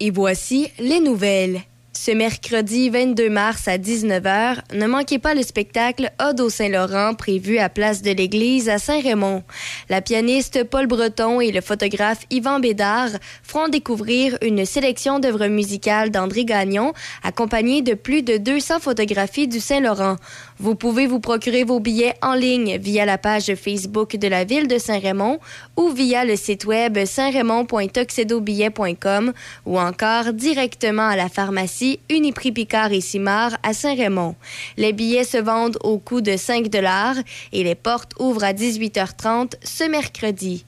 Et voici les nouvelles. Ce mercredi 22 mars à 19h, ne manquez pas le spectacle Ode au Saint-Laurent prévu à Place de l'Église à Saint-Raymond. La pianiste Paul Breton et le photographe Yvan Bédard feront découvrir une sélection d'œuvres musicales d'André Gagnon, accompagnée de plus de 200 photographies du Saint-Laurent. Vous pouvez vous procurer vos billets en ligne via la page Facebook de la ville de Saint-Raymond ou via le site web saint-raymond.tuxedobillet.com ou encore directement à la pharmacie Uniprix Picard et Simard à Saint-Raymond. Les billets se vendent au coût de 5 et les portes ouvrent à 18h30 ce mercredi.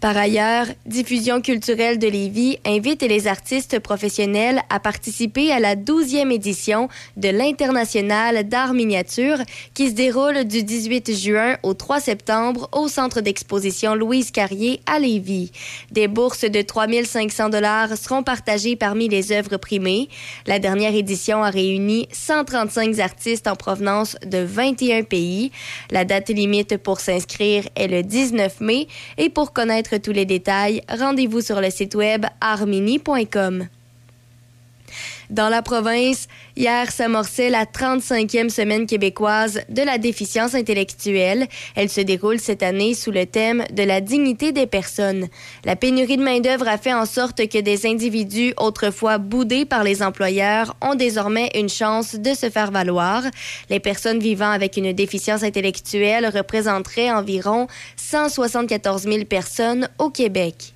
Par ailleurs, Diffusion culturelle de Lévis invite les artistes professionnels à participer à la 12e édition de l'International d'art miniature qui se déroule du 18 juin au 3 septembre au centre d'exposition Louise Carrier à Lévis. Des bourses de 3500 dollars seront partagées parmi les œuvres primées. La dernière édition a réuni 135 artistes en provenance de 21 pays. La date limite pour s'inscrire est le 19 mai et pour connaître tous les détails, rendez-vous sur le site web armini.com. Dans la province, hier s'amorçait la 35e semaine québécoise de la déficience intellectuelle. Elle se déroule cette année sous le thème de la dignité des personnes. La pénurie de main-d'œuvre a fait en sorte que des individus autrefois boudés par les employeurs ont désormais une chance de se faire valoir. Les personnes vivant avec une déficience intellectuelle représenteraient environ 174 000 personnes au Québec.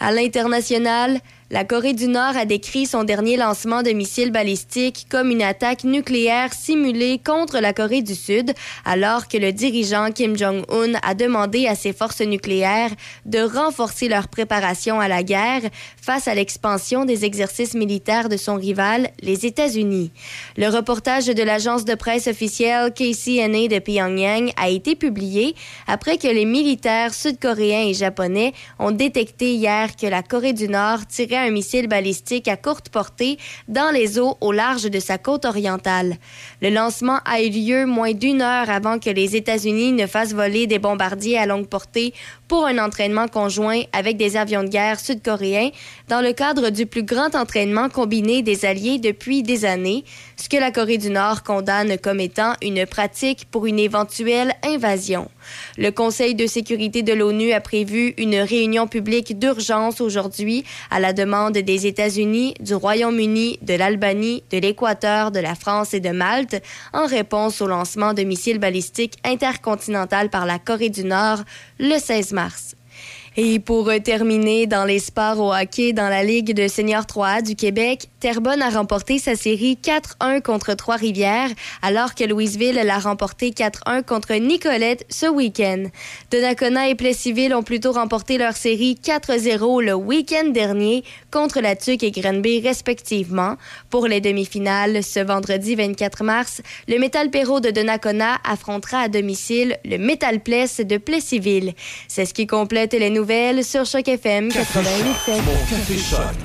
À l'international, la Corée du Nord a décrit son dernier lancement de missiles balistiques comme une attaque nucléaire simulée contre la Corée du Sud, alors que le dirigeant Kim Jong-un a demandé à ses forces nucléaires de renforcer leur préparation à la guerre face à l'expansion des exercices militaires de son rival, les États-Unis. Le reportage de l'agence de presse officielle KCNA de Pyongyang a été publié après que les militaires sud-coréens et japonais ont détecté hier que la Corée du Nord tirait un missile balistique à courte portée dans les eaux au large de sa côte orientale. Le lancement a eu lieu moins d'une heure avant que les États-Unis ne fassent voler des bombardiers à longue portée pour un entraînement conjoint avec des avions de guerre sud-coréens dans le cadre du plus grand entraînement combiné des alliés depuis des années, ce que la Corée du Nord condamne comme étant une pratique pour une éventuelle invasion. Le Conseil de sécurité de l'ONU a prévu une réunion publique d'urgence aujourd'hui à la demande des États-Unis, du Royaume-Uni, de l'Albanie, de l'Équateur, de la France et de Malte en réponse au lancement de missiles balistiques intercontinental par la Corée du Nord le 16 mars. Et pour terminer dans les sports au hockey dans la Ligue de senior 3A du Québec, Terrebonne a remporté sa série 4-1 contre Trois-Rivières, alors que Louisville l'a remporté 4-1 contre Nicolette ce week-end. Donnacona et Plessisville ont plutôt remporté leur série 4-0 le week-end dernier contre la Tuque et Grenby respectivement. Pour les demi-finales, ce vendredi 24 mars, le Métal Perrault de Donnacona affrontera à domicile le Métal Pless de Plessisville. C'est ce qui complète les nouvelles sur Choc FM 88.7.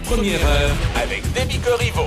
première heure avec Demi Corriveau.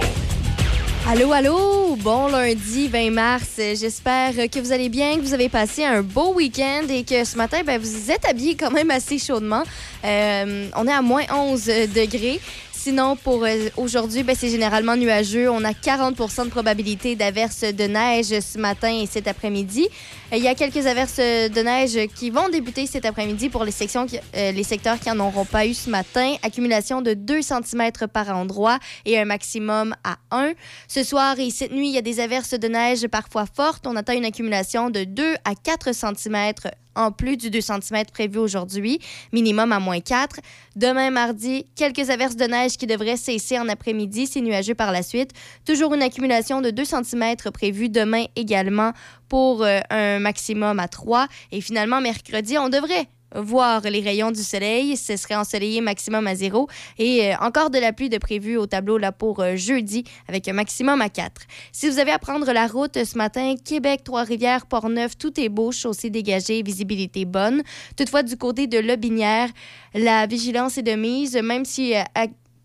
Allô, allô, bon lundi 20 mars. J'espère que vous allez bien, que vous avez passé un beau week-end et que ce matin, ben, vous êtes habillés quand même assez chaudement. Euh, on est à moins 11 degrés. Sinon, pour euh, aujourd'hui, ben, c'est généralement nuageux. On a 40% de probabilité d'averses de neige ce matin et cet après-midi. Il y a quelques averses de neige qui vont débuter cet après-midi pour les, euh, secteurs qui n'en auront pas eu ce matin. Accumulation de 2 cm par endroit et un maximum à 1. Ce soir et cette nuit, il y a des averses de neige parfois fortes. On attend une accumulation de 2 à 4 cm en plus du 2 cm prévu aujourd'hui, minimum à moins 4. Demain, mardi, quelques averses de neige qui devraient cesser en après-midi, c'est nuageux par la suite. Toujours une accumulation de 2 cm prévue demain également pour euh, un maximum à 3. Et finalement, mercredi, on devrait voir les rayons du soleil. Ce serait ensoleillé maximum à zéro. Et euh, encore de la pluie de prévu au tableau là pour euh, jeudi avec un maximum à 4. Si vous avez à prendre la route ce matin, Québec, Trois-Rivières, Port-Neuf, tout est beau, chaussée dégagée, visibilité bonne. Toutefois, du côté de Lobinière, la vigilance est de mise, même si euh,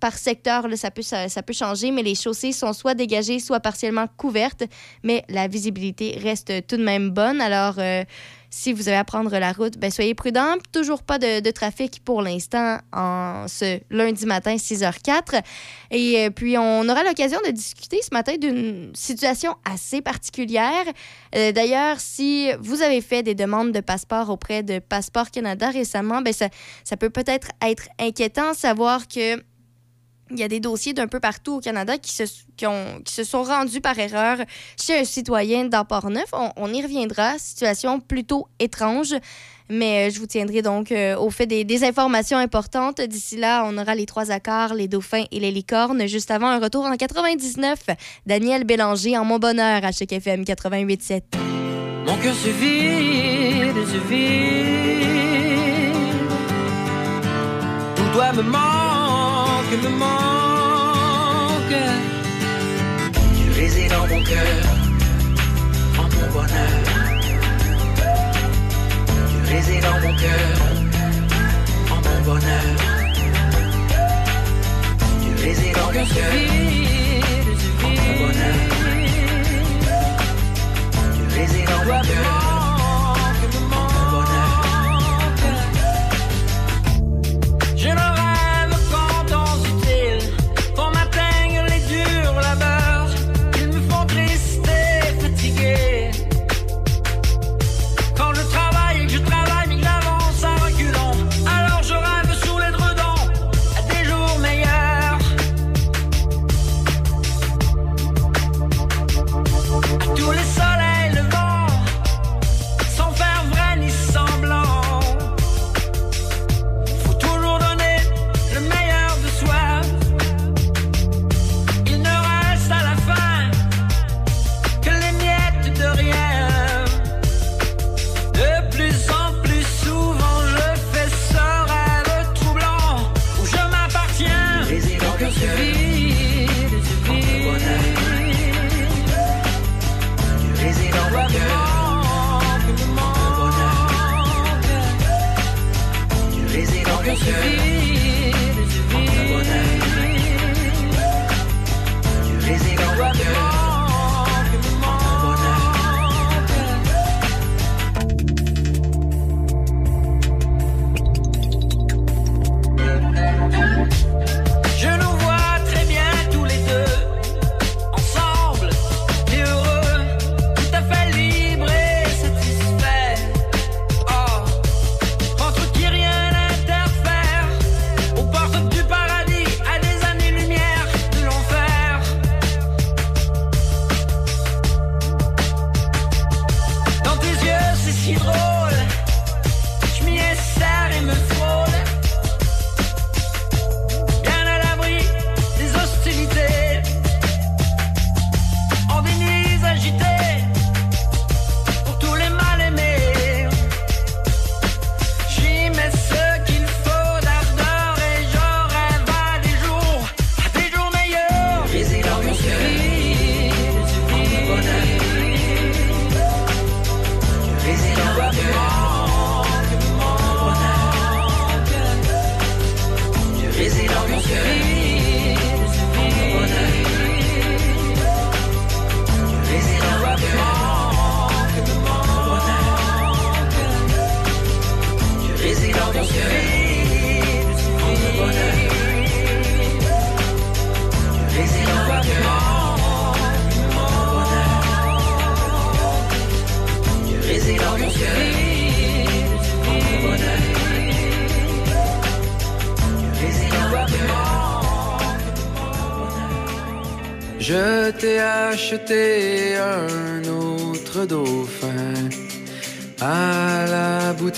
par secteur, ça, peut, changer, mais les chaussées sont soit dégagées, soit partiellement couvertes, mais la visibilité reste tout de même bonne. Alors, si vous avez à prendre la route, ben, soyez prudents. Toujours pas de, trafic pour l'instant en ce lundi matin, 6h04. Et euh, puis, on aura l'occasion de discuter ce matin d'une situation assez particulière. Euh, d'ailleurs, si vous avez fait des demandes de passeport auprès de Passeport Canada récemment, ben, ça, ça peut peut-être être inquiétant savoir que il y a des dossiers d'un peu partout au Canada qui se, qui, ont, qui se sont rendus par erreur chez un citoyen dans Port-Neuf. On, y reviendra. Situation plutôt étrange. Mais euh, je vous tiendrai donc euh, au fait des, informations importantes. D'ici là, on aura les trois accords, les dauphins et les licornes. Juste avant un retour en 99, Daniel Bélanger en Mon Bonheur à chaque FM 88.7. Mon cœur se vide, se vide. Tout doit me manque, me manque. Tu résides dans mon cœur, en mon bonheur. Tu résides dans mon cœur, en mon bonheur. Tu résides dans mon cœur, en mon bonheur. Tu résides mon cœur.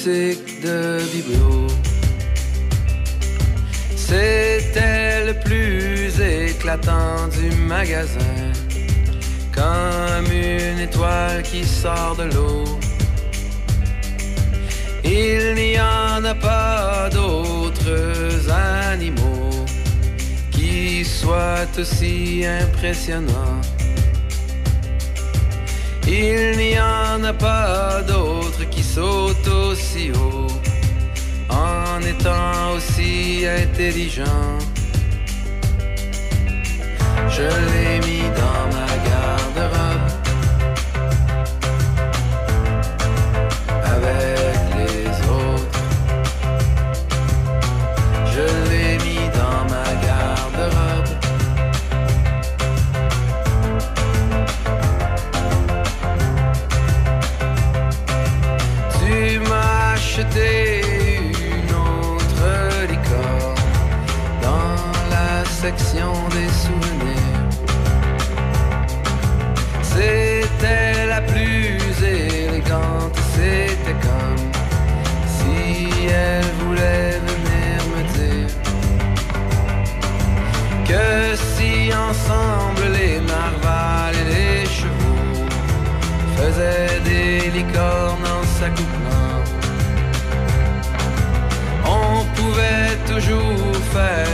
De Biblo. C'était le plus éclatant du magasin, comme une étoile qui sort de l'eau. Il n'y en a pas d'autres animaux qui soient aussi impressionnants. Il n'y en a pas d'autres qui sautent aussi haut en étant aussi intelligents. Je l'ai mis dans ma garde-robe des souvenirs. C'était la plus élégante, c'était comme si elle voulait venir me dire que si ensemble les narvals et les chevaux faisaient des licornes en s'accouplant, on pouvait toujours faire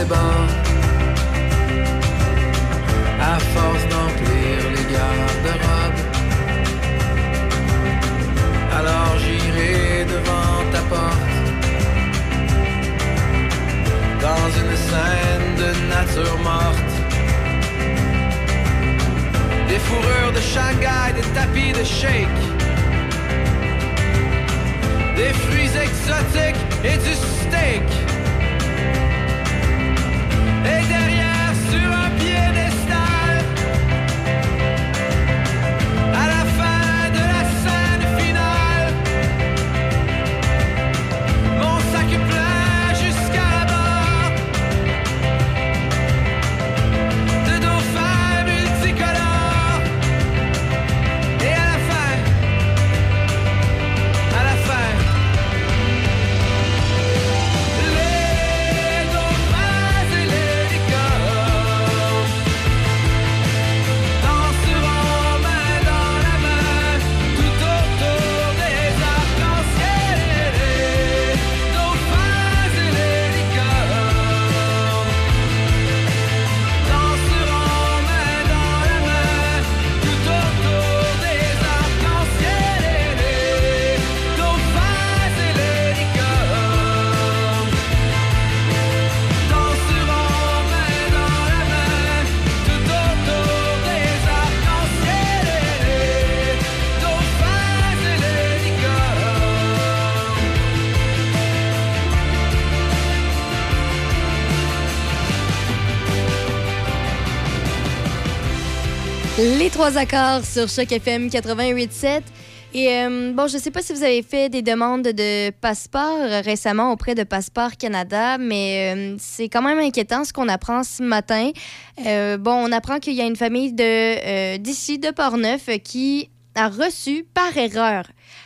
déborde à force d'emplir les garde-robes. Alors j'irai devant ta porte dans une scène de nature morte. Des fourrures de Shanghai, des tapis de shake des fruits exotiques et du steak. Et derrière, sur un piédestal, Les trois accords sur Choc FM 88.7. Et euh, bon, je ne sais pas si vous avez fait des demandes de passeport récemment auprès de Passeport Canada, mais euh, c'est quand même inquiétant ce qu'on apprend ce matin. Euh, bon, on apprend qu'il y a une famille de d'ici de Portneuf qui a reçu par erreur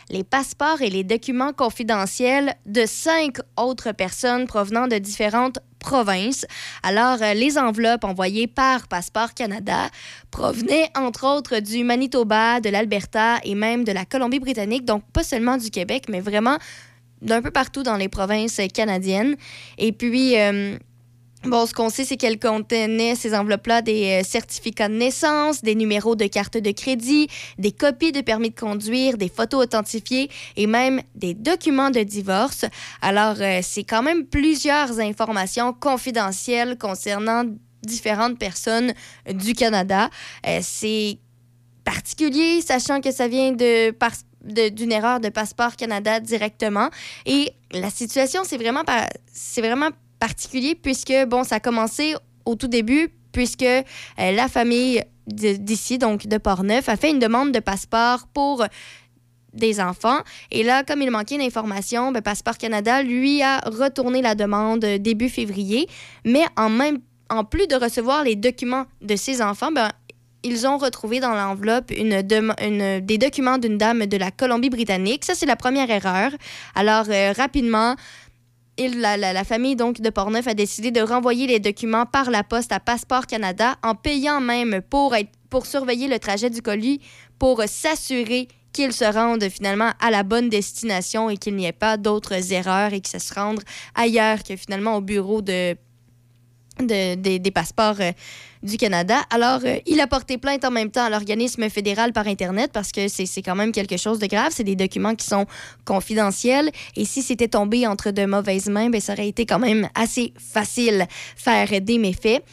les passeports et les documents confidentiels de cinq autres personnes provenant de différentes provinces. Alors, euh, les enveloppes envoyées par Passeport Canada provenaient entre autres du Manitoba, de l'Alberta et même de la Colombie-Britannique, donc pas seulement du Québec, mais vraiment d'un peu partout dans les provinces canadiennes. Et puis, euh, Bon, ce qu'on sait, c'est qu'elles contenaient, ces enveloppes-là, des euh, certificats de naissance, des numéros de carte de crédit, des copies de permis de conduire, des photos authentifiées et même des documents de divorce. Alors, euh, c'est quand même plusieurs informations confidentielles concernant différentes personnes du Canada. Euh, c'est particulier, sachant que ça vient de d'une erreur de passeport Canada directement. Et la situation, c'est vraiment, c'est vraiment particulier puisque, bon, ça a commencé au tout début puisque euh, la famille d'ici, donc de Portneuf, a fait une demande de passeport pour des enfants. Et là, comme il manquait d'informations, ben, Passeport Canada, lui, a retourné la demande début février. Mais en même en plus de recevoir les documents de ses enfants, ben, ils ont retrouvé dans l'enveloppe des documents d'une dame de la Colombie-Britannique. Ça, c'est la première erreur. Alors, euh, rapidement, il, la, famille donc de Portneuf a décidé de renvoyer les documents par la poste à Passeport Canada en payant même pour, être, pour surveiller le trajet du colis pour s'assurer qu'il se rende finalement à la bonne destination et qu'il n'y ait pas d'autres erreurs et que se rende ailleurs que finalement au bureau de des passeports euh, du Canada. Alors, euh, il a porté plainte en même temps à l'organisme fédéral par Internet parce que c'est quand même quelque chose de grave. C'est des documents qui sont confidentiels. Et si c'était tombé entre de mauvaises mains, bien, ça aurait été quand même assez facile faire des méfaits.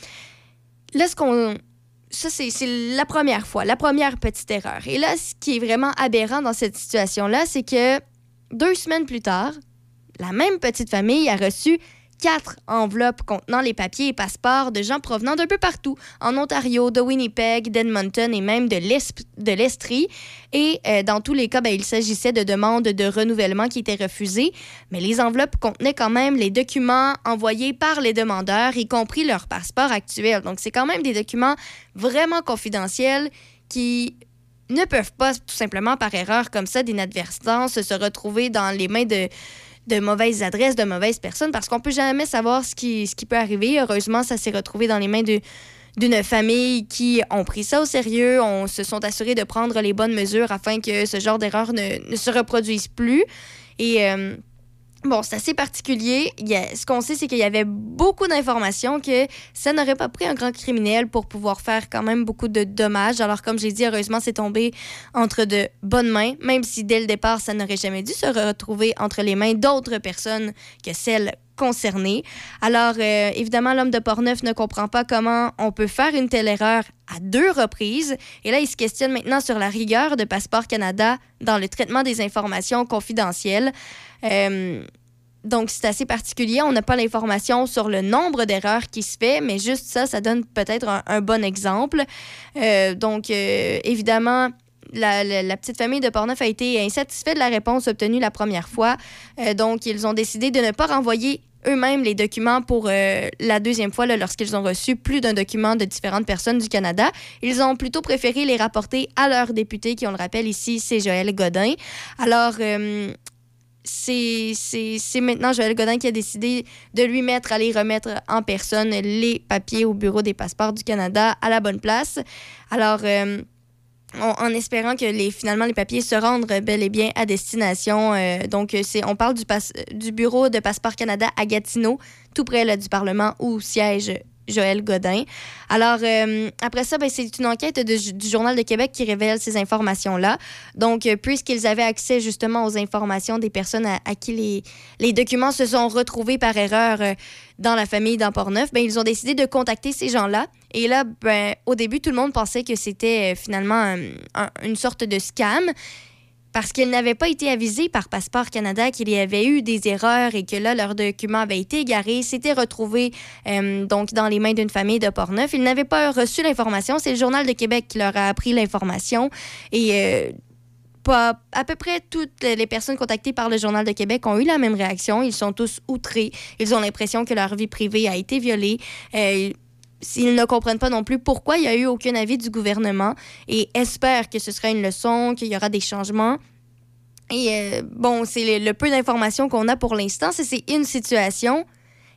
Là, ce qu'on ça, c'est la première fois, la première petite erreur. Et là, ce qui est vraiment aberrant dans cette situation-là, c'est que deux semaines plus tard, la même petite famille a reçu quatre enveloppes contenant les papiers et passeports de gens provenant d'un peu partout, en Ontario, de Winnipeg, d'Edmonton et même de l'Estrie. Et euh, dans tous les cas, ben, il s'agissait de demandes de renouvellement qui étaient refusées, mais les enveloppes contenaient quand même les documents envoyés par les demandeurs, y compris leur passeport actuel. Donc c'est quand même des documents vraiment confidentiels qui ne peuvent pas tout simplement par erreur comme ça d'inadvertance se retrouver dans les mains de de mauvaises adresses, de mauvaises personnes, parce qu'on peut jamais savoir ce qui, ce qui peut arriver. Heureusement, ça s'est retrouvé dans les mains de d'une famille qui ont pris ça au sérieux, on se sont assurés de prendre les bonnes mesures afin que ce genre d'erreur ne, ne, se reproduise plus. Et euh, Bon, c'est assez particulier. ce qu'on sait, c'est qu'il y avait beaucoup d'informations que ça n'aurait pas pris un grand criminel pour pouvoir faire quand même beaucoup de dommages. Alors, comme j'ai dit, heureusement, c'est tombé entre de bonnes mains, même si dès le départ, ça n'aurait jamais dû se retrouver entre les mains d'autres personnes que celles concernées. Alors, euh, évidemment, l'homme de Portneuf ne comprend pas comment on peut faire une telle erreur à deux reprises. Et là, il se questionne maintenant sur la rigueur de Passeport Canada dans le traitement des informations confidentielles. Euh, donc, c'est assez particulier. On n'a pas l'information sur le nombre d'erreurs qui se fait, mais juste ça, ça donne peut-être un, bon exemple. Euh, donc, évidemment, la, petite famille de Portneuf a été insatisfaite de la réponse obtenue la première fois. donc, ils ont décidé de ne pas renvoyer eux-mêmes les documents pour la deuxième fois lorsqu'ils ont reçu plus d'un document de différentes personnes du Canada. Ils ont plutôt préféré les rapporter à leur député, qui, on le rappelle ici, c'est Joël Godin. Alors, c'est maintenant Joël Godin qui a décidé de lui mettre à les remettre en personne les papiers au Bureau des passeports du Canada à la bonne place. Alors, euh, en espérant que les, finalement les papiers se rendent bel et bien à destination. Euh, donc, c'est, on parle du, du Bureau de Passeport Canada à Gatineau, tout près du Parlement où siège Joël Godin. Alors, euh, après ça, ben, c'est une enquête du Journal de Québec qui révèle ces informations-là. Donc, euh, puisqu'ils avaient accès justement aux informations des personnes à, qui les, les, documents se sont retrouvés par erreur euh, dans la famille dans Portneuf, ben, ils ont décidé de contacter ces gens-là. Et là, ben, au début, tout le monde pensait que c'était finalement une sorte de scam parce qu'ils n'avaient pas été avisés par Passeport Canada qu'il y avait eu des erreurs et que là, leurs documents avaient été égarés, s'étaient retrouvés euh, donc dans les mains d'une famille de Portneuf. Ils n'avaient pas reçu l'information. C'est le Journal de Québec qui leur a appris l'information. Et euh, pas, à peu près toutes les personnes contactées par le Journal de Québec ont eu la même réaction. Ils sont tous outrés. Ils ont l'impression que leur vie privée a été violée. Euh, ils ne comprennent pas non plus pourquoi il n'y a eu aucun avis du gouvernement et espèrent que ce sera une leçon, qu'il y aura des changements. Et euh, bon, c'est le, peu d'informations qu'on a pour l'instant. C'est une situation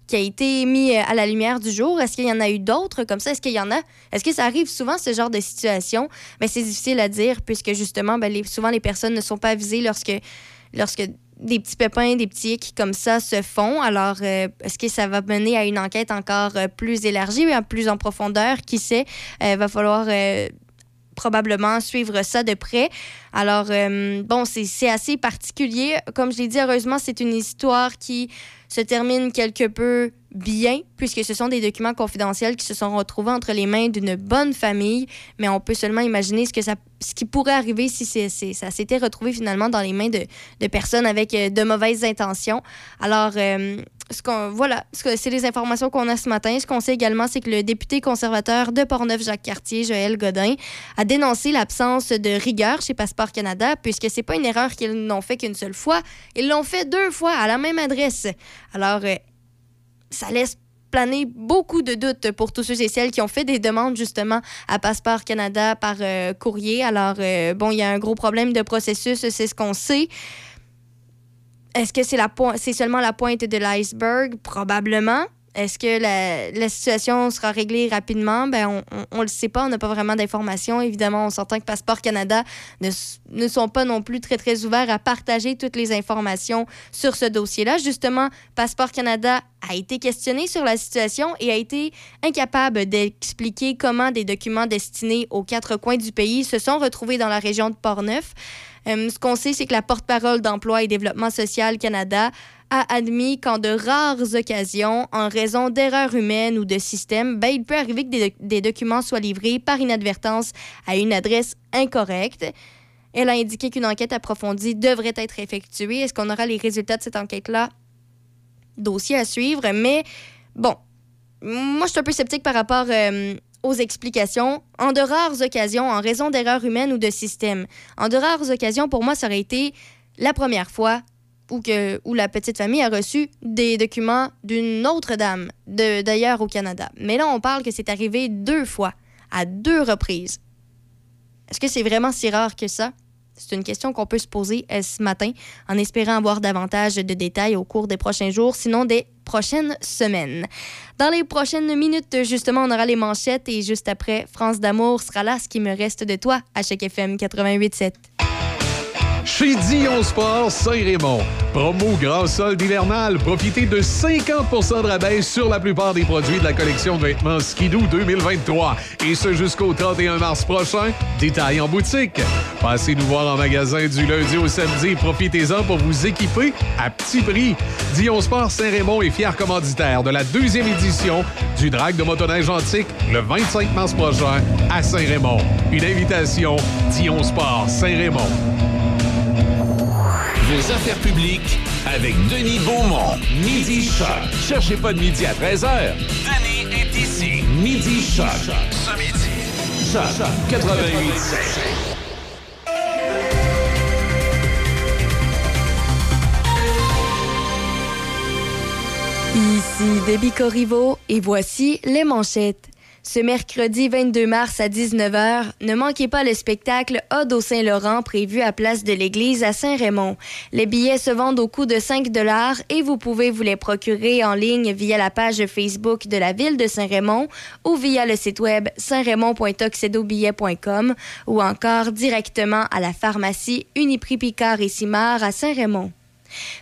qui a été mise à la lumière du jour. Est-ce qu'il y en a eu d'autres comme ça? Est-ce qu'il y en a? Est-ce que ça arrive souvent, ce genre de situation? Mais c'est difficile à dire puisque justement, ben, souvent les personnes ne sont pas avisées lorsque, lorsque des petits pépins, des petits hicks comme ça se font. Alors, euh, est-ce que ça va mener à une enquête encore euh, plus élargie, plus en profondeur? Qui sait? Euh, va falloir probablement suivre ça de près. Alors, bon, c'est assez particulier. Comme je l'ai dit, heureusement, c'est une histoire qui se termine quelque peu bien, puisque ce sont des documents confidentiels qui se sont retrouvés entre les mains d'une bonne famille, mais on peut seulement imaginer ce, que ça, ce qui pourrait arriver si c'est, ça s'était retrouvé finalement dans les mains de, de personnes avec euh, de mauvaises intentions. Alors, euh, ce qu'on, voilà, c'est les informations qu'on a ce matin. Ce qu'on sait également, c'est que le député conservateur de Portneuf-Jacques Cartier, Joël Godin, a dénoncé l'absence de rigueur chez Passeport Canada, puisque c'est pas une erreur qu'ils n'ont fait qu'une seule fois. Ils l'ont fait deux fois à la même adresse. Alors, euh, ça laisse planer beaucoup de doutes pour tous ceux et celles qui ont fait des demandes justement à Passeport Canada par euh, courrier. Alors, euh, bon, il y a un gros problème de processus, c'est ce qu'on sait. Est-ce que c'est, la c'est seulement la pointe de l'iceberg? Probablement. Est-ce que la, situation sera réglée rapidement? Ben, on ne le sait pas. On n'a pas vraiment d'informations. Évidemment, on s'entend que Passeport Canada ne, ne, sont pas non plus très, très ouverts à partager toutes les informations sur ce dossier-là. Justement, Passeport Canada a été questionné sur la situation et a été incapable d'expliquer comment des documents destinés aux quatre coins du pays se sont retrouvés dans la région de Portneuf. Euh, ce qu'on sait, c'est que la porte-parole d'Emploi et Développement social Canada a admis qu'en de rares occasions, en raison d'erreurs humaines ou de système, ben, il peut arriver que des, documents soient livrés par inadvertance à une adresse incorrecte. Elle a indiqué qu'une enquête approfondie devrait être effectuée. Est-ce qu'on aura les résultats de cette enquête-là? Dossier à suivre, mais bon, moi, je suis un peu sceptique par rapport euh, aux explications en de rares occasions en raison d'erreurs humaines ou de système. En de rares occasions, pour moi, ça aurait été la première fois où, où la petite famille a reçu des documents d'une autre dame, d'ailleurs au Canada. Mais là, on parle que c'est arrivé deux fois, à deux reprises. Est-ce que c'est vraiment si rare que ça? C'est une question qu'on peut se poser ce matin en espérant avoir davantage de détails au cours des prochains jours, sinon des prochaines semaines. Dans les prochaines minutes, justement, on aura les manchettes et juste après, France d'amour sera là, ce qui me reste de toi à chaque FM 88.7 chez Dion Sport Saint-Raymond. Promo grand solde hivernal. Profitez de 50% de rabais sur la plupart des produits de la collection de vêtements Skidoo 2023. Et ce jusqu'au 31 mars prochain. Détail en boutique. Passez nous voir en magasin du lundi au samedi profitez-en pour vous équiper à petit prix. Dion Sport Saint-Raymond est fier commanditaire de la deuxième édition du Drag de motoneige antique le 25 mars prochain à Saint-Raymond. Une invitation Dion Sport Saint-Raymond vos affaires publiques avec Denis Beaumont. Midi Choc. Cherchez pas de midi à 13h. Denis est ici. Midi Choc. Ce midi. Choc 88 Ici Debbie Corriveau et voici les manchettes. Ce mercredi 22 mars à 19h, ne manquez pas le spectacle Ode au Saint-Laurent prévu à Place de l'Église à Saint-Raymond. Les billets se vendent au coût de 5 dollars et vous pouvez vous les procurer en ligne via la page Facebook de la ville de Saint-Raymond ou via le site web saint-raymond.toxedobillet.com ou encore directement à la pharmacie Uniprix Picard et Simard à Saint-Raymond.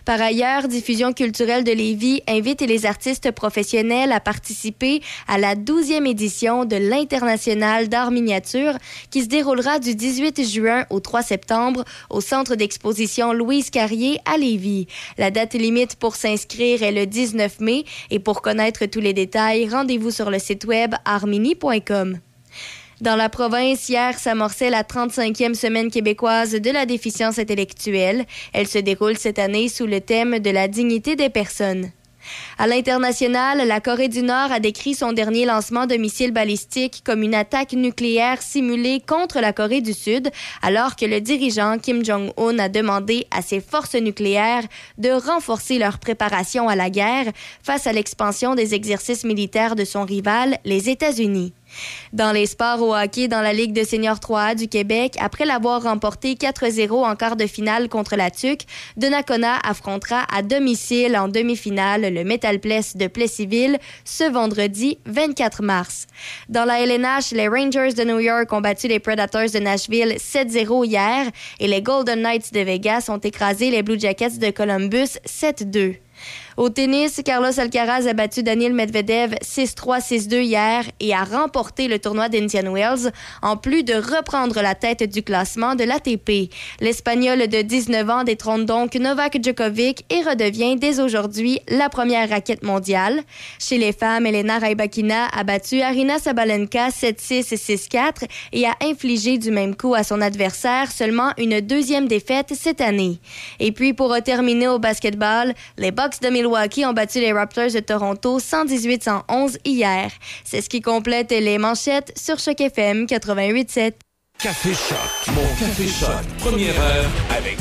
Par ailleurs, Diffusion culturelle de Lévis invite les artistes professionnels à participer à la 12e édition de l'International d'art miniature qui se déroulera du 18 juin au 3 septembre au centre d'exposition Louise Carrier à Lévis. La date limite pour s'inscrire est le 19 mai et pour connaître tous les détails, rendez-vous sur le site web armini.com. Dans la province, hier s'amorçait la 35e semaine québécoise de la déficience intellectuelle. Elle se déroule cette année sous le thème de la dignité des personnes. À l'international, la Corée du Nord a décrit son dernier lancement de missiles balistiques comme une attaque nucléaire simulée contre la Corée du Sud, alors que le dirigeant Kim Jong-un a demandé à ses forces nucléaires de renforcer leur préparation à la guerre face à l'expansion des exercices militaires de son rival, les États-Unis. Dans les sports au hockey dans la Ligue de seniors 3A du Québec, après l'avoir remporté 4-0 en quart de finale contre la TUC, Donnacona affrontera à domicile en demi-finale le Metal Place de Plessisville ce vendredi 24 mars. Dans la LNH, les Rangers de New York ont battu les Predators de Nashville 7-0 hier et les Golden Knights de Vegas ont écrasé les Blue Jackets de Columbus 7-2. Au tennis, Carlos Alcaraz a battu Daniel Medvedev 6-3, 6-2 hier et a remporté le tournoi d'Indian Wells, en plus de reprendre la tête du classement de l'ATP. L'Espagnol de 19 ans détrône donc Novak Djokovic et redevient dès aujourd'hui la première raquette mondiale. Chez les femmes, Elena Rybakina a battu Arina Sabalenka 7-6 et 6-4 et a infligé du même coup à son adversaire seulement une deuxième défaite cette année. Et puis pour terminer au basketball, les Bucks de Milwaukee ont battu les Raptors de Toronto 118-111 hier. C'est ce qui complète les manchettes sur Choc FM 88.7. Café Choc, mon Café Choc, première heure avec.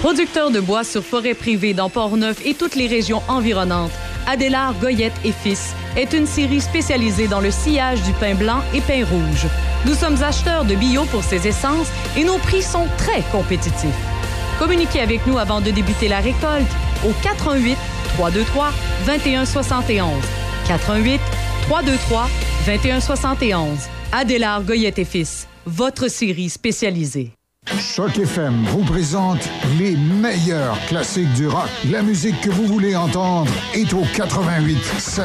Producteur de bois sur forêt privée dans Port-Neuf et toutes les régions environnantes, Adélard Goyette et Fils est une série spécialisée dans le sillage du pain blanc et pain rouge. Nous sommes acheteurs de bio pour ces essences et nos prix sont très compétitifs. Communiquez avec nous avant de débuter la récolte au 88 323 2171. 88 323 2171. Adélard Goyette et Fils, votre série spécialisée. Choc FM vous présente les meilleurs classiques du rock. La musique que vous voulez entendre est au 88 7.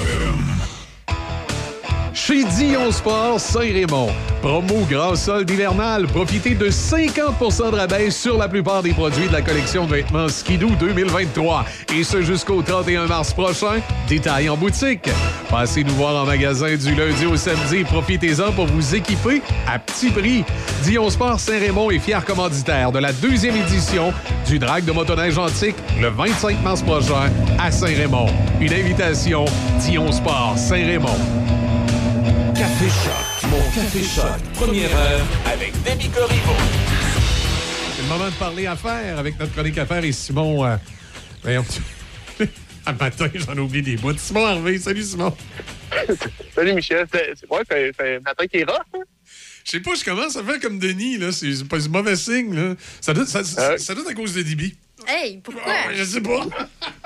Chez Dion Sport Saint-Raymond. Promo grand solde hivernal. Profitez de 50% de rabais sur la plupart des produits de la collection de vêtements Skidoo 2023. Et ce jusqu'au 31 mars prochain. Détail en boutique. Passez nous voir en magasin du lundi au samedi. Profitez-en pour vous équiper à petit prix. Dion Sport Saint-Raymond est fier commanditaire de la deuxième édition du Drag de motoneige antique le 25 mars prochain à Saint-Raymond. Une invitation Dion Sport Saint-Raymond. Café Choc. Mon Café Choc. Première heure avec Demi Corriveau. C'est le moment de parler affaires avec notre chronique affaires et Simon. Euh, voyons, un matin, j'en ai oublié des bouts. Simon Harvey, salut Simon. Salut Michel, c'est ouais, c'est un matin qui est rough. hein? Je sais pas, je commence à faire comme Denis, là. C'est pas un mauvais signe, là. Ça doit, ça, ça- Euh. ça doit être à cause de Dibi. Hey, pourquoi? Ah, je sais pas.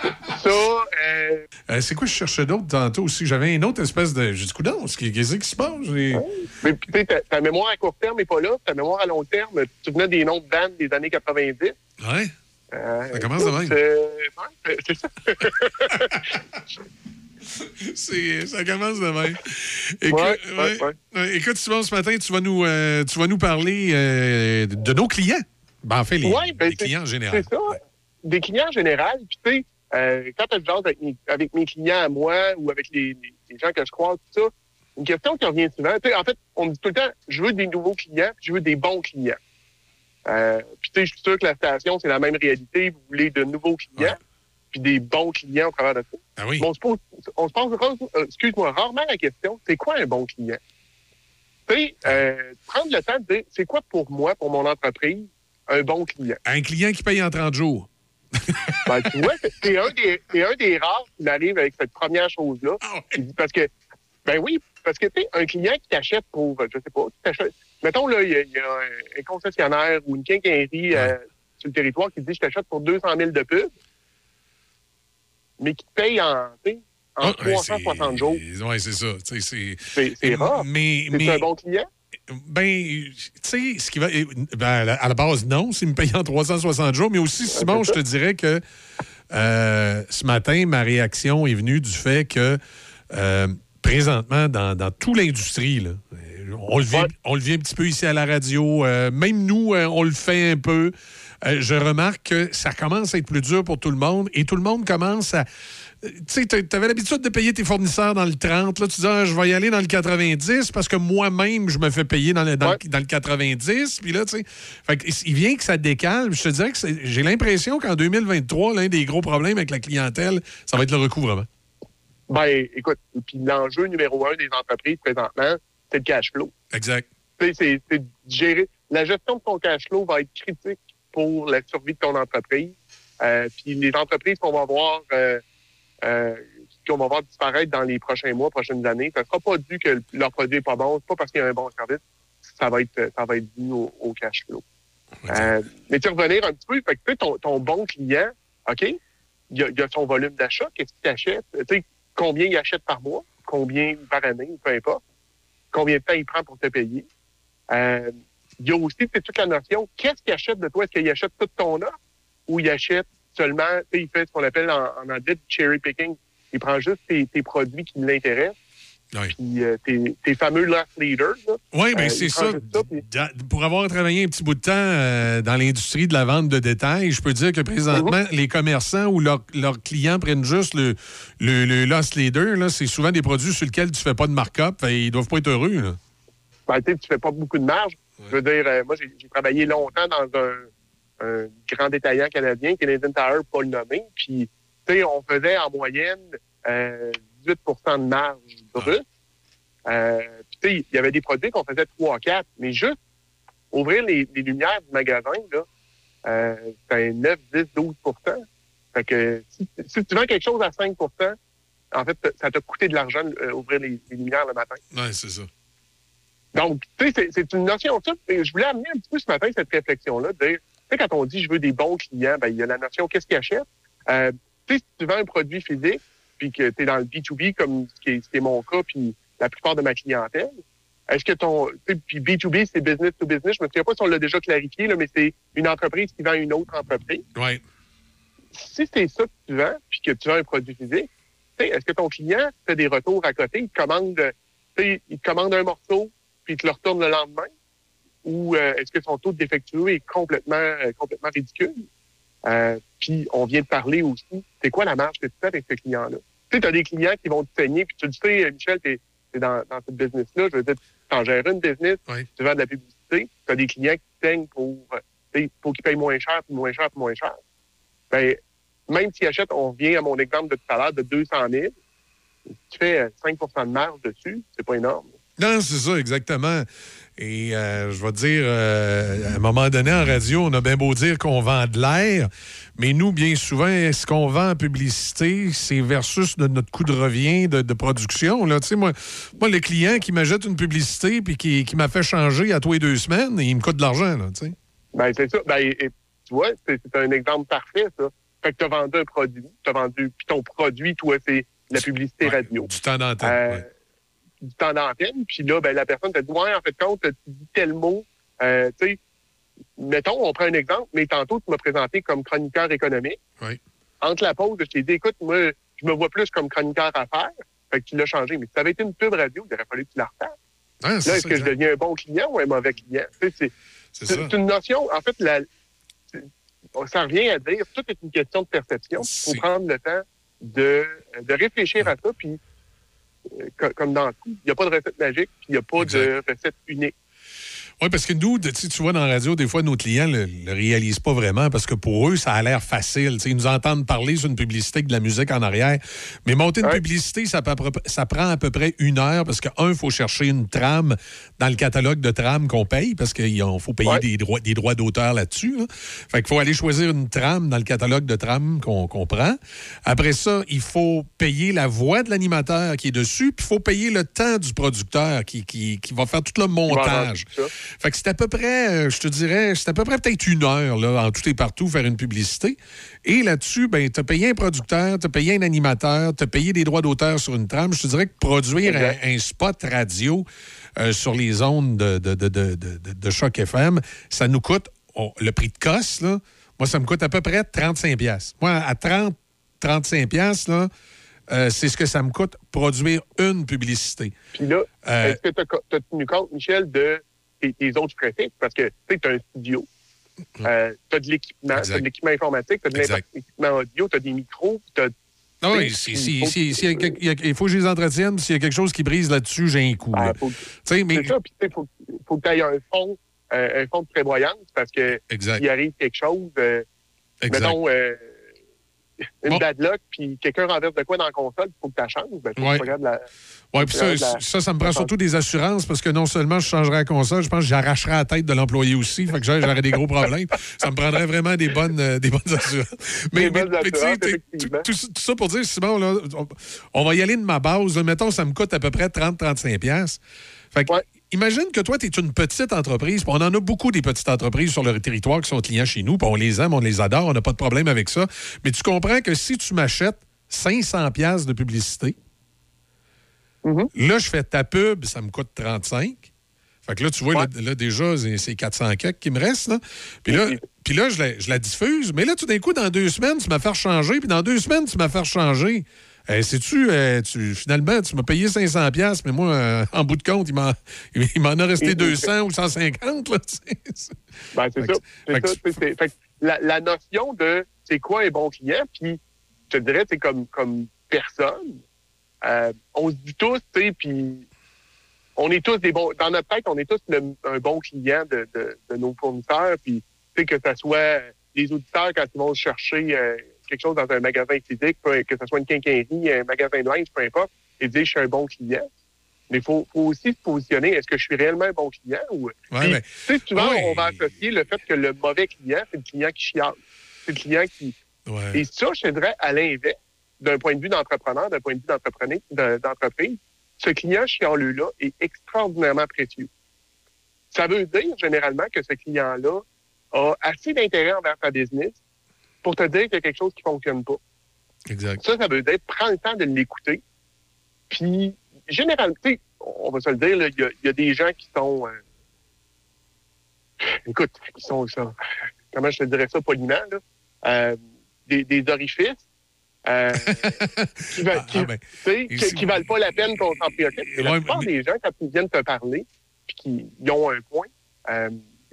Ça, euh, Euh, c'est quoi, je cherchais d'autres tantôt aussi? J'avais une autre espèce de. J'ai dit, coudonc, qu'est-ce qui se passe? J'ai- mais puis, tu sais, ta, ta mémoire à court terme n'est pas là, ta mémoire à long terme, tu te souvenais des noms de bandes des années 90. Ouais. Euh, Ça commence de même. ouais, c'est ça. Ça commence de même. Écoute, Ouais, ouais, ouais. Ouais, écoute, Simon, ce matin, tu vas nous, euh, tu vas nous parler euh, de nos clients. Ben, en fait, les, Ouais, ben, les clients en général. C'est ça. Des clients en général. Puis, tu sais, euh, quand je jase avec mes, avec mes clients à moi ou avec les, gens que je croise, tout ça, une question qui revient souvent. Tu sais, en fait, on me dit tout le temps, je veux des nouveaux clients, puis je veux des bons clients. Euh, puis, tu sais, je suis sûr que la station, c'est la même réalité. Vous voulez de nouveaux clients, Ouais. puis des bons clients au travers de ça. Ah oui. On se pose, on se pose euh, excuse-moi, rarement la question, c'est quoi un bon client? Tu sais, euh, prendre le temps de dire, c'est quoi pour moi, pour mon entreprise, un bon client? Un client qui paye en 30 jours. Ben, tu vois, c'est- un, un des rares qui arrive avec cette première chose-là. Ah ouais. Parce que, ben oui, parce que, tu sais, un client qui t'achète pour, je sais pas, qui t'achète, mettons, là, il y, a- il y a un, concessionnaire ou une quincaillerie euh, sur le territoire qui te dit, je t'achète pour 200 000 de pub, mais qui te paye en, tu sais, en Ah, ouais, 360 c'est- jours. Oui, c'est ça. C'est. Rare. Mais, C'est mais un bon client? Ben, tu sais, ce qui va. Ben, à la- base, non, s'il me paye en 360 jours. Mais aussi, Simon, je te dirais que euh, ce matin, ma réaction est venue du fait que euh, présentement, dans, dans toute l'industrie, là, on le, vit, on le vit un petit peu ici à la radio. euh, même nous, on le fait un peu. Je remarque que ça commence à être plus dur pour tout le monde et tout le monde commence à. Tu avais l'habitude de payer tes fournisseurs dans le 30. Là, tu dis, Ah, je vais y aller dans le 90 parce que moi-même, je me fais payer dans le, dans, le- Ouais. dans le 90. Puis là, tu sais, il vient que ça décale. Je te dirais que j'ai l'impression qu'en 2023, l'un des gros problèmes avec la clientèle, ça va être le recouvrement. Ben, écoute, puis l'enjeu numéro un des entreprises présentement, c'est le cash flow. Exact. C'est gérer. La gestion de ton cash flow va être critique pour la survie de ton entreprise. Euh, puis les entreprises qu'on va voir, euh, euh, qu'on va voir disparaître dans les prochains mois, prochaines années, ça sera pas dû que leur produit est pas bon, c'est pas parce qu'il y a un bon service, ça va être, ça va être dû au, au cash flow. Euh, mais tu revenir un petit peu, fait que tu sais, ton, ton bon client, OK? il y, a, il y a son volume d'achat, qu'est-ce qu'il achète, tu sais, combien il achète par mois, combien par année, peu importe, combien de temps il prend pour te payer? Euh, il y a aussi toute la notion, qu'est-ce qu'il achète de toi? Est-ce qu'il achète toute ton offre ou il achète seulement, il fait ce qu'on appelle en, en anglais cherry picking. Il prend juste tes, tes produits qui l'intéressent. Oui. Puis euh, tes, tes fameux loss leaders. là. Oui, bien, Euh, c'est ça. puis- Pour avoir travaillé un petit bout de temps euh, dans l'industrie de la vente de détail, je peux dire que présentement, Mhm. les commerçants ou leurs clients prennent juste le, le, leader. C'est souvent des produits sur lesquels tu fais pas de markup. Fait, ils doivent pas être heureux. Là. ben, tu tu fais pas beaucoup de marge. Je veux dire, euh, moi, j'ai travaillé longtemps dans un, un grand détaillant canadien, Canadian Tire, pas le nommer. Puis, tu sais, on faisait en moyenne euh, 18% de marge brute. Euh, tu sais, il y avait des produits qu'on faisait 3 4 mais juste ouvrir les, les lumières du magasin, là, euh, c'est un 9, 10, 12 Fait que si, si tu vends quelque chose à 5% en fait, ça t'a coûté de l'argent euh, ouvrir les- les lumières le matin. Oui, c'est ça. Donc, tu sais, c'est- une notion je voulais amener un petit peu ce matin cette réflexion-là, de dire, sais, quand on dit je veux des bons clients, ben, il y a la notion qu'est-ce qu'ils achètent? Euh, tu sais, si tu vends un produit physique, puis que tu es dans le B2B, comme ce qui est, ce qui est mon cas, puis la plupart de ma clientèle, est-ce que ton. Puis B2B, c'est business to business. Je me souviens pas si on l'a déjà clarifié, là, mais c'est une entreprise qui vend une autre entreprise. Oui. Si c'est ça que tu vends, puis que tu vends un produit physique, tu sais, est-ce que ton client fait des retours à côté? Il te commande, tu sais, il te commande un morceau, puis il te le retourne le lendemain? Ou euh, est-ce que son taux de défectueux est complètement, euh, complètement ridicule? Euh, puis on vient de parler aussi, c'est quoi la marge que tu fais avec ce client-là? Tu sais, tu as des clients qui vont te saigner, puis tu le sais, Michel, tu es, dans, dans ce business-là. Je veux dire, tu gères une business, Oui. tu vends de la publicité, tu as des clients qui te saignent pour, pour qu'ils payent moins cher, puis moins cher, puis moins cher. Ben, même s'ils achètent, on revient à mon exemple de tout à l'heure, de 200 000, tu fais euh, 5% de marge dessus, c'est pas énorme. Non, c'est ça, exactement. Et euh, je vais te dire, euh, à un moment donné, en radio, on a bien beau dire qu'on vend de l'air, mais nous, bien souvent, ce qu'on vend en publicité, c'est versus de notre coût de revient de, de production. Là. Tu sais, Moi, moi, le client qui m'achète une publicité puis qui, qui m'a fait changer à tous les deux semaines, il me coûte de l'argent. là, tu sais. Ben, c'est ça. Ben, et- tu vois, c'est un exemple parfait, ça. Fait que tu as vendu un produit, tu as vendu, puis ton produit, toi, c'est la publicité radio. Du temps d'antenne. Euh, ouais. Du temps d'antenne. Puis là, ben, la personne te dit, ouais, en fait, compte, tu dis tel mot. Euh, tu sais, mettons, on prend un exemple, mais tantôt, tu m'as présenté comme chroniqueur économique. Oui. Entre la pause, je t'ai dit, écoute, moi, je me vois plus comme chroniqueur à faire. Fait que tu l'as changé. Mais si ça avait été une pub radio, il aurait fallu que tu la refasses. Ah, Là, est-ce que je deviens un bon client ou un mauvais client? C'est- une notion, en fait, la, ça revient à dire, tout est une question de perception. Il faut prendre le temps de, de réfléchir à ça, puis comme dans tout, il n'y a pas de recette magique, puis il n'y a pas de recette unique. Oui, parce que nous, tu vois, dans la radio, des fois, nos clients ne le, le réalisent pas vraiment parce que pour eux, ça a l'air facile. Ils nous entendent parler sur une publicité avec de la musique en arrière. Mais monter une Ouais. publicité, ça, peut prend à peu près une heure parce que, un, il faut chercher une trame dans le catalogue de trames qu'on paye parce qu'il faut payer Ouais. des droits, des droits d'auteur là-dessus. là. Fait qu'il faut aller choisir une trame dans le catalogue de trames qu'on prend. Après ça, il faut payer la voix de l'animateur qui est dessus, puis il faut payer le temps du producteur qui, qui, qui va faire tout le montage. Fait que c'est à peu près, euh, je te dirais, c'est à peu près peut-être une heure, là, en tout et partout, faire une publicité. Et là-dessus, ben, tu as payé un producteur, tu as payé un animateur, tu as payé des droits d'auteur sur une trame. Je te dirais que produire un, spot radio euh, sur les ondes de, de, de, de, Choc FM, ça nous coûte, oh, le prix de cosse, là, moi, ça me coûte à peu près 35 pièces. Moi, à 30, 35 pièces là, euh, c'est ce que ça me coûte produire une publicité. Puis là, Euh, est-ce que tu as, tenu compte, Michel, de tes, tes autres fixes? Parce que tu as un studio, tu as de l'équipement, tu Exact. de l'équipement informatique, tu as de l'équipement audio, tu as des micros, tu as Ah oui, si- il si- faut si- que- il faut je les entretienne. S'il y a quelque chose qui brise là-dessus, j'ai un coup. Ah, faut- mais... C'est ça, puis il faut, faut que tu aies un fonds, euh, un fonds de prévoyance parce que s'il arrive quelque chose, euh, mettons euh, une Bon. bad luck, puis quelqu'un renverse de quoi dans la console, il faut que tu changes. Ben, faut Ouais. que tu la... Ouais, puis ça, la- ça, ça me prend surtout des assurances parce que non seulement je changerais la console, je pense que j'arracherais la tête de l'employé aussi. Fait que j'aurais des gros problèmes. Ça me prendrait vraiment des bonnes, euh, des bonnes assurances. Mais, mais- tu sais, tout, ça- tout ça pour dire, Simon, là, on, on va y aller de ma base. Mettons, ça me coûte à peu près 30-35$. piastres. Fait que Ouais. imagine que toi, tu es une petite entreprise. On en a beaucoup des petites entreprises sur le territoire qui sont clients chez nous. on les aime, on les adore, on n'a pas de problème avec ça. Mais tu comprends que si tu m'achètes 500 pièces de publicité, Mhm. là, je fais ta pub, ça me coûte 35. Fait que là, tu vois, là, là, déjà, c'est- c'est 400 quelques qui me restent. Là. Puis là, puis là je, la, je la diffuse. Mais là, tout d'un coup, dans deux semaines, tu m'as fait changer. Puis dans deux semaines, tu m'as fait changer. Eh, Sais-tu, euh, tu, finalement, tu m'as payé 500 pièces mais moi, euh, en bout de compte, il m'en il m'en a resté Et- 200 ou 150. Là. Ben, c'est ça. que- fait que- ça. c'est- c'est- fait que la, la notion de c'est quoi un bon client, puis je te dirais, c'est comme, comme personne, euh, on se dit tous, tu sais, puis on est tous des bons. Dans notre tête, on est tous le- un bon client de, de, de nos fournisseurs, puis tu sais, que ce soit les auditeurs quand ils vont chercher euh, quelque chose dans un magasin physique, que ce soit une quincaillerie, un magasin de linge, peu importe, et dire je suis un bon client. Mais il faut, faut aussi se positionner. Est-ce que je suis réellement un bon client ou Ouais, puis, mais- tu sais, souvent, Ouais. on va associer le fait que le mauvais client, c'est le client qui chiale. C'est le client qui. ouais. Et ça, je dirais, à l'inverse, d'un point de vue d'entrepreneur, d'un point de vue d'entreprise, ce client chialeux-là est extraordinairement précieux. Ça veut dire, généralement, que ce client-là a assez d'intérêt envers ta business pour te dire qu'il y a quelque chose qui fonctionne pas. Exact. Ça, ça veut dire prends le temps de l'écouter. Puis, généralement, tu sais, on va se le dire, là, il y, y a des gens qui sont. euh, écoute, qui sont. ça, comment je te dirais ça poliment, là? Euh, des, des orifices. Euh, qui, Ah, ah, ben, tu si- qui valent pas la peine qu'on s'en préoccupe. Et la Ouais, plupart mais- des gens, quand ils viennent te parler, puis qu'ils ils ont un point, euh,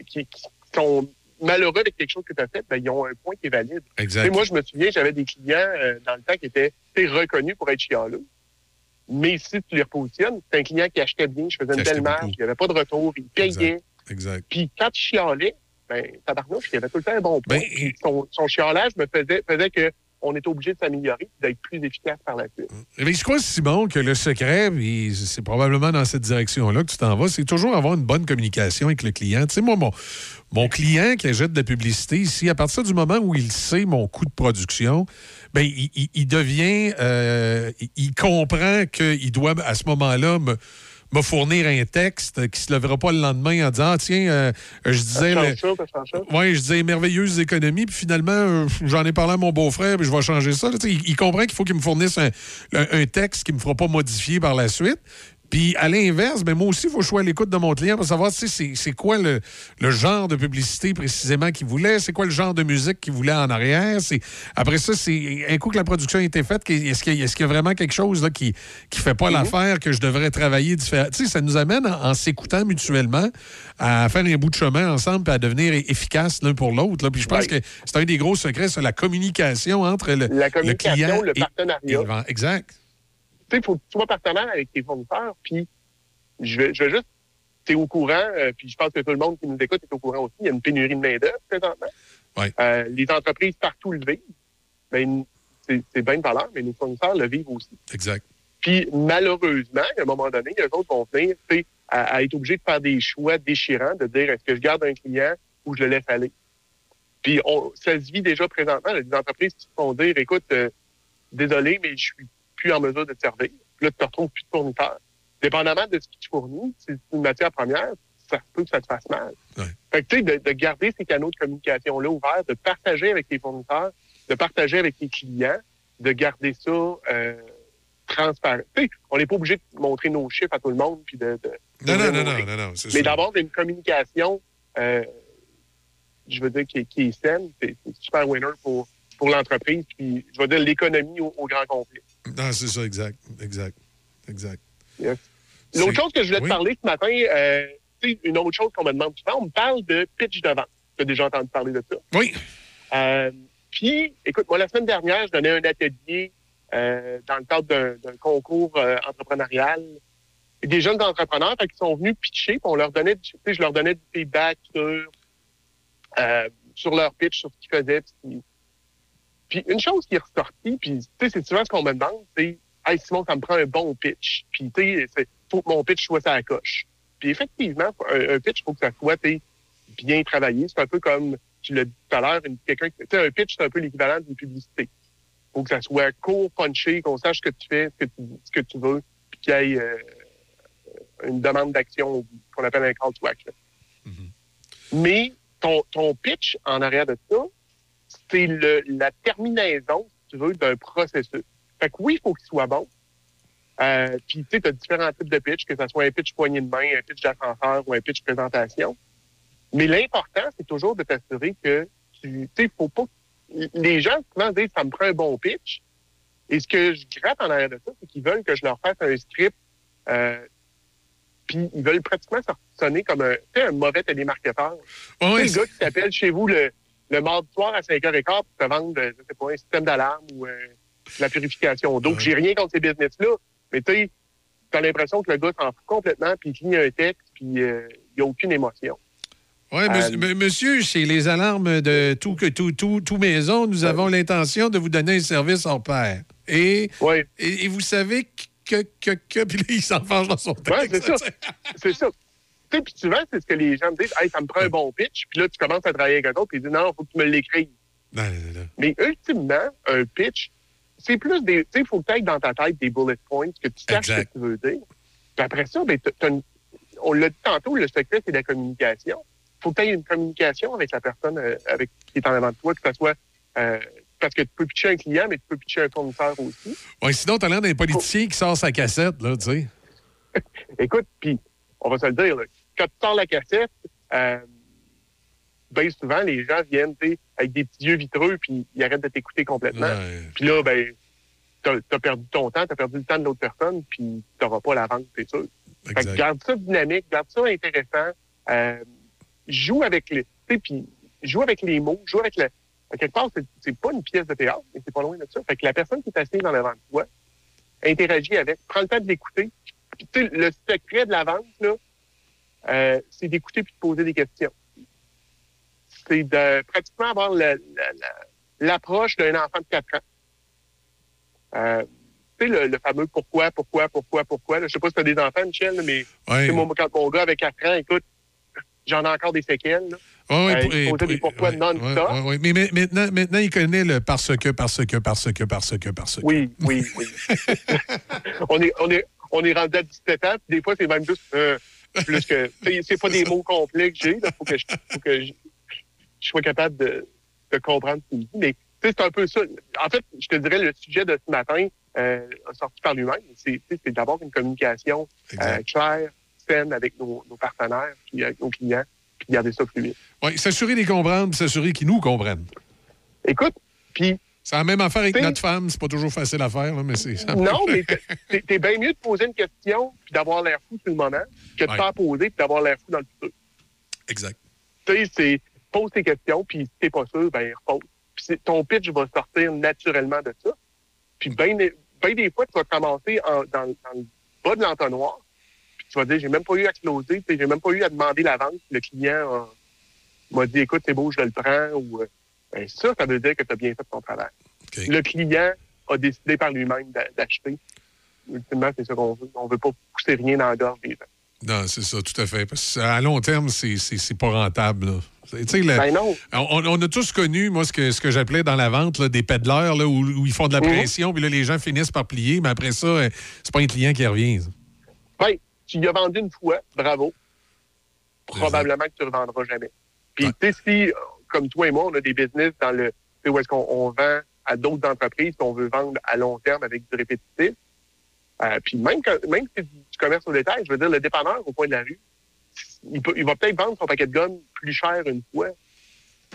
qui, qui sont malheureux avec quelque chose que tu as fait, ben, ils ont un point qui est valide. Tu exact. moi, je me souviens, j'avais des clients euh, dans le temps qui étaient tu reconnus pour être chialeux. Mais si tu les repositionnes, c'est un client qui achetait bien, je faisais une belle marge, beaucoup. il n'y avait pas de retour, il payait. exact. Puis quand il chialait, ben, tabarnouche, il avait tout le temps un bon point. Ben, son, son chialage me faisait, faisait que on était obligé de s'améliorer d'être plus efficace par la suite. Mais je crois, Simon, que le secret, c'est probablement dans cette direction-là que tu t'en vas, c'est toujours avoir une bonne communication avec le client. Tu sais, moi, mon, mon client qui achète de la publicité ici, à partir du moment où il sait mon coût de production, ben, il, il- devient, euh, il comprend qu'il doit, à ce moment-là, me, me fournir un texte qui ne se lèvera pas le lendemain en disant, ah, tiens, euh, je disais... Ça le- change ça, ça change ça. oui, je disais merveilleuse économie, puis finalement, euh, j'en ai parlé à mon beau-frère, puis je vais changer ça. là. Il, il comprend qu'il faut qu'il me fournisse un, un- un texte qui ne me fera pas modifier par la suite. Puis à l'inverse, ben moi aussi, il faut que je sois à l'écoute de mon client pour savoir tu sais, c'est quoi le, le genre de publicité précisément qu'il voulait, c'est quoi le genre de musique qu'il voulait en arrière. C'est Après ça, c'est un coup que la production a été faite, est-ce qu'il y, a- y vraiment quelque chose là, qui ne fait pas l'affaire que je devrais travailler différemment? Tu sais, ça nous amène, en, en s'écoutant mutuellement, à faire un bout de chemin ensemble puis à devenir efficaces l'un pour l'autre. Puis je pense que c'est un des gros secrets, c'est la communication entre le, La le communication, client le et- et partenariat. le vent. Exact. Tu sais, il faut que tu sois partenaire avec tes fournisseurs, puis je vais, je vais juste, tu es au courant, euh, puis je pense que tout le monde qui nous écoute est au courant aussi, il y a une pénurie de main-d'œuvre présentement. Ouais. Euh, les entreprises partout le vivent. Ben, c'est bien de valeur, mais nos fournisseurs le vivent aussi. Exact. Puis malheureusement, à un moment donné, eux autres vont venir tu à, à être obligés de faire des choix déchirants, de dire est-ce que je garde un client ou je le laisse aller? Puis on, ça se vit déjà présentement. Il y a des entreprises qui se font dire écoute, euh, désolé, mais je suis plus en mesure de te servir. Puis là, tu te retrouves plus de fournisseur. Dépendamment de ce que tu fournis, si c'est une matière première, ça peut que ça te fasse mal. Ouais. Fait que tu sais, de, de garder ces canaux de communication-là ouverts, de partager avec tes fournisseurs, de partager avec tes clients, de garder ça euh, transparent. Tu sais, on n'est pas obligé de montrer nos chiffres à tout le monde puis de, de Non, non, non, non, non, non. Mais d'avoir une communication, euh, je veux dire, qui, est- qui est saine, c'est c'est super winner pour, pour l'entreprise, puis je veux dire l'économie au, au grand complet. Non, c'est ça, exact. Exact. Exact. Yes. C'est- L'autre chose que je voulais Oui. te parler ce matin, euh, une autre chose qu'on me demande souvent, on me parle de pitch de vente. Tu as déjà entendu parler de ça? Oui. Euh, puis, écoute, moi, la semaine dernière, je donnais un atelier euh, dans le cadre d'un concours entrepreneurial. Et des jeunes entrepreneurs qui sont venus pitcher, puis on leur donnait, je leur donnais du feedback sur, sur leur pitch, sur ce qu'ils faisaient. Puis, puis une chose qui est ressortie, puis tu sais, c'est souvent ce qu'on me demande, c'est Hey Simon, ça me prend un bon pitch. Puis tu sais, faut que mon pitch soit à la coche. Puis effectivement, un, un pitch, il faut que ça soit bien travaillé. C'est un peu comme tu l'as dit tout à l'heure, quelqu'un qui- tu sais, un pitch, c'est un peu l'équivalent d'une publicité. Il faut que ça soit court, punché, qu'on sache ce que tu fais, ce que tu, ce que tu veux, puis qu'il y ait euh, une demande d'action qu'on appelle un call to action. Mais ton, ton pitch en arrière de ça, c'est le- la terminaison, si tu veux, d'un processus. Fait que oui, il faut qu'il soit bon. Euh, Puis, tu sais, tu as différents types de pitch, que ce soit un pitch poignée de main, un pitch d'ascenseur ou un pitch présentation. Mais l'important, c'est toujours de t'assurer que tu tu sais, faut pas. Les gens souvent disent ça me prend un bon pitch. Et ce que je gratte en arrière de ça, c'est qu'ils veulent que je leur fasse un script. Euh, puis ils veulent pratiquement sonner comme un, tu sais, un mauvais télémarketeur. C'est- le gars qui t'appelle chez vous le, le mardi soir à 5h15 pour te vendre, euh, je sais pas, un système d'alarme ou euh, la purification d'eau. J'ai rien contre ces business-là, mais tu sais, t'as l'impression que le gars s'en fout complètement, puis il lit un texte, puis euh, il n'y a aucune émotion. Ouais, monsieur, Euh, chez les alarmes de tout, que tout, tout, tout maison, nous avons l'intention de vous donner un service hors pair. Et, Ouais, et, et vous savez que, que, que, puis là, il s'enfarge dans son texte. c'est ça. c'est ça. Tu sais, puis souvent, c'est ce que les gens me disent, hey, ça me prend un bon pitch, puis là, tu commences à travailler avec un autre, puis ils disent, non, il faut que tu me l'écrives. Non, non, non. Mais ultimement, un pitch, c'est plus des. Tu sais, il faut que tu dans ta tête des bullet points, que tu saches ce que tu veux dire. Puis après ça, ben, t'as- une- on l'a dit tantôt, le secret, c'est la communication. Il faut que tu aies une communication avec la personne euh, avec qui est en avant de toi, que ce soit. euh, parce que tu peux pitcher un client, mais tu peux pitcher un fournisseur aussi. Sinon, t'as l'air d'un politicien qui sort sa cassette, là, tu sais. Écoute, puis on va se le dire, là, quand tu sors la cassette, euh, bien souvent, les gens viennent avec des petits yeux vitreux, puis ils arrêtent de t'écouter complètement. Ouais. Puis là, ben, t'as as perdu ton temps, t'as perdu le temps de l'autre personne, puis t'auras pas la vente, c'est sûr. Fait que garde ça dynamique, garde ça intéressant. Euh, joue avec les, puis joue avec les mots, joue avec le. À quelque part, c'est- pas une pièce de théâtre, mais c'est pas loin de ça. Fait que la personne qui est assise en avant de toi, interagit avec, prends le temps de l'écouter. Puis, tu sais, le secret de la vente, là, euh, c'est d'écouter puis de poser des questions. C'est de pratiquement avoir l'approche d'un enfant de 4 ans. Euh, tu sais, le, le fameux pourquoi, pourquoi, pourquoi, pourquoi. là. Je sais pas si tu as des enfants, Michel, là, mais Ouais. quand mon gars avait 4 ans, écoute, j'en ai encore des séquelles. là. Ouais, Euh, pour- et- pourquoi ouais, ouais, ouais. Mais, mais maintenant, maintenant, il connaît le parce que, parce que, parce que, parce que, parce que. Oui, oui, oui. on, est, on, est, on est rendu à 17 ans, puis des fois, c'est même juste euh, plus que. C'est pas des mots complets que j'ai. Il faut que, je, faut que je, je sois capable de, de comprendre ce qu'il dit. Mais c'est un peu ça. En fait, je te dirais, le sujet de ce matin, euh, sorti par lui-même, c'est d'avoir une communication euh, claire, saine avec nos, nos partenaires, puis avec nos clients, puis garder ça fluide. Ouais, s'assurer de les comprendre, puis s'assurer qu'ils nous comprennent. Écoute, puis C'est la même affaire avec notre femme. C'est pas toujours facile à faire, là, mais c'est ça. Non, mais t'es- bien mieux de poser une question puis d'avoir l'air fou sur le moment que de Ouais. faire poser puis d'avoir l'air fou dans le futur. Exact. Tu sais, c'est pose tes questions puis si t'es pas sûr, ben repose. Puis ton pitch va sortir naturellement de ça. Puis bien ben des fois, tu vas commencer en- dans, dans le bas de l'entonnoir puis tu vas dire, j'ai même pas eu à closer, j'ai même pas eu à demander la vente. Le client a- m'a dit, écoute, c'est beau, je le prends. Ou, ben ça, ça veut dire que tu as bien fait ton travail. Le client a décidé par lui-même d'a- d'acheter. Ultimement, c'est ça qu'on veut. On veut pas pousser rien dans la gorge des gens. Non, c'est ça, tout à fait. Parce qu'à long terme, c'est pas rentable. là. Ben non. on, on a tous connu, moi, ce que, ce que j'appelais dans la vente, là, des pédaleurs là, où, où ils font de la Mhm. pression, puis là, les gens finissent par plier, mais après ça, euh, c'est pas un client qui revient. ça. Ben, tu y as vendu une fois, bravo. Probablement que tu ne revendras jamais. Puis, Ouais. tu sais, si, comme toi et moi, on a des business dans le. Où est-ce qu'on on vend à d'autres entreprises qu'on veut vendre à long terme avec du répétitif. Euh, puis, même, quand, même si c'est du commerce au détail, je veux dire, le dépanneur au coin de la rue, il, peut- il va peut-être vendre son paquet de gomme plus cher une fois,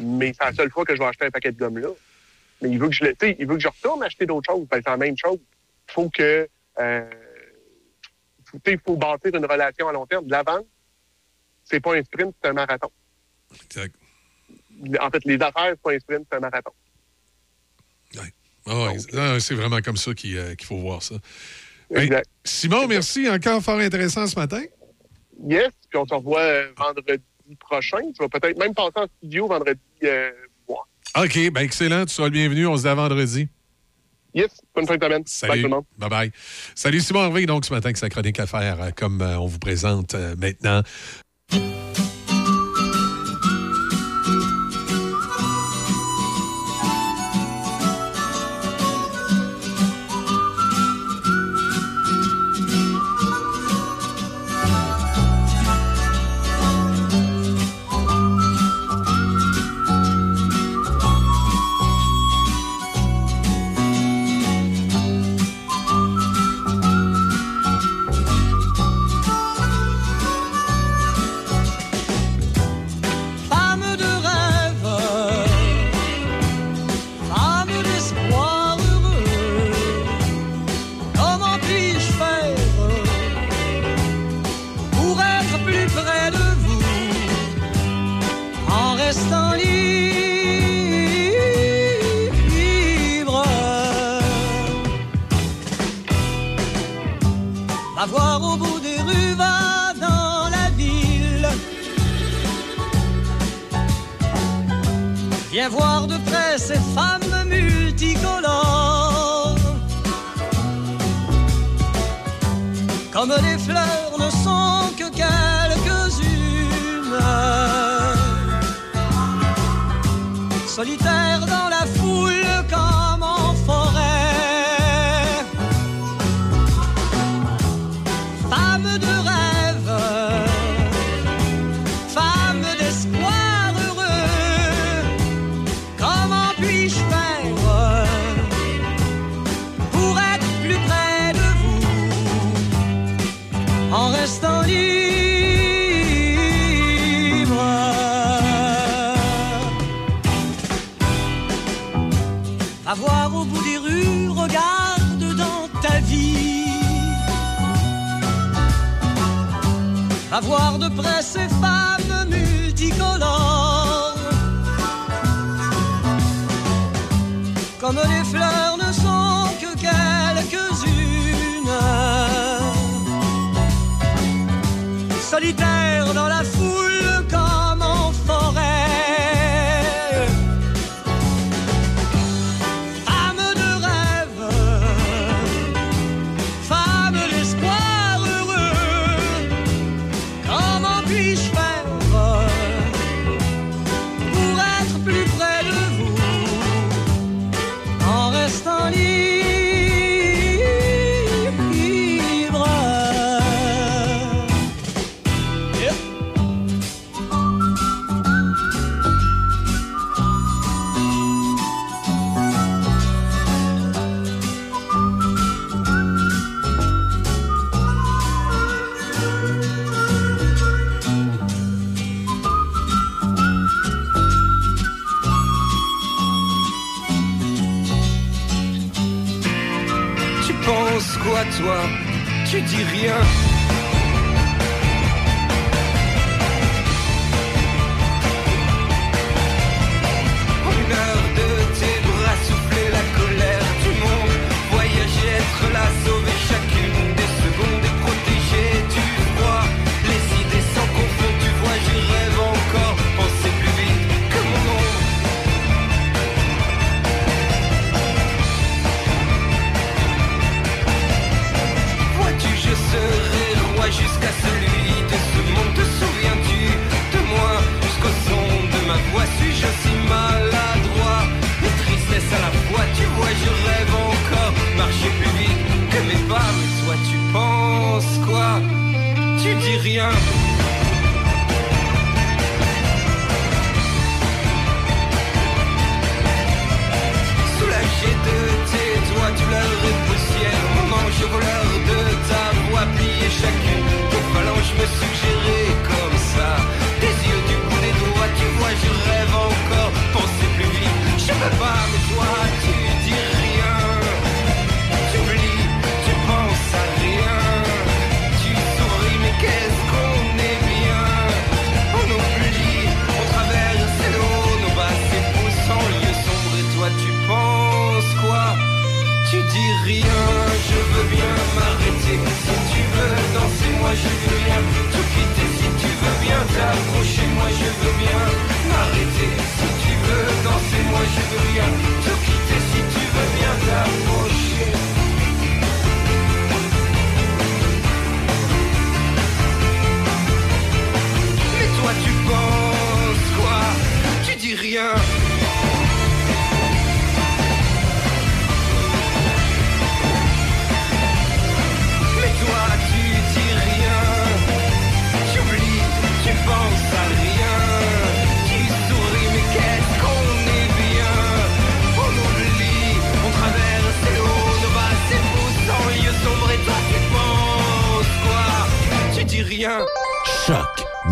mais c'est la seule fois que je vais acheter un paquet de gomme là. Mais il veut que je le, il veut que je retourne acheter d'autres choses. Ben, c'est la même chose. Il faut que euh, faut- faut bâtir une relation à long terme. De la vente, c'est pas un sprint, c'est un marathon. Exact. En fait, les affaires, c'est pas un sprint, c'est un marathon. Ah ouais, non, c'est vraiment comme ça qu'il euh, faut voir ça. Hey, Exact. Simon, merci. Encore fort intéressant ce matin. Yes, puis on se revoit euh, vendredi prochain. Tu vas peut-être même passer en studio vendredi. Euh. OK, ben excellent. Tu seras le bienvenu. On se dit à vendredi. yes, bonne fin de semaine. Bye Salut. tout le monde. Bye bye. Salut Simon Harvey, donc ce matin, que sa chronique à faire, euh, comme on vous présente maintenant.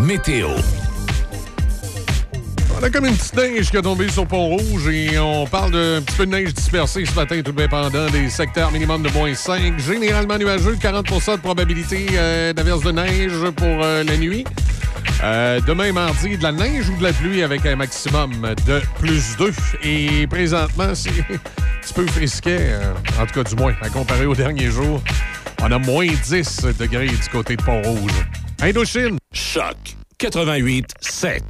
météo. On a comme une petite neige qui a tombé sur Pont-Rouge et on parle d'un petit peu de neige dispersée ce matin, tout dépendant des secteurs minimum de moins 5. Généralement nuageux, 40 de probabilité euh, d'averse de neige pour euh, la nuit. Euh, demain, mardi, de la neige ou de la pluie avec un maximum de plus 2. Et présentement, c'est un petit peu frisquet, en tout cas du moins, à comparer aux derniers jours. On a moins 10 degrés du côté de Pont-Rouge. Indochine. Choc 88 7.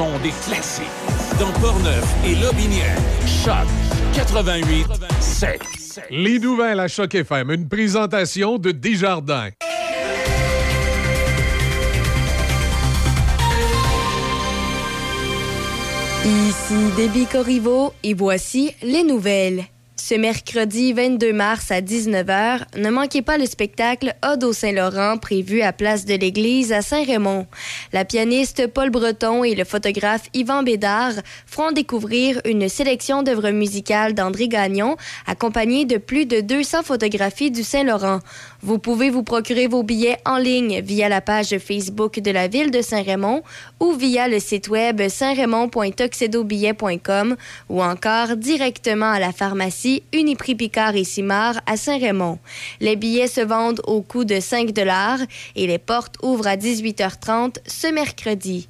Des classiques. Dans Portneuf et Lobinière. Choc 88 7. Les nouvelles à Choc FM, une présentation de Desjardins. Ici Déby Corriveau et voici les nouvelles. Ce mercredi 22 mars à 19h, ne manquez pas le spectacle Ode au Saint-Laurent prévu à Place de l'Église à Saint-Raymond. La pianiste Paul Breton et le photographe Yvan Bédard feront découvrir une sélection d'œuvres musicales d'André Gagnon, accompagnée de plus de 200 photographies du Saint-Laurent. Vous pouvez vous procurer vos billets en ligne via la page Facebook de la ville de Saint-Raymond ou via le site web saint-raymond.tuxedobillet.com ou encore directement à la pharmacie Uniprix Picard et Simard à Saint-Raymond. Les billets se vendent au coût de 5 et les portes ouvrent à 18h30 ce mercredi.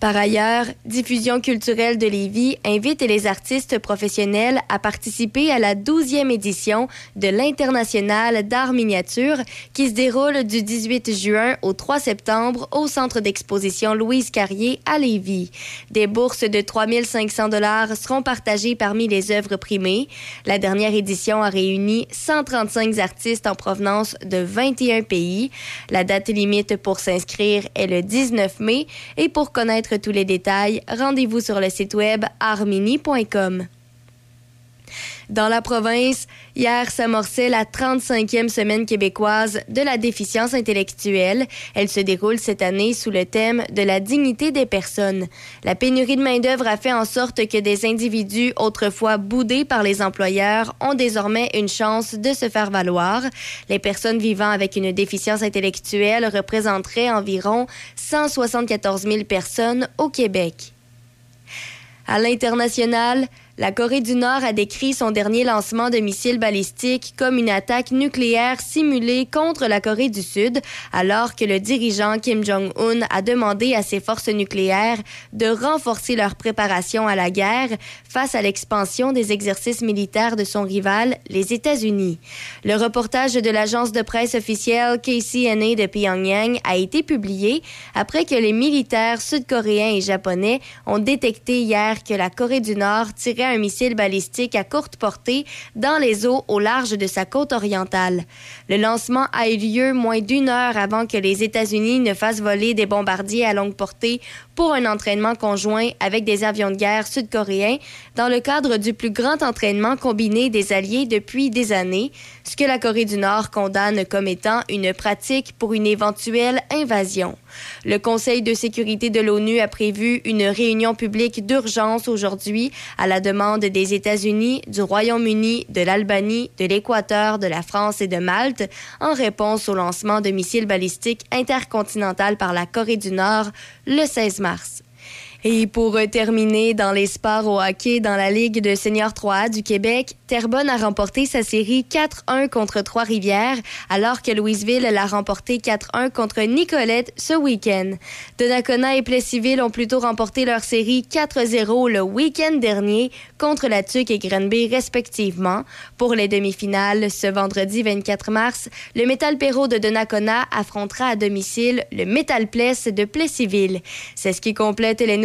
Par ailleurs, Diffusion culturelle de Lévis invite les artistes professionnels à participer à la 12e édition de l'International d'art miniature qui se déroule du 18 juin au 3 septembre au centre d'exposition Louise Carrier à Lévis. Des bourses de 3500 dollars seront partagées parmi les œuvres primées. La dernière édition a réuni 135 artistes en provenance de 21 pays. La date limite pour s'inscrire est le 19 mai et pour connaître tous les détails, rendez-vous sur le site web armini.com. Dans la province, hier s'amorçait la 35e semaine québécoise de la déficience intellectuelle. Elle se déroule cette année sous le thème de la dignité des personnes. La pénurie de main-d'œuvre a fait en sorte que des individus autrefois boudés par les employeurs ont désormais une chance de se faire valoir. Les personnes vivant avec une déficience intellectuelle représenteraient environ 174 000 personnes au Québec. À l'international, la Corée du Nord a décrit son dernier lancement de missiles balistiques comme une attaque nucléaire simulée contre la Corée du Sud, alors que le dirigeant Kim Jong-un a demandé à ses forces nucléaires de renforcer leur préparation à la guerre face à l'expansion des exercices militaires de son rival, les États-Unis. Le reportage de l'agence de presse officielle KCNA de Pyongyang a été publié après que les militaires sud-coréens et japonais ont détecté hier que la Corée du Nord tirait un missile balistique à courte portée dans les eaux au large de sa côte orientale. Le lancement a eu lieu moins d'une heure avant que les États-Unis ne fassent voler des bombardiers à longue portée pour un entraînement conjoint avec des avions de guerre sud-coréens dans le cadre du plus grand entraînement combiné des alliés depuis des années, ce que la Corée du Nord condamne comme étant une pratique pour une éventuelle invasion. Le Conseil de sécurité de l'ONU a prévu une réunion publique d'urgence aujourd'hui à la demande des États-Unis, du Royaume-Uni, de l'Albanie, de l'Équateur, de la France et de Malte en réponse au lancement de missiles balistiques intercontinental par la Corée du Nord le 16 mars mars. Et pour terminer dans les sports au hockey dans la Ligue de senior 3A du Québec, Terrebonne a remporté sa série 4-1 contre Trois-Rivières, alors que Louisville l'a remporté 4-1 contre Nicolette ce week-end. Donnacona et Plessisville ont plutôt remporté leur série 4-0 le week-end dernier contre la Tuque et Grenby respectivement. Pour les demi-finales, ce vendredi 24 mars, le Métal Perrault de Donnacona affrontera à domicile le Métal Pless de Plessisville. C'est ce qui complète les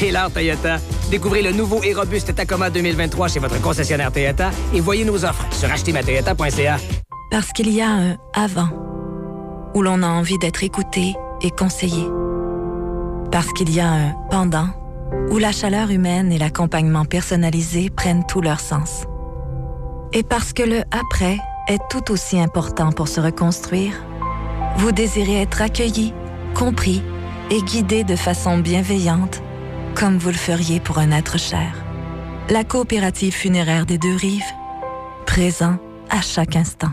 L'heure Toyota. Découvrez le nouveau et robuste Tacoma 2023 chez votre concessionnaire Toyota et voyez nos offres sur achetermatoyota.ca. Parce qu'il y a un avant, où l'on a envie d'être écouté et conseillé. Parce qu'il y a un pendant, où la chaleur humaine et l'accompagnement personnalisé prennent tout leur sens. Et parce que le après est tout aussi important pour se reconstruire, vous désirez être accueilli, compris et guidé de façon bienveillante, comme vous le feriez pour un être cher. La coopérative funéraire des deux rives, présent à chaque instant.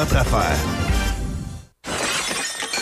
notre affaire.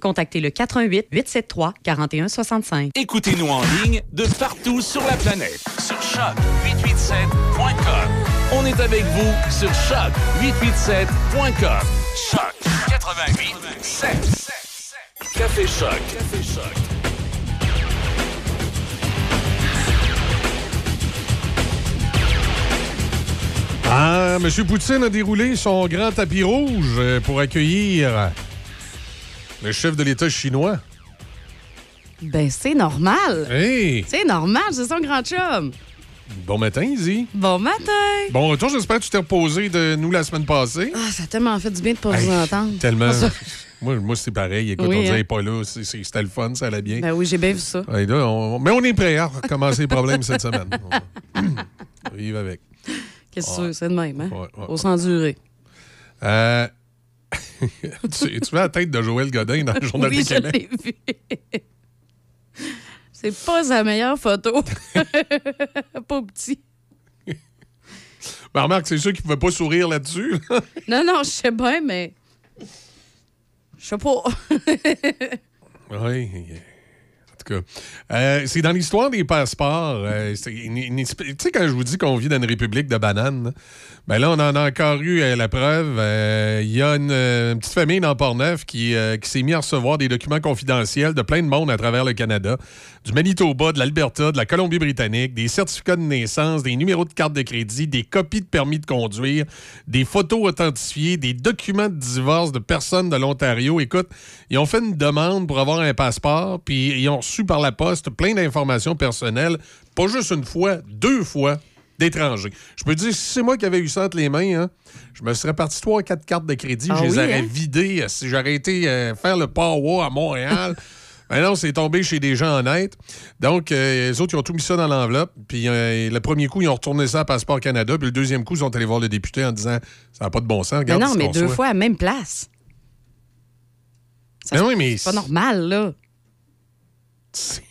contactez le 88 873 4165. Écoutez-nous en ligne de partout sur la planète. Sur choc887.com. On est avec vous sur choc887.com. Choc 88 7. Café Choc. Café Choc. Ah, M. Poutine a déroulé son grand tapis rouge pour accueillir le chef de l'État chinois. Ben, c'est normal. Hey! C'est normal, c'est son grand chum. Bon matin, Izzy. Bon matin. Bon retour, j'espère que tu t'es reposé de nous la semaine passée. Ah, ça a tellement fait du bien de pas vous entendre. Tellement. Ça- moi, moi c'est pareil. Écoute, Oui, on dirait hein. pas là. C'était le fun, ça allait bien. Ben oui, j'ai bien vu ça. Ouais, là, on- Mais on est prêt à recommencer les problèmes cette semaine. On va vivre avec. Qu'est-ce que veux? C'est de même, hein? Ouais, ouais, Faut s'endurer. Euh, tu, tu veux la tête de Joël Godin dans le Journal Oui, Québec? C'est pas sa meilleure photo. pas petit. Ben, remarque, c'est sûr qu'il pouvait pas sourire là-dessus. là. Non, non, je sais bien, mais. Je sais pas. Oui. Euh, c'est dans l'histoire des passeports. euh, tu sais, quand je vous dis qu'on vit dans une république de bananes, ben là, on en a encore eu euh, la preuve. Il y a une, petite famille dans Port-Neuf qui, qui s'est mis à recevoir des documents confidentiels de plein de monde à travers le Canada, du Manitoba, de l'Alberta, de la Colombie-Britannique, des certificats de naissance, des numéros de carte de crédit, des copies de permis de conduire, des photos authentifiées, des documents de divorce de personnes de l'Ontario. Écoute, ils ont fait une demande pour avoir un passeport, puis ils ont reçu par la poste plein d'informations personnelles, pas juste une fois, deux fois d'étrangers. Je peux te dire, si c'est moi qui avais eu ça entre les mains, hein, je me serais parti trois, quatre cartes de crédit, Ah je les oui, aurais hein? vidées. Si j'aurais été euh, faire le power à Montréal, ben non, c'est tombé chez des gens honnêtes. Donc, euh, les autres, ils ont tout mis ça dans l'enveloppe. Puis, euh, le premier coup, ils ont retourné ça à Passeport Canada. Puis, le deuxième coup, ils sont allés voir le député en disant Ça n'a pas de bon sens. Mais Regarde non, ce mais deux fois à la même place. Ça, Mais oui, mais C'est pas normal, là. C'est-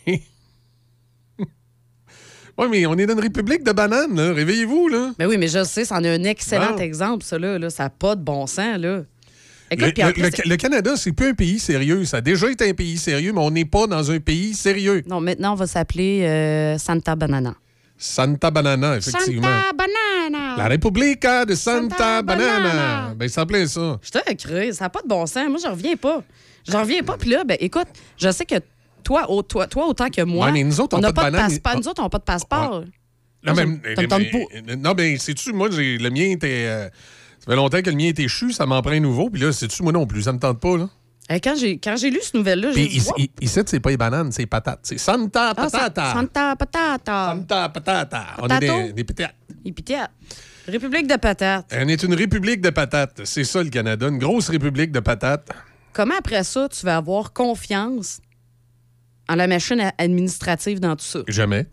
Oui, mais on est dans une république de bananes, là. Réveillez-vous, là. Mais oui, mais je sais, c'en est un excellent Bon. exemple, ça, là. là. Ça n'a pas de bon sens, là. Écoute, Le, plus- le- le Canada, c'est plus un pays sérieux. Ça a déjà été un pays sérieux, mais on n'est pas dans un pays sérieux. Non, maintenant, on va s'appeler euh, Santa Banana. Santa Banana, effectivement. Santa Banana! La République de Santa, Santa Banana. Banana. Ben, ça plaît ça. Je te crée, ça n'a pas de bon sens. Moi, je reviens pas. Je reviens pas. Puis là, ben, écoute, je sais que toi, au- toi, toi autant que moi, Ouais, mais nous autres, on n'a pas de banane. passeport. Nous autres, on n'a pas de passeport. Non, mais, tente mais- non, ben, sais-tu, moi, j'ai- le mien était. euh, ça fait longtemps que le mien était chu, ça m'en prend un nouveau. Puis là, sais-tu, moi non plus, ça me tente pas, là. Euh, Quand j'ai quand j'ai lu ce nouvelle-là, j'ai dit. ici, ici, c'est pas les bananes, c'est les patates. C'est Santa Ah, Patata. Santa Patata. Santa Patata. On est des, des tiens, République de patates. On est une république de patates. C'est ça, le Canada. Une grosse république de patates. Comment après ça, tu vas avoir confiance en la machine administrative dans tout ça? Jamais.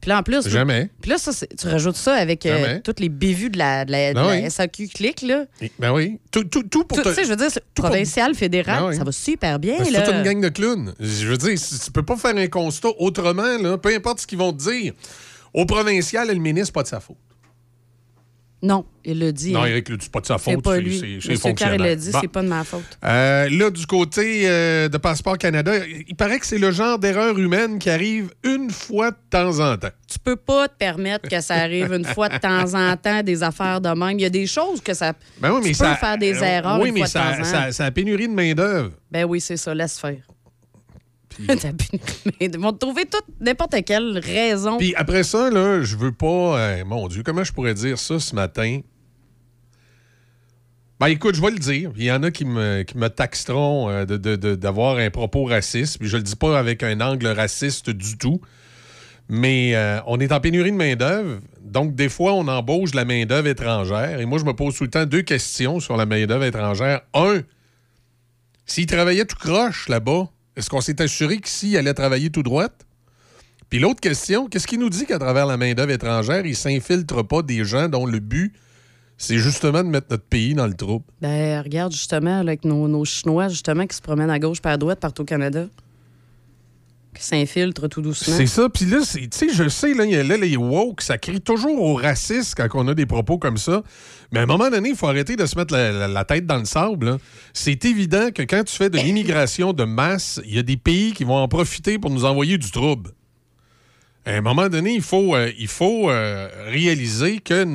Puis là, en plus. Jamais. Puis là, ça, tu rajoutes ça avec euh, toutes les bévues de la, de la, de Ben la oui. SAQ Click, là. Ben oui. Tout, tout, tout pour Tu te- sais, je veux dire, pour- provincial, fédéral, Ben oui. ça va super bien, Ben, C'est toute une gang de clowns. Je veux dire, tu peux pas faire un constat autrement, là, peu importe ce qu'ils vont te dire. Au provincial, le ministre, pas de sa faute. Non, il l'a dit. Non, hein. Eric, c'est pas de sa faute. pas c'est- fonctionnaires. l'a dit, Bon. c'est pas de ma faute. Euh, là, du côté euh, de Passeport Canada, il paraît que c'est le genre d'erreur humaine qui arrive une fois de temps en temps. Tu peux pas te permettre que ça arrive une fois de temps en temps, des affaires de même. Il y a des choses que ça. Ben oui, tu mais peux ça, faire des euh, erreurs Oui, une mais fois de ça, temps en ça, temps. ça a pénurie de main-d'œuvre. Ben oui, c'est ça, laisse faire. Ils vont trouver toute n'importe quelle raison. Puis après ça, là, je veux pas. euh, mon Dieu, comment je pourrais dire ça ce matin? Ben écoute, je vais le dire. Il y en a qui me, qui me taxeront euh, d'avoir un propos raciste. Puis je le dis pas avec un angle raciste du tout. Mais euh, on est en pénurie de main-d'œuvre. Donc, des fois, on embauche la main-d'œuvre étrangère. Et moi, je me pose tout le temps deux questions sur la main-d'œuvre étrangère. Un, s'il travaillait tout croche là-bas, est-ce qu'on s'est assuré qu'ici, il allait travailler tout droit? Puis l'autre question, qu'est-ce qui nous dit qu'à travers la main-d'œuvre étrangère, il s'infiltre pas des gens dont le but, c'est justement de mettre notre pays dans le trouble? Ben, regarde justement avec nos, nos Chinois, justement, qui se promènent à gauche par à droite partout au Canada. Qui s'infiltrent tout doucement. C'est ça. Puis là, tu sais, je sais, là, là, les woke, ça crie toujours au racisme quand on a des propos comme ça. Mais à un moment donné, il faut arrêter de se mettre la, tête dans le sable. C'est évident que quand tu fais de l'immigration de masse, il y a des pays qui vont en profiter pour nous envoyer du trouble. À un moment donné, il faut, euh, il faut euh, réaliser que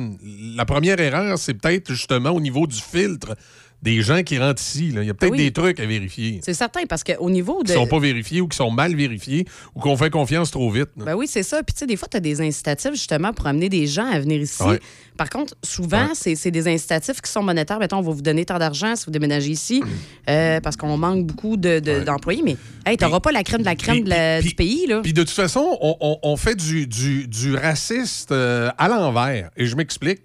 la première erreur, c'est peut-être justement au niveau du filtre des gens qui rentrent ici. là. Il y a peut-être Oui. des trucs à vérifier C'est certain, parce qu'au niveau qui de. sont pas vérifiés ou qui sont mal vérifiés ou qu'on fait confiance trop vite. là. Ben oui, c'est ça. Puis, tu sais, des fois, tu as des incitatifs justement pour amener des gens à venir ici. Ouais. Par contre, souvent, c'est c'est des incitatifs qui sont monétaires. Mettons, on va vous donner tant d'argent si vous déménagez ici, euh, parce qu'on manque beaucoup de- de- d'employés. Mais, hey, tu n'auras pas la crème de la crème de la- du pays, là. Puis de toute façon, on, on- on fait du, du, du raciste euh, à l'envers. Et je m'explique.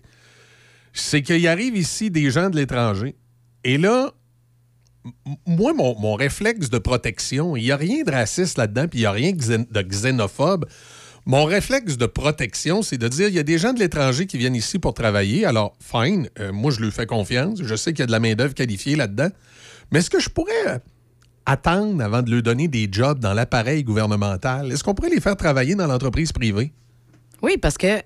C'est qu'il arrive ici des gens de l'étranger. Et là, moi, mon, mon réflexe de protection, il n'y a rien de raciste là-dedans, puis il n'y a rien de xén- de xénophobe. Mon réflexe de protection, c'est de dire il y a des gens de l'étranger qui viennent ici pour travailler. Alors, fine, euh, moi, je lui fais confiance. Je sais qu'il y a de la main-d'œuvre qualifiée là-dedans. Mais est-ce que je pourrais attendre avant de leur donner des jobs dans l'appareil gouvernemental? Est-ce qu'on pourrait les faire travailler dans l'entreprise privée? Oui, parce que?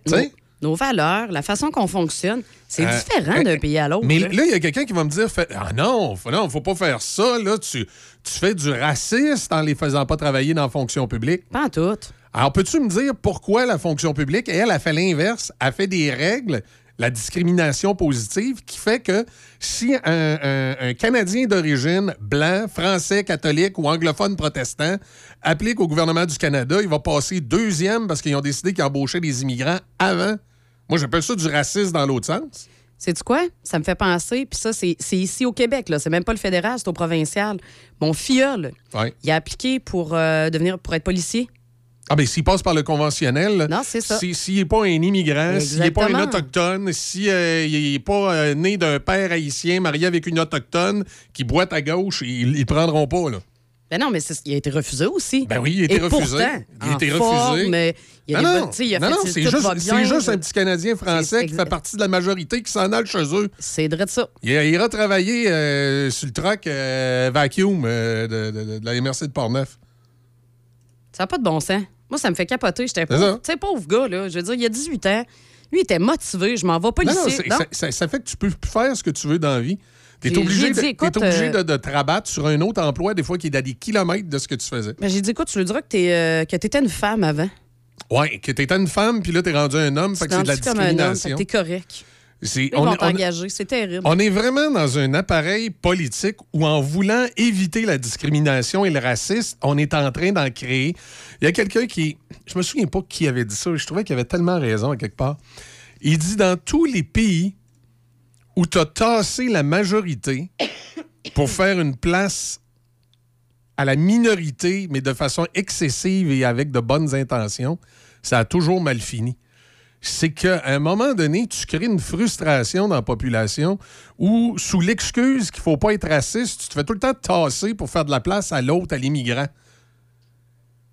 Nos valeurs, la façon qu'on fonctionne, c'est Euh, différent euh, d'un pays à l'autre. Mais là. il y a quelqu'un qui va me dire fait- Ah non, faut, non, faut pas faire ça. Là, tu, tu fais du racisme en les faisant pas travailler dans la fonction publique. Pas en tout. Alors, peux-tu me dire pourquoi la fonction publique, elle, a fait l'inverse, a fait des règles, la discrimination positive, qui fait que si un, un- un Canadien d'origine, blanc, français, catholique ou anglophone protestant, applique au gouvernement du Canada, il va passer deuxième parce qu'ils ont décidé qu'ils embauchaient des immigrants avant. Moi, j'appelle ça du racisme dans l'autre sens. Sais-tu quoi? Ça me fait penser, puis ça, c'est c'est ici au Québec, là. C'est même pas le fédéral, c'est au provincial. Mon filleul, Ouais. il a appliqué pour euh, devenir pour être policier. Ah ben s'il passe par le conventionnel, Non, c'est ça. si- s'il n'est pas un immigrant, s'il n'est pas un autochtone, s'il n'est pas euh, né d'un père haïtien marié avec une autochtone qui boite à gauche, ils ne prendront pas. Là. Ben non, mais il a été refusé aussi. Ben oui, il a été Et refusé. pourtant, il a été refusé. mais il y a non, non, il a non, c'est juste, bien. c'est juste un petit Canadien français qui fait partie de la majorité qui s'en a chez eux. C'est vrai de ça. Il ira travailler euh, sur le truck euh, vacuum euh, de, de- de la MRC de Portneuf. Ça n'a pas de bon sens. Moi, ça me fait capoter. J'étais pauvre. Tu sais, pauvre gars, là. Je veux dire, il y a 18 ans. Lui, il était motivé. Je m'en vais pas Non, non, ça, fait que tu peux plus faire ce que tu veux dans la vie. Tu es obligé, de, écoute, obligé euh, de, de te rabattre sur un autre emploi, des fois qui est à des kilomètres de ce que tu faisais. Ben, j'ai dit, écoute, tu lui diras que t'es, euh, que t'étais une femme avant? Ouais, que t'étais une femme, puis là, t'es rendu un homme, fait que c'est de la discrimination. T'es correct. C'est- Ils on vont est- on est- t'engager. C'est terrible. On est vraiment dans un appareil politique où, en voulant éviter la discrimination et le racisme, on est en train d'en créer. Il y a quelqu'un qui. Je me souviens pas qui avait dit ça, je trouvais qu'il avait tellement raison à quelque part. Il dit dans tous les pays où tu as tassé la majorité pour faire une place à la minorité, mais de façon excessive et avec de bonnes intentions, ça a toujours mal fini c'est qu'à un moment donné, tu crées une frustration dans la population où, sous l'excuse qu'il faut pas être raciste, tu te fais tout le temps tasser pour faire de la place à l'autre, à l'immigrant.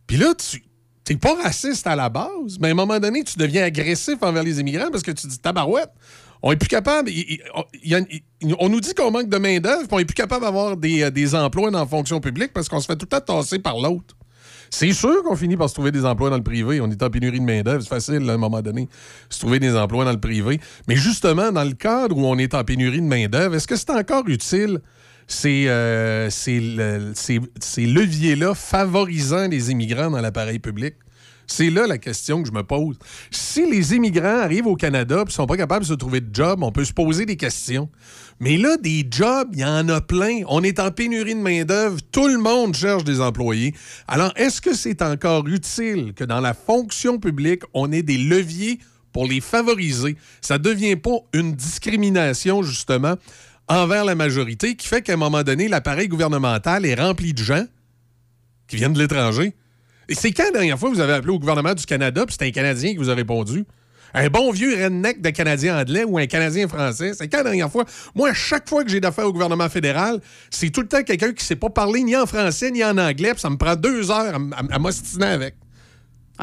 Puis là, tu n'es pas raciste à la base, mais à un moment donné, tu deviens agressif envers les immigrants parce que tu dis tabarouette. On est plus capable. on- nous dit qu'on manque de main-d'œuvre, on est plus capable d'avoir des, euh, des emplois dans la fonction publique parce qu'on se fait tout le temps tasser par l'autre. C'est sûr qu'on finit par se trouver des emplois dans le privé. On est en pénurie de main-d'œuvre. C'est facile, à un moment donné, se trouver des emplois dans le privé. Mais justement, dans le cadre où on est en pénurie de main-d'œuvre, est-ce que c'est encore utile ces, euh, leviers-là favorisant les immigrants dans l'appareil public? C'est là la question que je me pose. Si les immigrants arrivent au Canada et ne sont pas capables de se trouver de job, on peut se poser des questions. Mais là, des jobs, il y en a plein. On est en pénurie de main-d'œuvre. Tout le monde cherche des employés. Alors, est-ce que c'est encore utile que dans la fonction publique, on ait des leviers pour les favoriser? Ça ne devient pas une discrimination, justement, envers la majorité qui fait qu'à un moment donné, l'appareil gouvernemental est rempli de gens qui viennent de l'étranger. Et c'est quand la dernière fois vous avez appelé au gouvernement du Canada puis c'était un Canadien qui vous a répondu? Un bon vieux redneck de Canadien anglais ou un Canadien français, c'est quand la dernière fois? Moi, à chaque fois que j'ai d'affaires au gouvernement fédéral, c'est tout le temps quelqu'un qui ne sait pas parler ni en français ni en anglais, puis ça me prend deux heures à, à- avec.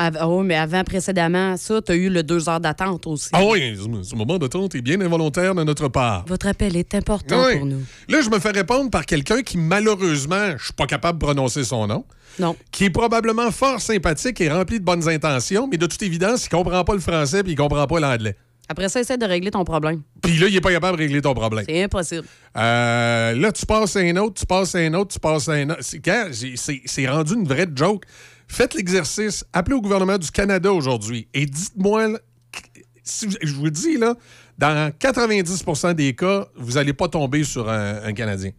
Ah, oh, mais avant, précédemment, ça, tu as eu le deux heures d'attente aussi. Ah oui, ce moment d'attente est bien involontaire de notre part. Votre appel est important Oui. pour nous. Là, je me fais répondre par quelqu'un qui, malheureusement, je suis pas capable de prononcer son nom. Non. Qui est probablement fort sympathique et rempli de bonnes intentions, mais de toute évidence, il comprend pas le français puis il comprend pas l'anglais. Après ça, essaie de régler ton problème. Puis là, il est pas capable de régler ton problème. C'est impossible. Euh, là, tu passes à un autre, tu passes à un autre, tu passes à un autre. C'est rendu une vraie joke. Faites l'exercice, appelez au gouvernement du Canada aujourd'hui et dites-moi, si je vous dis, là, dans 90% des cas, vous n'allez pas tomber sur un, un Canadien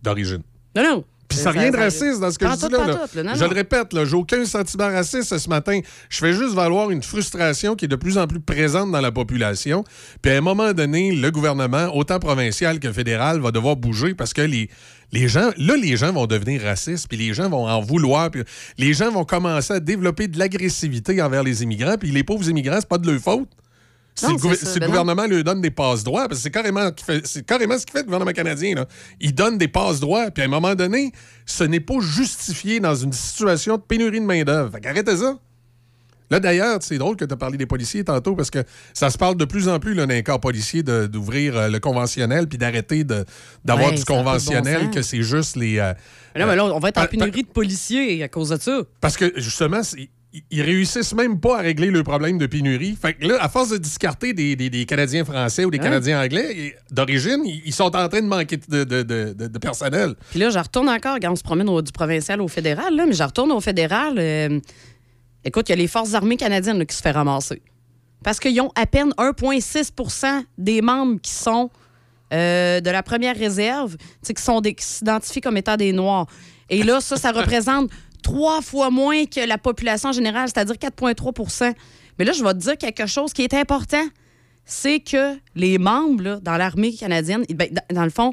d'origine. Non, non. Puis ça n'a rien de raciste dans ce que je dis là. là. pantoute, là. Non, je non. le répète, j'ai aucun sentiment raciste ce matin. Je fais juste valoir une frustration qui est de plus en plus présente dans la population. Puis à un moment donné, le gouvernement, autant provincial que fédéral, va devoir bouger parce que les, les gens, là, les gens vont devenir racistes, puis les gens vont en vouloir, puis les gens vont commencer à développer de l'agressivité envers les immigrants, puis les pauvres immigrants, c'est pas de leur faute. Si Non, le, gouver- c'est ça. si le Ben non. gouvernement lui donne des passes-droits, parce que c'est carrément, carrément ce qu'il fait le gouvernement canadien. Là. Il donne des passes-droits, puis à un moment donné, ce n'est pas justifié dans une situation de pénurie de main-d'œuvre. Fait qu'arrêtez ça. Là, d'ailleurs, c'est drôle que tu as parlé des policiers tantôt, parce que ça se parle de plus en plus là, dans les corps policiers de- d'ouvrir euh, le conventionnel puis d'arrêter de- d'avoir Ouais, du bon conventionnel, que c'est juste les. euh, Mais non, mais là, on va être en pénurie de policiers à cause de ça. parce que justement, ils- réussissent même pas à régler le problème de pénurie. Fait que là, à force de discarter des, des- des Canadiens français ou des Hein? Canadiens anglais, d'origine, ils ils sont en train de manquer de, de- de- de- de personnel. Puis là, je retourne encore, quand on se promène au- du provincial au fédéral, là, mais je retourne au fédéral. euh, écoute, il y a les forces armées canadiennes qui se fait ramasser. Parce qu'ils ont à peine 1,6% des membres qui sont euh, de la première réserve, qui s'identifient comme étant des Noirs. Et là, ça, ça représente trois fois moins que la population générale, c'est-à-dire 4,3% Mais là, je vais te dire quelque chose qui est important. C'est que les membres dans l'armée canadienne, ben, dans, dans le fond,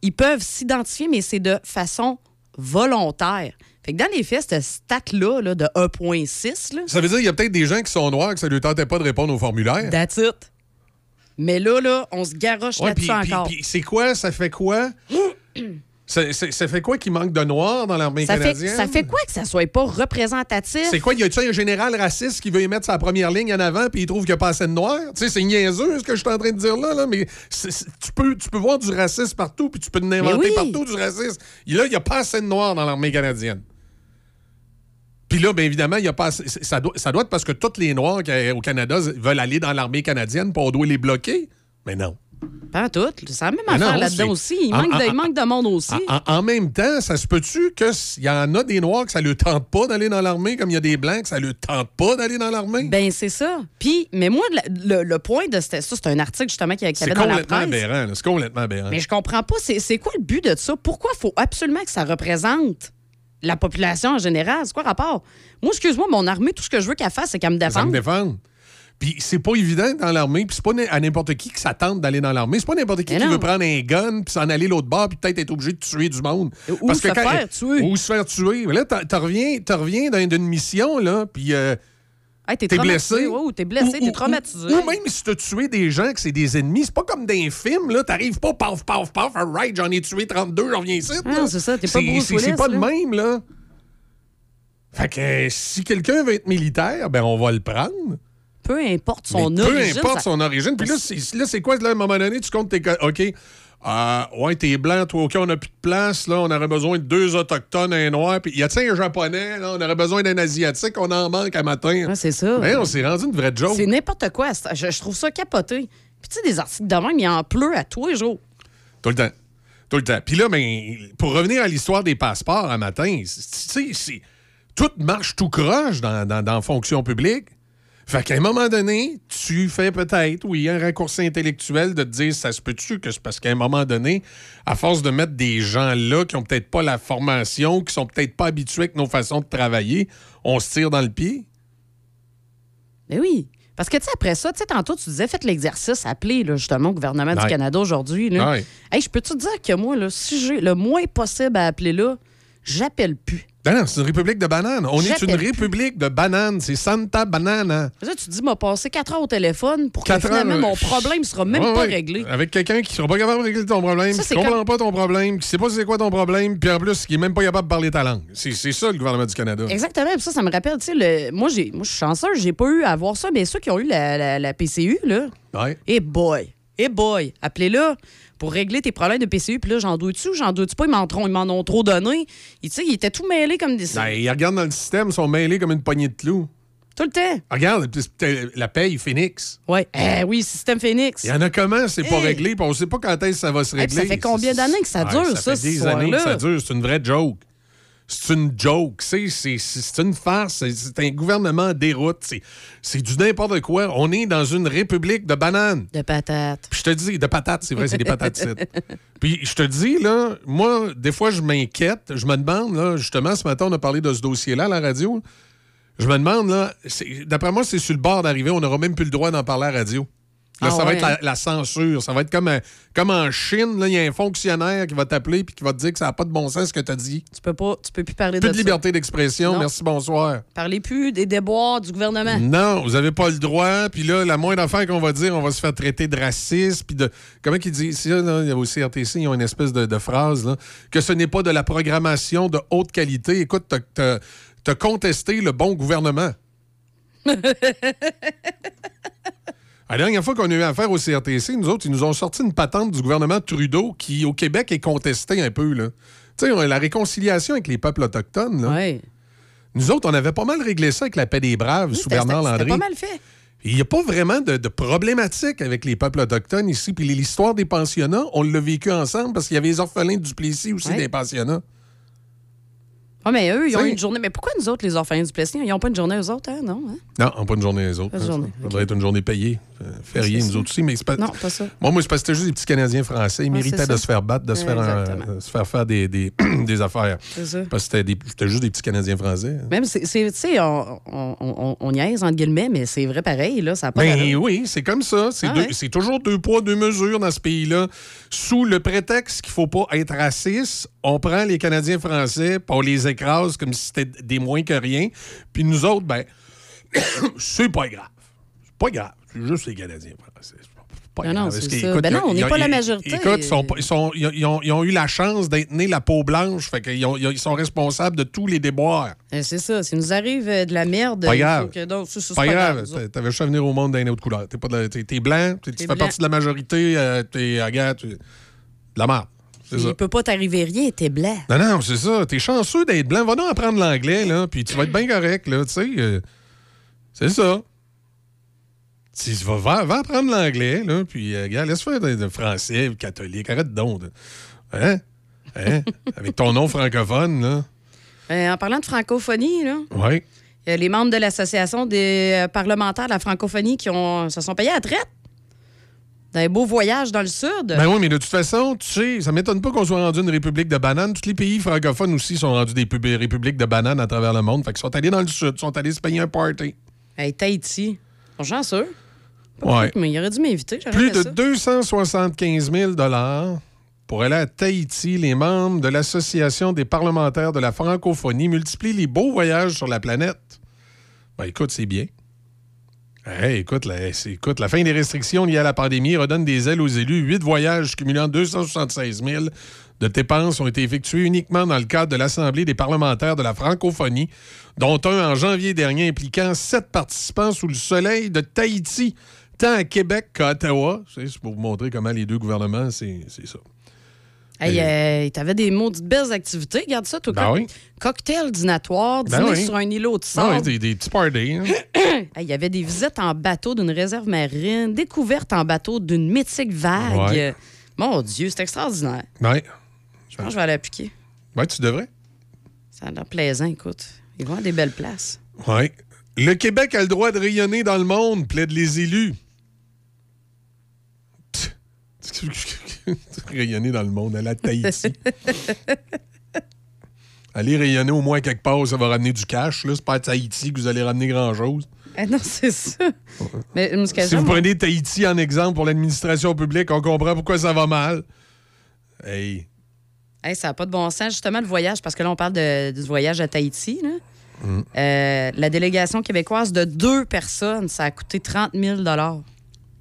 ils peuvent s'identifier, mais c'est de façon volontaire. Fait que dans les faits, cette stat-là là, de 1,6, là, Ça veut dire qu'il y a peut-être des gens qui sont noirs que ça ne leur tentait pas de répondre au formulaire. that's it. Mais là, là, on se garoche Ouais, là-dessus puis- encore. puis c'est quoi? Ça fait quoi? ça, ça- ça fait quoi qu'il manque de noirs dans l'armée Ça fait, canadienne? ça fait quoi que ça soit pas représentatif? C'est quoi? Y a-tu un général raciste qui veut y mettre sa première ligne en avant puis il trouve qu'il n'y a pas assez de noirs? Tu sais, c'est niaiseux ce que je suis en train de dire là, là mais c'est- c'est- tu, peux, tu peux voir du racisme partout puis tu peux l'inventer oui. partout du racisme. Et là, il n'y a pas assez de noirs dans l'armée canadienne. Puis là, bien évidemment, il y a pas ça, doit, ça doit être parce que tous les Noirs qui- au Canada veulent aller dans l'armée canadienne pour on doit les bloquer. Mais non. Pas en tout. C'est la même Mais affaire là-dedans c'est- aussi. Il en- manque, de, en- il manque de monde aussi. En, en même temps, ça se peut-tu qu'il y en a des Noirs que ça ne leur tente pas d'aller dans l'armée, comme il y a des Blancs que ça ne leur tente pas d'aller dans l'armée? Ben, c'est ça. Puis, mais moi, le, le- le point de ça, c'est un article justement y c'est avait dans la complètement presse. aberrant. là. C'est complètement aberrant. Mais je comprends pas, c'est c'est quoi le but de ça? Pourquoi il faut absolument que ça représente la population en général? C'est quoi le rapport? Moi, excuse-moi, mon armée, tout ce que je veux qu'elle fasse, c'est qu'elle me Ça me défende. défend. Puis c'est pas évident dans l'armée, puis c'est pas à n'importe qui que ça tente d'aller dans l'armée. C'est pas n'importe qui Mais qui non. veut prendre un gun puis s'en aller l'autre bord puis peut-être être obligé de tuer du monde. Ou se faire tuer. Ou se faire tuer. Mais là, t'en- reviens, reviens d'un- d'une mission, là, puis euh, Hey, t'es blessé? Ou t'es blessé, t'es traumatisé. Ou, même si t'as tué des gens que c'est des ennemis, c'est pas comme dans un film, là. T'arrives pas, paf, paf, paf, right, j'en ai tué 32, j'en reviens ici. Là. c'est ça, t'es pas Bruce c'est- pas là. même, là. Fait que euh, si quelqu'un veut être militaire, ben on va le prendre. Peu importe son Mais origine. Peu importe ça- son origine. Puis là, c'est là, c'est quoi, là, à un moment donné, tu comptes tes. OK. Euh, ouais, t'es blanc, toi, OK, on n'a plus de place, là, on aurait besoin de deux autochtones, un noir, puis y a-t-il un japonais, là, on aurait besoin d'un asiatique, on en manque à matin. Ouais, c'est ça. Ben, on s'est rendu une vraie joke. C'est n'importe quoi. Je, je trouve ça capoté. Puis tu sais, des articles de même, il en pleut à tous les jours. Tout le temps. Tout le temps. Puis là, ben, pour revenir à l'histoire des passeports à matin, tu sais, tout marche tout croche dans, dans, dans la fonction publique. Fait qu'à un moment donné, tu fais peut-être, oui, un raccourci intellectuel de te dire, ça se peut-tu que c'est parce qu'à un moment donné, à force de mettre des gens là qui ont peut-être pas la formation, qui sont peut-être pas habitués avec nos façons de travailler, on se tire dans le pied? Mais oui. Parce que, tu sais, après ça, tu sais, tantôt, tu disais, faites l'exercice, appelez, là, justement, au gouvernement du Canada aujourd'hui. là. Hey, je peux te dire que moi, là, si j'ai le moins possible à appeler là, j'appelle plus. Non, non, c'est une république de bananes. On est une plus. république de bananes. C'est Santa Banana. Là, tu te dis, m'a passé 4 heures au téléphone pour que finalement, mon problème sera même Ouais, pas ouais. réglé. Avec quelqu'un qui sera pas capable de régler ton problème, Ça, qui comprend comme- pas ton problème, qui sait pas c'est quoi ton problème, puis en plus, qui est même pas capable de parler ta langue. C'est ça, le gouvernement du Canada. Exactement. Puis ça, ça me rappelle, tu sais, le- moi, je suis chanceux, j'ai pas eu à voir ça, mais ceux qui ont eu la, la- la PCU, là, Ouais. et boy, et boy, appelez-le pour régler tes problèmes de PCU. Puis là, j'en doute-tu ou j'en doute pas, ils m'en, m'en ont trop donné. Tu sais, ils étaient tout mêlés comme des. Ben, ils regardent dans le système, ils sont mêlés comme une poignée de clous. Tout le temps. Regarde, la paye Phoenix. Ouais. Eh oui, système Phoenix. Il y en a comment, c'est pas Hey. réglé, puis on sait pas quand est-ce que ça va se Eh, régler. ça fait combien d'années que ça Ouais, dure, ça, Ça fait des années que ça dure. C'est une vraie joke. C'est une joke. C'est c'est- une farce. C'est- un gouvernement en déroute. C'est- C'est du n'importe quoi. On est dans une république de bananes. De patates. Puis je te dis, de patates, c'est vrai, c'est des patates. Puis je te dis, là, moi, des fois, je m'inquiète. Je me demande, là, justement, ce matin, on a parlé de ce dossier-là à la radio. Je me demande, là, c'est- d'après moi, c'est sur le bord d'arriver. On n'aura même plus le droit d'en parler à la radio. Là, Ah ça va être la, la censure. Ça va être comme, euh, comme en Chine. là, Il y a un fonctionnaire qui va t'appeler puis qui va te dire que ça n'a pas de bon sens ce que tu as dit. Tu peux pas, tu peux plus parler Plus de, de liberté d'expression. Merci, bonsoir. Parlez plus des déboires du gouvernement. Non, vous n'avez pas le droit. Puis là, la moindre affaire qu'on va dire, on va se faire traiter de raciste. Puis de. Comment qu'ils disent là, il y a aussi RTC, ils ont une espèce de, de phrase, là, que ce n'est pas de la programmation de haute qualité. Écoute, t'as- t'as t'as contesté le bon gouvernement. La dernière fois qu'on a eu affaire au CRTC, nous autres, ils nous ont sorti une patente du gouvernement Trudeau qui, au Québec, est contestée un peu. Tu sais, la réconciliation avec les peuples autochtones. là. Nous autres, on avait pas mal réglé ça avec la paix des braves sous Bernard Landry. Pas mal fait. Il n'y a pas vraiment de, de problématique avec les peuples autochtones ici. Puis l'histoire des pensionnats, on l'a vécu ensemble parce qu'il y avait les orphelins du Plessis aussi Ouais. des pensionnats. Ah, mais eux, ils ont une journée. Mais pourquoi nous autres, les orphelins du Plessis, ils n'ont pas une journée eux autres, hein? Non, hein? Non, on pas une journée les autres. Hein. journée, Ça devrait être une journée payée. Euh, Férié, nous ça. autres aussi. Mais c'est pas... Non, pas ça. Moi, moi, c'est parce que c'était juste des petits Canadiens français. Ils Ouais, méritaient de ça. se faire battre, de se faire, euh, se faire faire des, des, des affaires. C'est ça. Parce que c'était juste des petits Canadiens français. Même, tu sais, on, on, on, on niaise, entre guillemets, mais c'est vrai pareil, là, ça pas Ben oui, c'est comme ça. C'est Ah ouais. c'est toujours deux poids, deux mesures dans ce pays-là. Sous le prétexte qu'il faut pas être raciste, on prend les Canadiens français, puis on les écrase comme si c'était des moins que rien. Puis nous autres, ben, c'est pas grave. C'est pas grave. Juste les Canadiens français. C'est pas Non, non, c'est ça. écoute, Ben non, on n'est pas la majorité. Écoute, ils, sont pas- ils sont- ils ont- ils ont, ils ont eu la chance d'être nés la peau blanche. Fait qu'ils ils sont responsables de tous les déboires. Euh, C'est ça. Si nous arrive euh, de la merde, Pas grave. que ça, ça, Pas grave. T'avais juste à venir au monde d'une autre couleur. T'es, pas de la- t'es- t'es blanc, t'es- tu T'es fais partie de la majorité, euh, t'es regarde, tu- de la merde. C'est. Il peut pas t'arriver rien, t'es blanc. Non, non, c'est ça. T'es chanceux d'être blanc. Va donc apprendre l'anglais, là, puis tu vas être bien correct, là, tu sais. euh, c'est ça. Tu vas, va, va apprendre l'anglais, là, puis, euh, regarde, laisse faire de, français, catholique. Arrête donc. Hein? Hein? Avec ton nom francophone, là. Euh, en parlant de francophonie, là, Oui. les membres de l'Association des euh, parlementaires de la francophonie qui ont, se sont payés à la traite. D'un beau voyage dans le Sud. Ben oui, mais de toute façon, tu sais, ça m'étonne pas qu'on soit rendu une république de bananes. Tous les pays francophones aussi sont rendus des pub- républiques de bananes à travers le monde. Fait qu'ils sont allés dans le sud, ils sont allés se payer un party. Hey, Tahiti. Ils sont chanceux. Ouais. mais il aurait dû m'inviter. Plus de ça. 275 000 pour aller à Tahiti. Les membres de l'Association des parlementaires de la francophonie multiplient les beaux voyages sur la planète. Ben écoute, c'est bien. Hey, écoute, la, écoute, la fin des restrictions liées à la pandémie redonne des ailes aux élus. Huit voyages cumulant 276 000 de dépenses ont été effectués uniquement dans le cadre de l'Assemblée des parlementaires de la francophonie, dont un en janvier dernier impliquant sept participants sous le soleil de Tahiti, tant à Québec qu'à Ottawa. C'est pour vous montrer comment les deux gouvernements, c'est ça. Hey, euh, t'avais des maudites belles activités. Regarde ça, toi. Ben oui. Cocktail dînatoire, Ben dîner oui. sur un îlot de sable. ouais, des, des petits parties. hein. Hey, Il y avait des visites en bateau d'une réserve marine, découverte en bateau d'une mythique vague. Ouais. Mon Dieu, c'est extraordinaire. Ouais. Je pense que je vais aller appliquer. Ouais, tu devrais. Ça a l'air plaisant, écoute. Ils vont à des belles places. Oui. Le Québec a le droit de rayonner dans le monde, plaident les élus. rayonner dans le monde, aller à Tahiti. Allez rayonner au moins quelque part, ça va ramener du cash. là. C'est pas à Tahiti que vous allez ramener grand-chose. Ah non, c'est ça. Mais Si vous prenez Tahiti en exemple pour l'administration publique, on comprend pourquoi ça va mal. Hey. Hey, ça n'a pas de bon sens, justement, le voyage, parce que là, on parle de- du voyage à Tahiti. là. Mm. Euh, la délégation québécoise de deux personnes, ça a coûté 30 000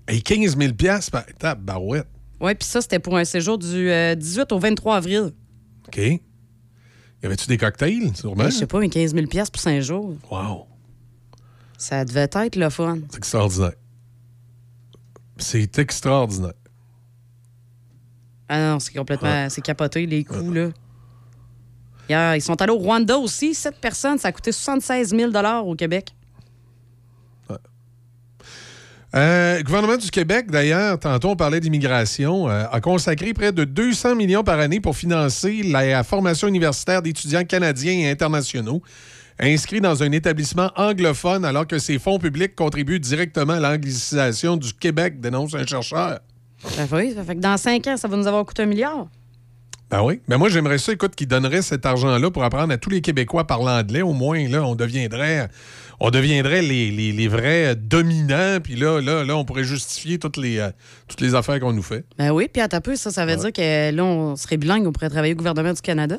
Et 15 000 piastres par étape, barouette. Oui, puis ça, c'était pour un séjour du euh, 18 au 23 avril. OK. Y avait-tu des cocktails, sûrement? Hey, je sais pas, mais 15 000 pour cinq jours. Wow. Ça devait être le fun. C'est extraordinaire. C'est extraordinaire. Ah non, c'est complètement. C'est capoté, les coûts, là. Hier, ils sont allés au Rwanda aussi. Sept personnes, ça a coûté 76 000 au Québec. Euh, le gouvernement du Québec, d'ailleurs, tantôt on parlait d'immigration, euh, a consacré près de 200 millions par année pour financer la formation universitaire d'étudiants canadiens et internationaux inscrits dans un établissement anglophone alors que ces fonds publics contribuent directement à l'anglicisation du Québec, dénonce un chercheur. Ben oui, ça fait que dans cinq ans, ça va nous avoir coûté un milliard. Ben oui. Mais moi, j'aimerais ça, écoute, qu'ils donneraient cet argent-là pour apprendre à tous les Québécois à parler anglais. Au moins, là, on deviendrait, on deviendrait les, les- les vrais dominants. Puis là, là, là, on pourrait justifier toutes les, euh, toutes les affaires qu'on nous fait. Ben oui, puis à peu, ça, ça veut dire que là, on serait bilingue, on pourrait travailler au gouvernement du Canada?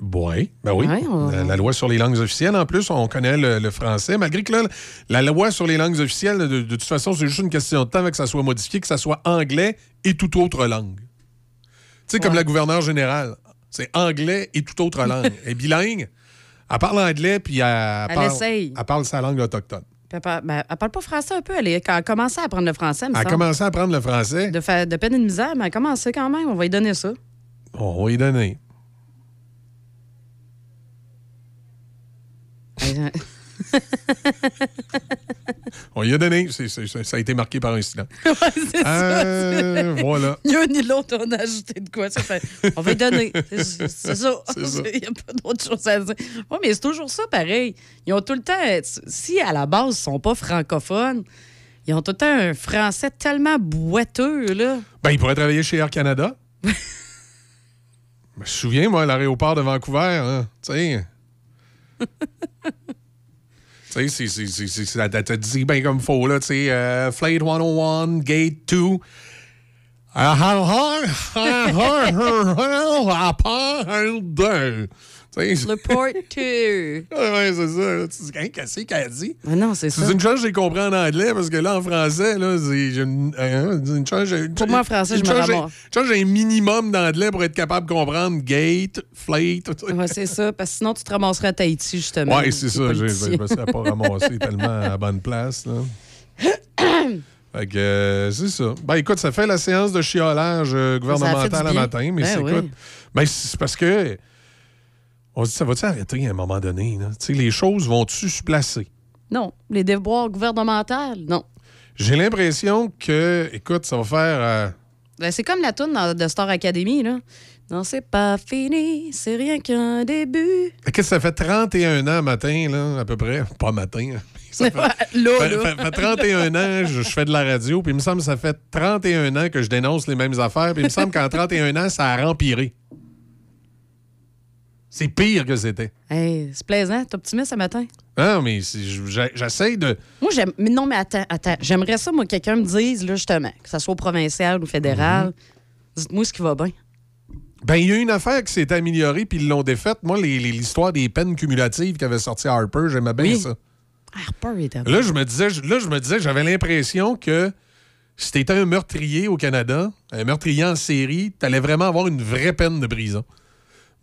Oui, ben oui. Ouais, on- la, la loi sur les langues officielles, en plus, on connaît le, le français. Malgré que là, la loi sur les langues officielles, de, de toute façon, c'est juste une question de temps avec que ça soit modifié, que ça soit anglais et toute autre langue. Tu sais, comme la gouverneure générale. C'est anglais et toute autre langue. Est bilingue. Elle parle anglais, puis elle, Elle parle, essaye. elle parle sa langue autochtone. Elle, parle, ben, elle parle pas français un peu. Elle, est- elle a commencé à apprendre le français, Elle a commencé à apprendre le français. De, fa- de peine et de misère, mais elle a commencé quand même. On va lui donner ça. On va y donner. On y a donné. Ça a été marqué par un silence. c'est Euh, voilà. Ni un ni l'autre, on a ajouté de quoi. Ça fait- on va lui donner. C'est ça. Ça. Il n'y a pas d'autre chose à dire. Oui, mais c'est toujours ça pareil. Ils ont tout le temps. Si à la base, ils sont pas francophones, ils ont tout le temps un français tellement boiteux, là. Ben, il pourrait travailler chez Air Canada. Je me souviens, moi, à l'aéroport de Vancouver, hein, tu sais. Tu sais, ça te dit bien comme faut, là, tu sais. euh, Flight 101, Gate 2. Ah, ah, ah, ah, ah, ah, ah, deux. Le port 2. Ouais, c'est ça. Tu dis, Hein, qu'est-ce qu'elle dit? Mais non, c'est ça. C'est une chance que j'ai compris en anglais parce que là, en français, là, c'est j'ai une, hein, une chance. Pour moi, en français, je me ramasse. j'ai un minimum d'anglais pour être capable de comprendre gate, flight. Ouais, c'est ça. Parce que sinon, tu te ramasserais à Tahiti, justement. Ouais, c'est ça. Je me serais pas ramassé tellement à la bonne place. Là. Fait que, euh, c'est ça. Ben, écoute, ça fait la séance de chiolage euh, gouvernemental à matin, mais Ben c'est oui. écoute. Ben, c'est parce que. On se dit, ça va-tu arrêter à un moment donné? là? Les choses vont-tu se placer? Non. Les déboires gouvernementales, non. J'ai l'impression que, écoute, ça va faire. euh, Ben, c'est comme la toune de Star Academy, là. Non, c'est pas fini, c'est rien qu'un début. Qu'est-ce que ça fait 31 ans matin, là, à peu près? Pas matin. hein. Ça fait, là, fait- là. fait- fait 31 ans, je, je fais de la radio, puis il me semble que ça fait 31 ans que je dénonce les mêmes affaires, puis il me semble qu'en 31 ans, ça a empiré. C'est pire que c'était. Hey, c'est plaisant, t'es optimiste ce matin? Non, mais c'est- j'ai- j'essaie de. Moi, j'aime. Mais non, mais attends, attends. J'aimerais ça, moi, que quelqu'un me dise, là, justement, que ça soit au provincial ou fédéral. Mhm. Dites-moi ce qui va bien. Ben, il y a une affaire qui s'est améliorée, puis ils l'ont défaite. Moi, l'histoire des peines cumulatives qu'avait sorti Harper, j'aimais bien Oui. ça. Harper était Là, je me disais, là, je me disais, j'avais l'impression que si t'étais un meurtrier au Canada, un meurtrier en série, t'allais vraiment avoir une vraie peine de prison.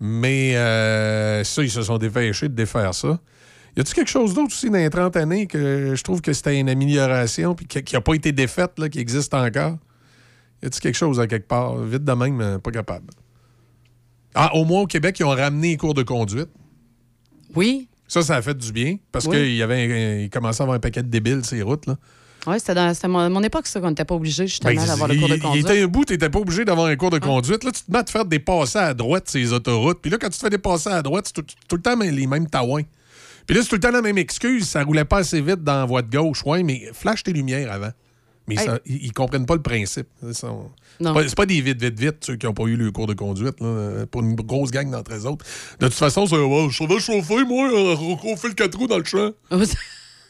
Mais euh, ça, ils se sont dépêchés de défaire ça. Y a-tu quelque chose d'autre aussi dans les 30 années que je trouve que c'était une amélioration puis qui n'a pas été défaite, là, qui existe encore? Y a-tu quelque chose à quelque part? Vite de même, mais pas capable? Ah, au moins au Québec, ils ont ramené les cours de conduite. Oui. Ça, ça a fait du bien parce Oui. qu'il y avait un- il commençait à avoir un paquet de débiles les routes. Là. Oui, c'était dans c'était mon, mon époque, ça, qu'on n'était pas obligé, justement, Ben, d'avoir le cours de il- Il conduite. était un bout, tu n'étais pas obligé d'avoir un cours de conduite. Là, tu te mets à te faire dépasser à droite ces autoroutes. Puis là, quand tu te fais dépasser à droite, c'est tout, tout le temps les mêmes taouins. Puis là, c'est tout le temps la même excuse. Ça roulait pas assez vite dans la voie de gauche. Ouais, mais flash tes lumières avant. Mais Hey. ça- ils, ils comprennent pas le principe. C'est pas, pas des vite, vite, vite, ceux qui n'ont pas eu le cours de conduite, là, pour une grosse gang d'entre eux autres. De toute façon, c'est oh, je savais chauffer, moi, euh, chauffer le 4 roues dans le champ.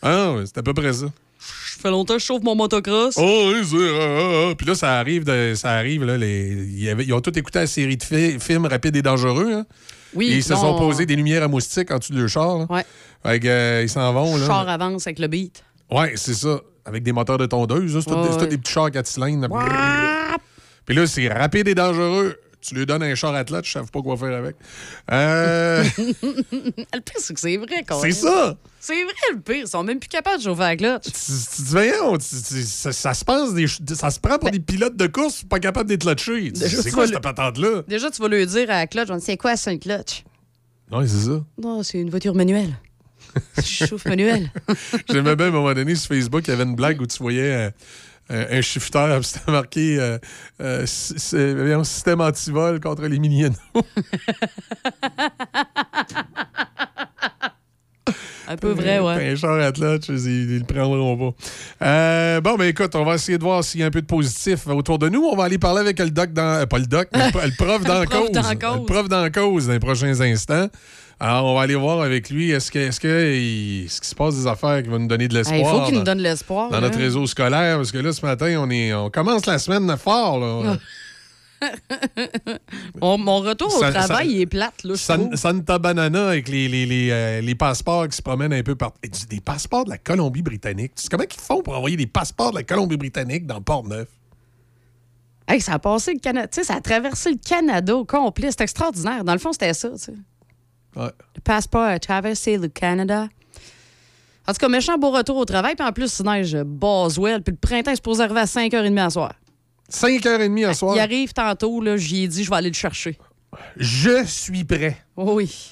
Ah, ouais, c'est à peu près ça. Ça fait longtemps que je chauffe mon motocross. Oh, oui, c'est. ah, ah. Puis là, ça arrive, de- ça arrive là, les, ils ont tous écouté la série de fi- films rapides et dangereux. hein. Oui, Et ils se non, sont posés des lumières à moustiques en dessous de leur char. là. Ouais. Fait que, euh, ils s'en vont. Le Là. char avance avec le beat. Ouais, c'est ça. Avec des moteurs de tondeuse. C'est Ouais, des petits chars 4 cylindres. Puis là, c'est rapide et dangereux. Tu lui donnes un char à clutch, je ne savent pas quoi faire avec. Euh, le pire, c'est que c'est vrai, quand c'est même. ça. C'est vrai, le pire. Ils sont même plus capables de chauffer la clutch. Tu, tu dis, voyons, ça, ça se passe des, ça se prend pour des pilotes de course pas capables d'être clutchés. C'est quoi cette patente-là? Déjà, tu vas lui dire à la clutch, on dit, c'est quoi, c'est un clutch? Oui, c'est ça. Non, c'est une voiture manuelle. Je chauffe manuel. J'aimais bien à un moment donné sur Facebook, il y avait une blague où tu voyais euh, un, un shifter, c'était marqué euh, euh, système antivol contre les miniens. Un peu vrai, ouais. Un char clutch, ils, ils le prendront pas. Euh, bon, ben écoute, on va essayer de voir s'il y a un peu de positif autour de nous. On va aller parler avec le doc dans. euh, pas le doc, mais le, prof dans Le cause. dans cause. Le prof dans cause dans les prochains instants. Alors, on va aller voir avec lui. Est-ce que, est-ce que il- est-ce qu'il se passe des affaires qui vont nous donner de l'espoir? Il faut qu'il dans- nous donne l'espoir. dans là. notre réseau scolaire, parce que là, ce matin, on, est, on commence la semaine fort. Là. Mon, mon retour au Ça- travail, ça- il est plate, là, San-. Santa Banana avec les, les, les, euh, les passeports qui se promènent un peu partout. Des passeports de la Colombie-Britannique. Tu sais comment ils font pour envoyer des passeports de la Colombie-Britannique dans Port-Neuf? Hey, ça a passé le Canada. Ça a traversé le Canada au complet. C'est extraordinaire. Dans le fond, c'était ça. Ouais. Le passeport a traversé le Canada. En tout cas, méchant beau retour au travail. Puis en plus, il neige Boswell. Puis le printemps est supposé arriver à 5h30 à soir. 5h30 à soir? Il arrive tantôt, là, j'y ai dit, je vais aller le chercher. Je suis prêt. Oui.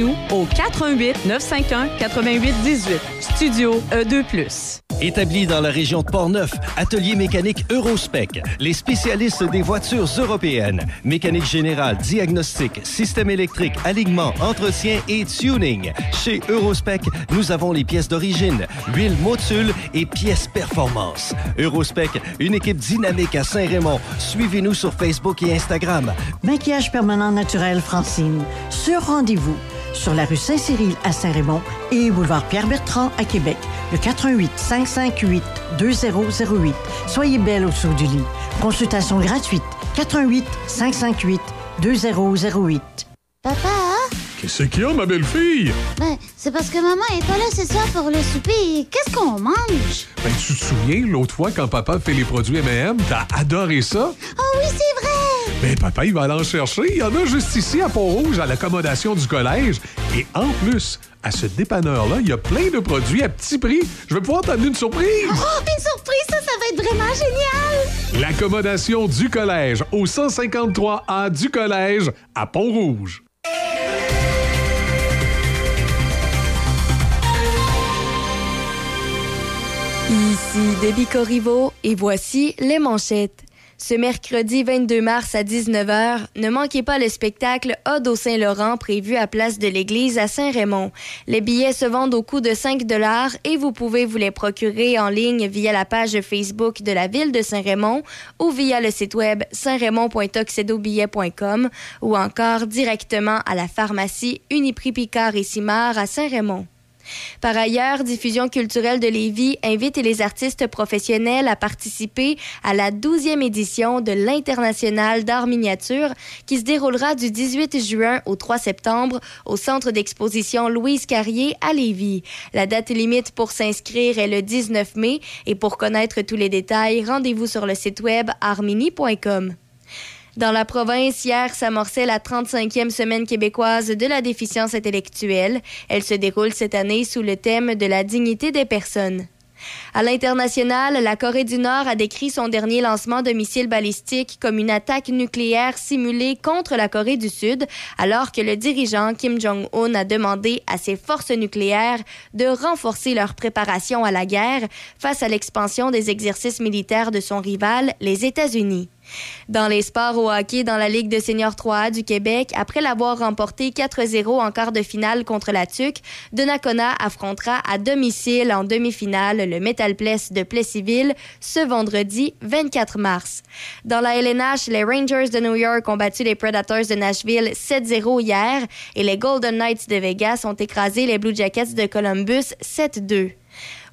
au 418 951 8818. Studio E E2+. Établi dans la région de Portneuf, Atelier mécanique Eurospec, les spécialistes des voitures européennes. Mécanique générale, diagnostic, système électrique, alignement, entretien et tuning. Chez Eurospec, nous avons les pièces d'origine, huile motule et pièces performance. Eurospec, une équipe dynamique à Saint-Raymond. Suivez-nous sur Facebook et Instagram. Maquillage permanent naturel Francine. Sur rendez-vous. Sur la rue Saint-Cyril à Saint-Raymond et boulevard Pierre-Bertrand à Québec. Le 88 558 2008. Soyez belle au-dessous du lit. Consultation gratuite. 88 558 2008. Papa, Qu'est-ce qu'il y a, ma belle-fille? ben, c'est parce que maman est pas là ce soir pour le souper. Qu'est-ce qu'on mange? Ben, tu te souviens, l'autre fois, quand papa fait les produits M&M, t'as adoré ça? Oh oui, c'est vrai! Ben, papa, il va aller en chercher. Il y en a juste ici, à Pont-Rouge, à l'accommodation du collège. Et en plus, à ce dépanneur-là, il y a plein de produits à petit prix. Je vais pouvoir t'amener une surprise. Oh, une surprise, ça, ça va être vraiment génial! L'accommodation du collège au 153A du collège à Pont-Rouge. Ici Debbie Corriveau et voici les manchettes. Ce mercredi 22 mars à 19h, ne manquez pas le spectacle Ode au Saint-Laurent prévu à Place de l'Église à Saint-Raymond. Les billets se vendent au coût de 5 dollars et vous pouvez vous les procurer en ligne via la page Facebook de la ville de Saint-Raymond ou via le site web saintraymond.tuxedobillet.com ou encore directement à la pharmacie Uniprix Picard et Simard à Saint-Raymond. Par ailleurs, Diffusion culturelle de Lévis invite les artistes professionnels à participer à la 12e édition de l'International d'art miniature qui se déroulera du 18 juin au 3 septembre au centre d'exposition Louise Carrier à Lévis. La date limite pour s'inscrire est le 19 mai et pour connaître tous les détails, rendez-vous sur le site web armini.com. Dans la province, hier s'amorçait la 35e semaine québécoise de la déficience intellectuelle. Elle se déroule cette année sous le thème de la dignité des personnes. À l'international, la Corée du Nord a décrit son dernier lancement de missiles balistiques comme une attaque nucléaire simulée contre la Corée du Sud, alors que le dirigeant Kim Jong-un a demandé à ses forces nucléaires de renforcer leur préparation à la guerre face à l'expansion des exercices militaires de son rival, les États-Unis. Dans les sports au hockey dans la Ligue de seniors 3A du Québec, après l'avoir remporté 4-0 en quart de finale contre la TUC, Donnacona affrontera à domicile en demi-finale le Metal Place de Plessisville ce vendredi 24 mars. Dans la LNH, les Rangers de New York ont battu les Predators de Nashville 7-0 hier et les Golden Knights de Vegas ont écrasé les Blue Jackets de Columbus 7-2.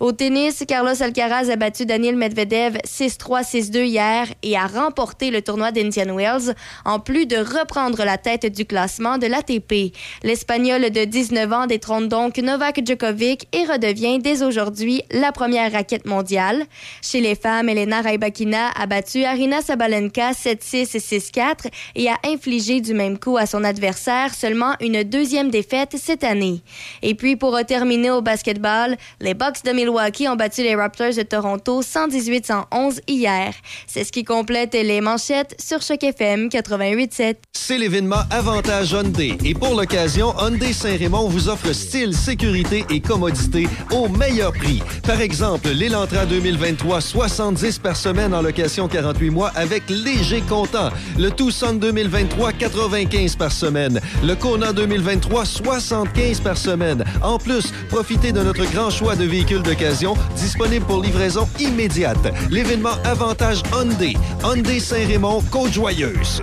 Au tennis, Carlos Alcaraz a battu Daniel Medvedev 6-3, 6-2 hier et a remporté le tournoi d'Indian Wells, en plus de reprendre la tête du classement de l'ATP. L'Espagnol de 19 ans détrône donc Novak Djokovic et redevient dès aujourd'hui la première raquette mondiale. Chez les femmes, Elena Rybakina a battu Arina Sabalenka 7-6 et 6-4 et a infligé du même coup à son adversaire seulement une deuxième défaite cette année. Et puis pour terminer au basketball, les Bucks de Milwaukee ont battu les Raptors de Toronto 118-111 hier. C'est ce qui complète les manchettes sur Choc FM 88.7. C'est l'événement Avantage Hyundai et pour l'occasion, Hyundai Saint-Raymond vous offre style, sécurité et commodité au meilleur prix. Par exemple, l'Elantra 2023, 70 par semaine en location 48 mois avec léger comptant. Le Tucson 2023, 95 par semaine. Le Kona 2023, 75 par semaine. En plus, profitez de notre grand choix de véhicules d'occasion disponibles pour livraison immédiate. L'événement Avantage Hyundai. Hyundai Saint-Raymond, Côte-Joyeuse.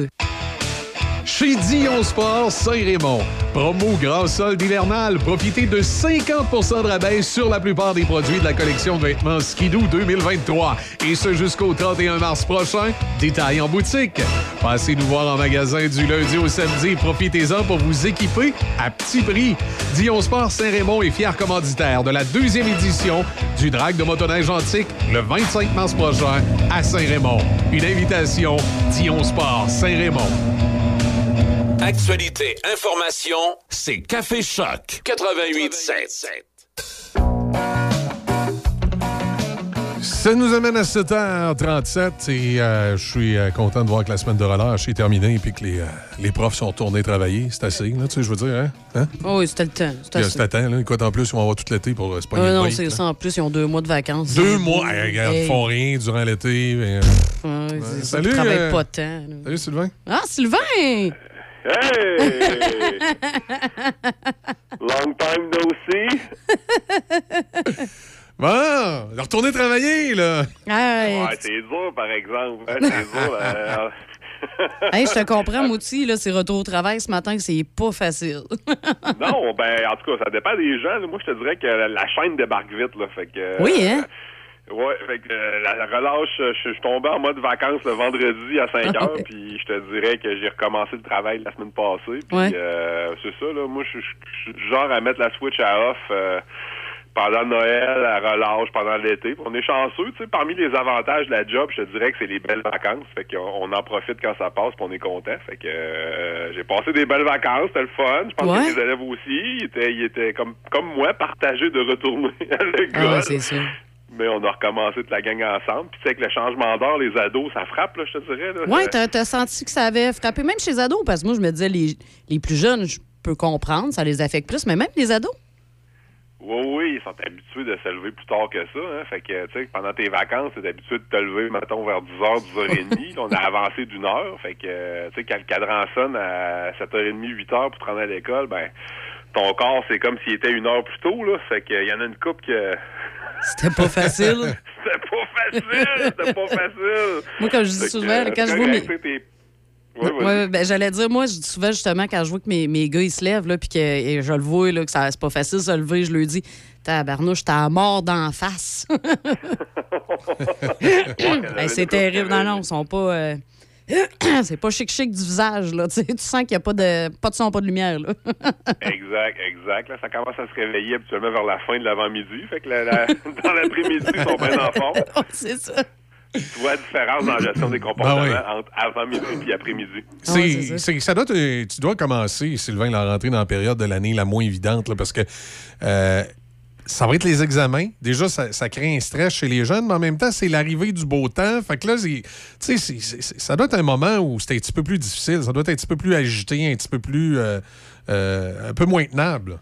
2. Chez Dion Sport Saint-Raymond. Promo grand solde hivernal. Profitez de 50% de rabais sur la plupart des produits de la collection de vêtements Skidoo 2023. Et ce jusqu'au 31 mars prochain. Détail en boutique. Passez nous voir en magasin du lundi au samedi. Profitez-en pour vous équiper à petit prix. Dion Sport Saint-Raymond est fier commanditaire de la deuxième édition du Drag de motoneige antique le 25 mars prochain à Saint-Raymond. Une invitation Dion Sport Saint-Raymond. Actualité, information, c'est Café Choc 88.7. Ça nous amène à 7h37 et euh, je suis euh, content de voir que la semaine de relâche est terminée et puis que les, euh, les profs sont tournés travailler. C'est assez, là, tu sais, je veux dire, hein? hein? Oh oui, c'était le temps. C'était à temps, là. Écoute, en plus, ils vont avoir tout l'été pour euh, se pogner le non, break, c'est ça. En plus, ils ont deux mois de vacances. Deux mois? Hey, regarde, Hey. ils font rien durant l'été. mais, euh, Ouais, Salut. ils travaillent euh, pas tant. Salut, Sylvain. Ah, Sylvain! Hey! Long time no see. Bon, retournez travailler, là. Hey, Ouais, c'est dur, par exemple. hein, c'est dur. euh, hey, je te comprends, moi aussi, là, c'est retour au travail ce matin, que c'est pas facile. non, ben, en tout cas, ça dépend des gens. Moi, je te dirais que la, la chaîne débarque vite, là. Fait que. Oui, hein? Ouais, fait que euh, la, la relâche, je je suis tombé en mode vacances le vendredi à 5 Ah heures, puis je te dirais que j'ai recommencé le travail la semaine passée. Puis Ouais. euh, c'est ça, là. Moi, je suis genre à mettre la switch à off euh, pendant Noël, la relâche, pendant l'été. On est chanceux, tu sais. Parmi les avantages de la job, je te dirais que c'est les belles vacances. Fait qu'on on en profite quand ça passe, puis on est content. Fait que euh, j'ai passé des belles vacances, c'était le fun. Je pense Ouais. que les élèves aussi, ils étaient, ils étaient comme, comme moi, partagés de retourner à l'école. Ah, ouais, c'est. Mais on a recommencé toute la gang ensemble. Puis tu sais, avec le changement d'heure, les ados, ça frappe, là, je te dirais. Euh, t'as t'as senti que ça avait frappé même chez les ados, parce que moi, je me disais, les, les plus jeunes, je peux comprendre, ça les affecte plus, mais même les ados. Oui, oui, ils sont habitués de se lever plus tard que ça. Hein. Fait que, tu sais, pendant tes vacances, t'es habitué de te lever, mettons, vers 10h, 10h30. Là, on a avancé d'une heure. Fait que, tu sais, quand le cadran sonne à 7h30, 8h pour te rendre à l'école, ben, ton corps, c'est comme s'il était une heure plus tôt, là. Fait que, y en a une coupe que... C'était pas facile. c'était pas facile! C'était pas facile! Moi, comme je dis souvent, quand je vois mes- Ouais. Ouais, ben, j'allais dire, moi, je dis souvent, justement, quand je vois que mes, mes gars, ils se lèvent, là, puis que et je le vois, là, que c'est pas facile de se lever, je leur dis, Tabarnouche, t'as mort d'en face. Hey, c'est terrible. Non, non, ils sont pas. euh, c'est pas chic-chic du visage, là. Tu sais, tu sens qu'il n'y a pas de, pas de son, pas de lumière, là. Exact, exact. Là, ça commence à se réveiller habituellement vers la fin de l'avant-midi. Fait que la- la- dans l'après-midi, ils sont bien en forme. c'est ça. Tu vois la différence dans la gestion des comportements Ben oui. entre avant-midi et après-midi. C'est, c'est- ça doit te- tu dois commencer, Sylvain, la rentrée dans la période de l'année la moins évidente, là, parce que euh, ça va être les examens. Déjà, ça, ça crée un stress chez les jeunes, mais en même temps, c'est l'arrivée du beau temps. Fait que là, c'est- tu sais, c'est- c'est- c'est- ça doit être un moment où c'est un petit peu plus difficile. Ça doit être un petit peu plus agité, un petit peu plus. euh, euh, un peu moins tenable.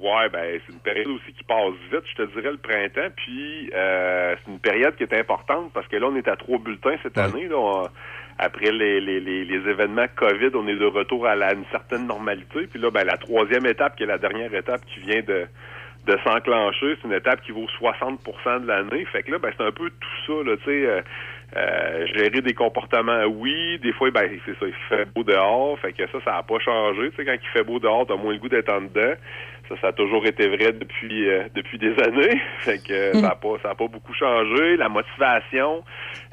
Ouais, ben c'est une période aussi qui passe vite, je te dirais le printemps. Puis euh, c'est une période qui est importante parce que là, on est à trois bulletins cette année. Là, On- après les, les, les, les événements COVID, on est de retour à la- une certaine normalité. Puis là, ben la troisième étape, qui est la dernière étape qui vient de de s'enclencher, c'est une étape qui vaut 60% de l'année. Fait que là, ben, c'est un peu tout ça, là, tu sais, euh, euh, gérer des comportements, oui, des fois, ben, c'est ça, il fait beau dehors, fait que ça, ça n'a pas changé, tu sais, quand il fait beau dehors, t'as moins le goût d'être en dedans. Ça, ça a toujours été vrai depuis euh, depuis des années. Fait que euh, ça a pas ça a pas beaucoup changé. La motivation,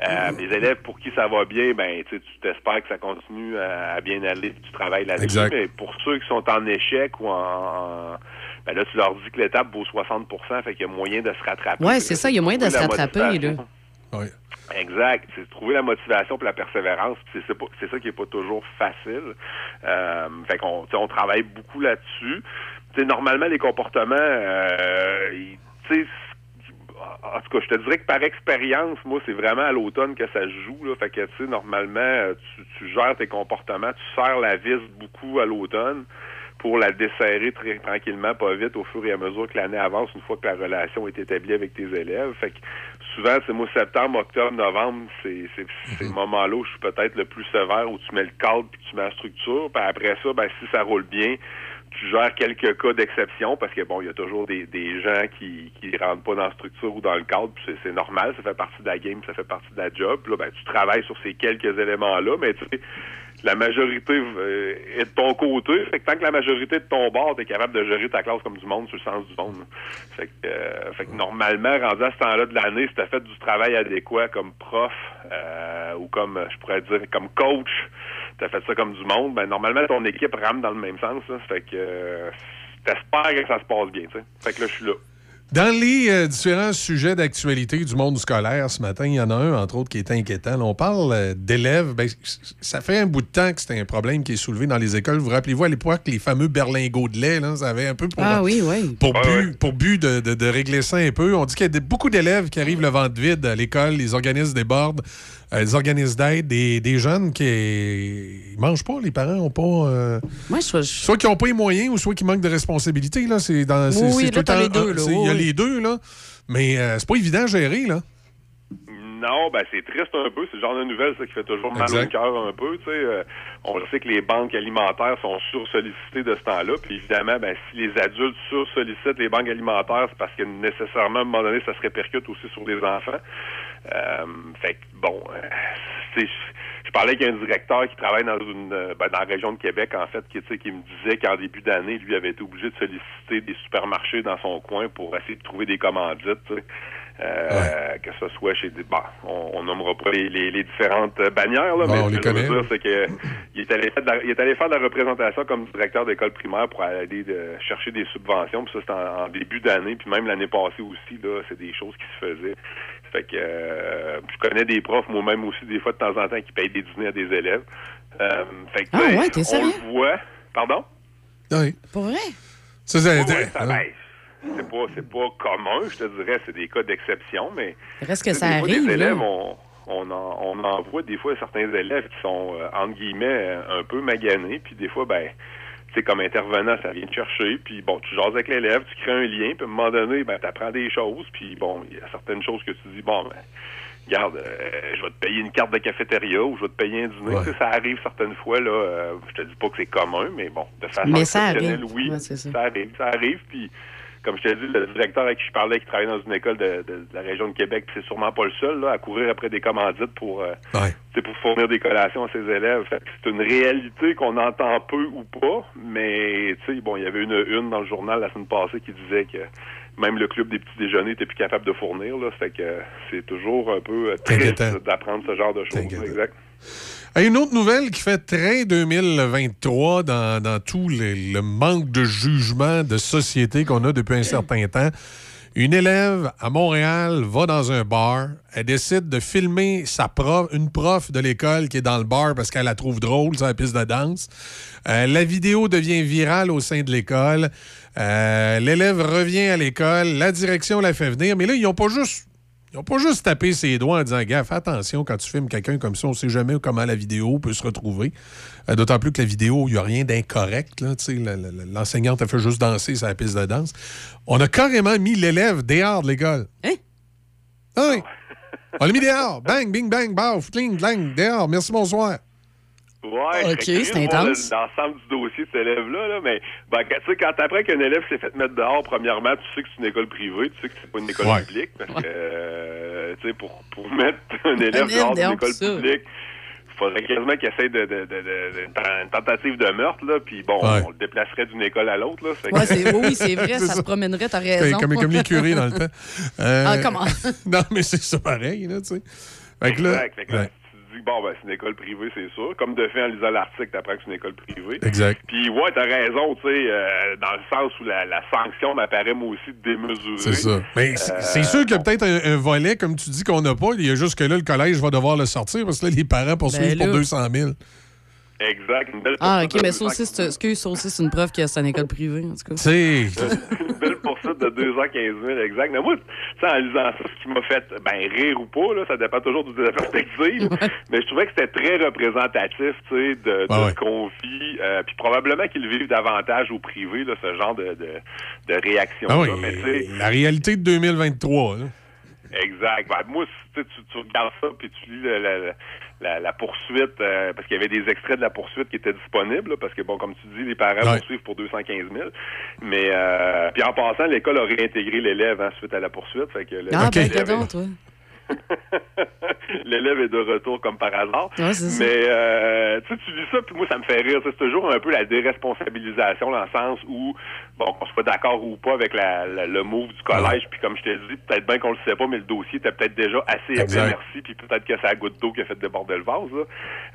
euh, les élèves pour qui ça va bien, ben tu t'espères que ça continue à, à bien aller, tu travailles là-dessus. Mais pour ceux qui sont en échec ou en, en- ben là tu leur dis que l'étape vaut 60% fait qu'il y a moyen de se rattraper. Ouais, c'est ça, il y a moyen de se rattraper, là. motivation. Exact. C'est trouver la motivation et la persévérance. C'est ça, c'est ça qui est pas toujours facile. Euh, fait qu'on tu sais, on travaille beaucoup là-dessus. Tu sais, normalement, les comportements, euh, ils- tu sais, en tout cas, je te dirais que par expérience, moi, c'est vraiment à l'automne que ça se joue. Là. Fait que, tu sais, normalement, euh, tu, tu gères tes comportements, tu serres la vis beaucoup à l'automne pour la desserrer très tranquillement, pas vite, au fur et à mesure que l'année avance, une fois que la relation est établie avec tes élèves. Fait que souvent, c'est moi, septembre, octobre, novembre, c'est c'est ces moments-là où je suis peut-être le plus sévère, où tu mets le cadre puis tu mets la structure. Puis après ça, ben, si ça roule bien, tu gères quelques cas d'exception parce que bon, il y a toujours des, des gens qui qui rentrent pas dans la structure ou dans le cadre, puis c'est- normal, ça fait partie de la game, ça fait partie de la job. Puis là, ben, tu travailles sur ces quelques éléments-là, mais tu sais, la majorité euh, est de ton côté. Fait que tant que la majorité de ton bord, t'es capable de gérer ta classe comme du monde sur le sens du monde. Fait que, euh, fait que normalement, rendu à ce temps-là de l'année, si t'as fait du travail adéquat comme prof euh, ou comme, je pourrais dire, comme coach, t'as fait ça comme du monde, ben normalement ton équipe rame dans le même sens. là. Fait que euh, t'espères que ça se passe bien. tu. Fait que là, je suis là. Dans les euh, différents sujets d'actualité du monde scolaire, ce matin, il y en a un, entre autres, qui est inquiétant. Là, on parle euh, d'élèves. Ben, ça fait un bout de temps que c'était un problème qui est soulevé dans les écoles. Vous vous rappelez-vous à l'époque, les fameux berlingots de lait, là, ça avait un peu pour, Ah oui, oui. pour but, pour but de, de- de régler ça un peu. On dit qu'il y a beaucoup d'élèves qui arrivent le ventre vide à l'école, les organismes débordent, les organismes d'aide, des, des jeunes qui ils mangent pas, les parents ont pas... euh, Moi, je, Soit qui n'ont pas les moyens ou soit qui manquent de responsabilité. Là. C'est dans, c'est- Oui, c'est là, les deux, Il y a les deux, là. Mais euh, c'est pas évident à gérer, là. Non, ben c'est triste un peu. C'est le genre de nouvelle ça, qui fait toujours mal Exact. au cœur un peu. Tu sais, Euh, on sait que les banques alimentaires sont sursollicitées de ce temps-là. Puis évidemment, ben si les adultes sursollicitent les banques alimentaires, c'est parce que nécessairement, à un moment donné, ça se répercute aussi sur les enfants. Euh, fait que bon, euh, je- parlais avec un directeur qui travaille dans une euh, ben, dans la région de Québec, en fait, qui, tu sais, qui me disait qu'en début d'année, lui avait été obligé de solliciter des supermarchés dans son coin pour essayer de trouver des commandites. Euh, que ce soit chez des bon, on, on nommera pas les, les, les différentes bannières là, Bon, mais on ce que je veux dire, c'est que il est allé faire de la, il est allé faire de la représentation comme directeur d'école primaire pour aller de, chercher des subventions puis ça c'était en, en début d'année puis même l'année passée aussi là c'est des choses qui se faisaient fait que euh, je connais des profs moi-même aussi des fois de temps en temps qui payent des dîners à des élèves euh, fait que Ah tu sais, ouais, t'es on sérieux? le voit pardon? Oui. Pour vrai? Ça, oui, ça, ben, c'est pas c'est pas commun je te dirais c'est des cas d'exception mais Reste que ça des fois, arrive, des là. élèves, on, on, en, on en voit des fois certains élèves qui sont, euh, entre guillemets, euh, un peu maganés, puis des fois, ben, tu sais, comme intervenant, ça vient te chercher, puis bon, tu jases avec l'élève, tu crées un lien, puis à un moment donné, ben, tu apprends des choses, puis bon, il y a certaines choses que tu dis, bon, ben, regarde, euh, je vais te payer une carte de cafétéria ou je vais te payer un dîner. Tu sais, ça arrive certaines fois, là, euh, je te dis pas que c'est commun, mais bon, de façon Mais ça exceptionnelle, arrive. oui, Ouais, ça. ça arrive, ça arrive, puis comme je t'ai dit, le directeur avec qui je parlais, qui travaille dans une école de, de- de la région de Québec, c'est sûrement pas le seul là, à courir après des commandites pour, euh, pour fournir des collations à ses élèves. C'est une réalité qu'on entend peu ou pas, mais tu sais, bon, il y avait une une dans le journal la semaine passée qui disait que même le club des petits déjeuners était plus capable de fournir. Là, fait que c'est toujours un peu euh, triste d'apprendre ce genre de choses. Exact. Une autre nouvelle qui fait très 2023 dans, dans tout le manque de jugement de société qu'on a depuis un certain temps. Une élève à Montréal va dans un bar, elle décide de filmer sa prof, une prof de l'école qui est dans le bar parce qu'elle la trouve drôle sur la piste de danse. Euh, la vidéo devient virale au sein de l'école. Euh, L'élève revient à l'école, la direction la fait venir, mais là, ils n'ont pas juste ils n'ont pas juste tapé ses doigts en disant Gars, fais attention quand tu filmes quelqu'un comme ça, on ne sait jamais comment la vidéo peut se retrouver. Euh, D'autant plus que la vidéo, il n'y a rien d'incorrect. L'enseignante a fait juste danser sur la piste de danse. On a carrément mis l'élève dehors de l'école. Hein? Oui. On l'a mis dehors. Bang, bing, bang, baf, cling, clang, dehors. Merci, bonsoir. Ouais, Ok, c'est intense. le- L'ensemble du dossier de cet élève-là, là, mais ben, quand, tu sais, quand t'apprends qu'un élève s'est fait mettre dehors, premièrement, tu sais que c'est une école privée, tu sais que c'est pas une école Ouais. publique, parce que, euh, tu sais, pour, pour mettre un élève dehors d'une école publique, il faudrait quasiment qu'il essaie de, de, de, de- de- une tentative de meurtre, là, puis bon, Ouais. on le déplacerait d'une école à l'autre, là. que- Ouais, c'est, oui, oui, c'est vrai, ça, ça. se promènerait, t'as raison. comme- comme les curés dans le temps. Euh, Ah, comment? non, mais c'est ça pareil, là, tu sais. Fait que là- Exact. Fait que là, ouais. Dis, bon, ben, c'est une école privée, c'est sûr. Comme de fait, en lisant l'article, t'apprends que c'est une école privée. Exact. Puis, ouais, t'as raison, tu sais, euh, dans le sens où la, la sanction m'apparaît, moi aussi, démesurée. C'est ça. Mais c'est Euh, sûr qu'il y a peut-être un, un volet, comme tu dis, qu'on n'a pas. Il y a juste que là, le collège va devoir le sortir parce que là, les parents poursuivent Ben pour là. 200 000. Exact. Une belle Ah, OK, mais ça aussi, 215 c'est, excuse, ça aussi, c'est une preuve que c'est une école privée, en tout cas. Sais. une belle poursuite de 215 000, exact. Mais moi, en lisant ça, ce qui m'a fait, ben, rire ou pas, là, ça dépend toujours de la perspective, mais je trouvais que c'était très représentatif, tu sais, de, de Ah ouais. ce qu'on vit, euh, puis probablement qu'ils vivent davantage au privé, là, ce genre de, de, de réaction. Ah Mais la réalité de 2023. là. Exact. Ben, moi, tu, tu, regardes ça puis tu lis la, la, la, la poursuite, euh, parce qu'il y avait des extraits de la poursuite qui étaient disponibles, là, parce que, bon, comme tu dis, les parents Ouais. poursuivent pour 215 000. Mais, euh, puis en passant, l'école a réintégré l'élève hein, suite à la poursuite. Fait que Ah, ben, toi. L'élève est de retour comme par hasard. Ouais, c'est ça. Mais euh, tu lis ça, puis moi, ça me fait rire. C'est toujours un peu la déresponsabilisation dans le sens où, bon, qu'on soit d'accord ou pas avec la, la- le move du collège, puis comme je t'ai dit, peut-être bien qu'on le sait pas, mais le dossier était peut-être déjà assez merci, puis peut-être que c'est la goutte d'eau qui a fait déborder le vase. Là.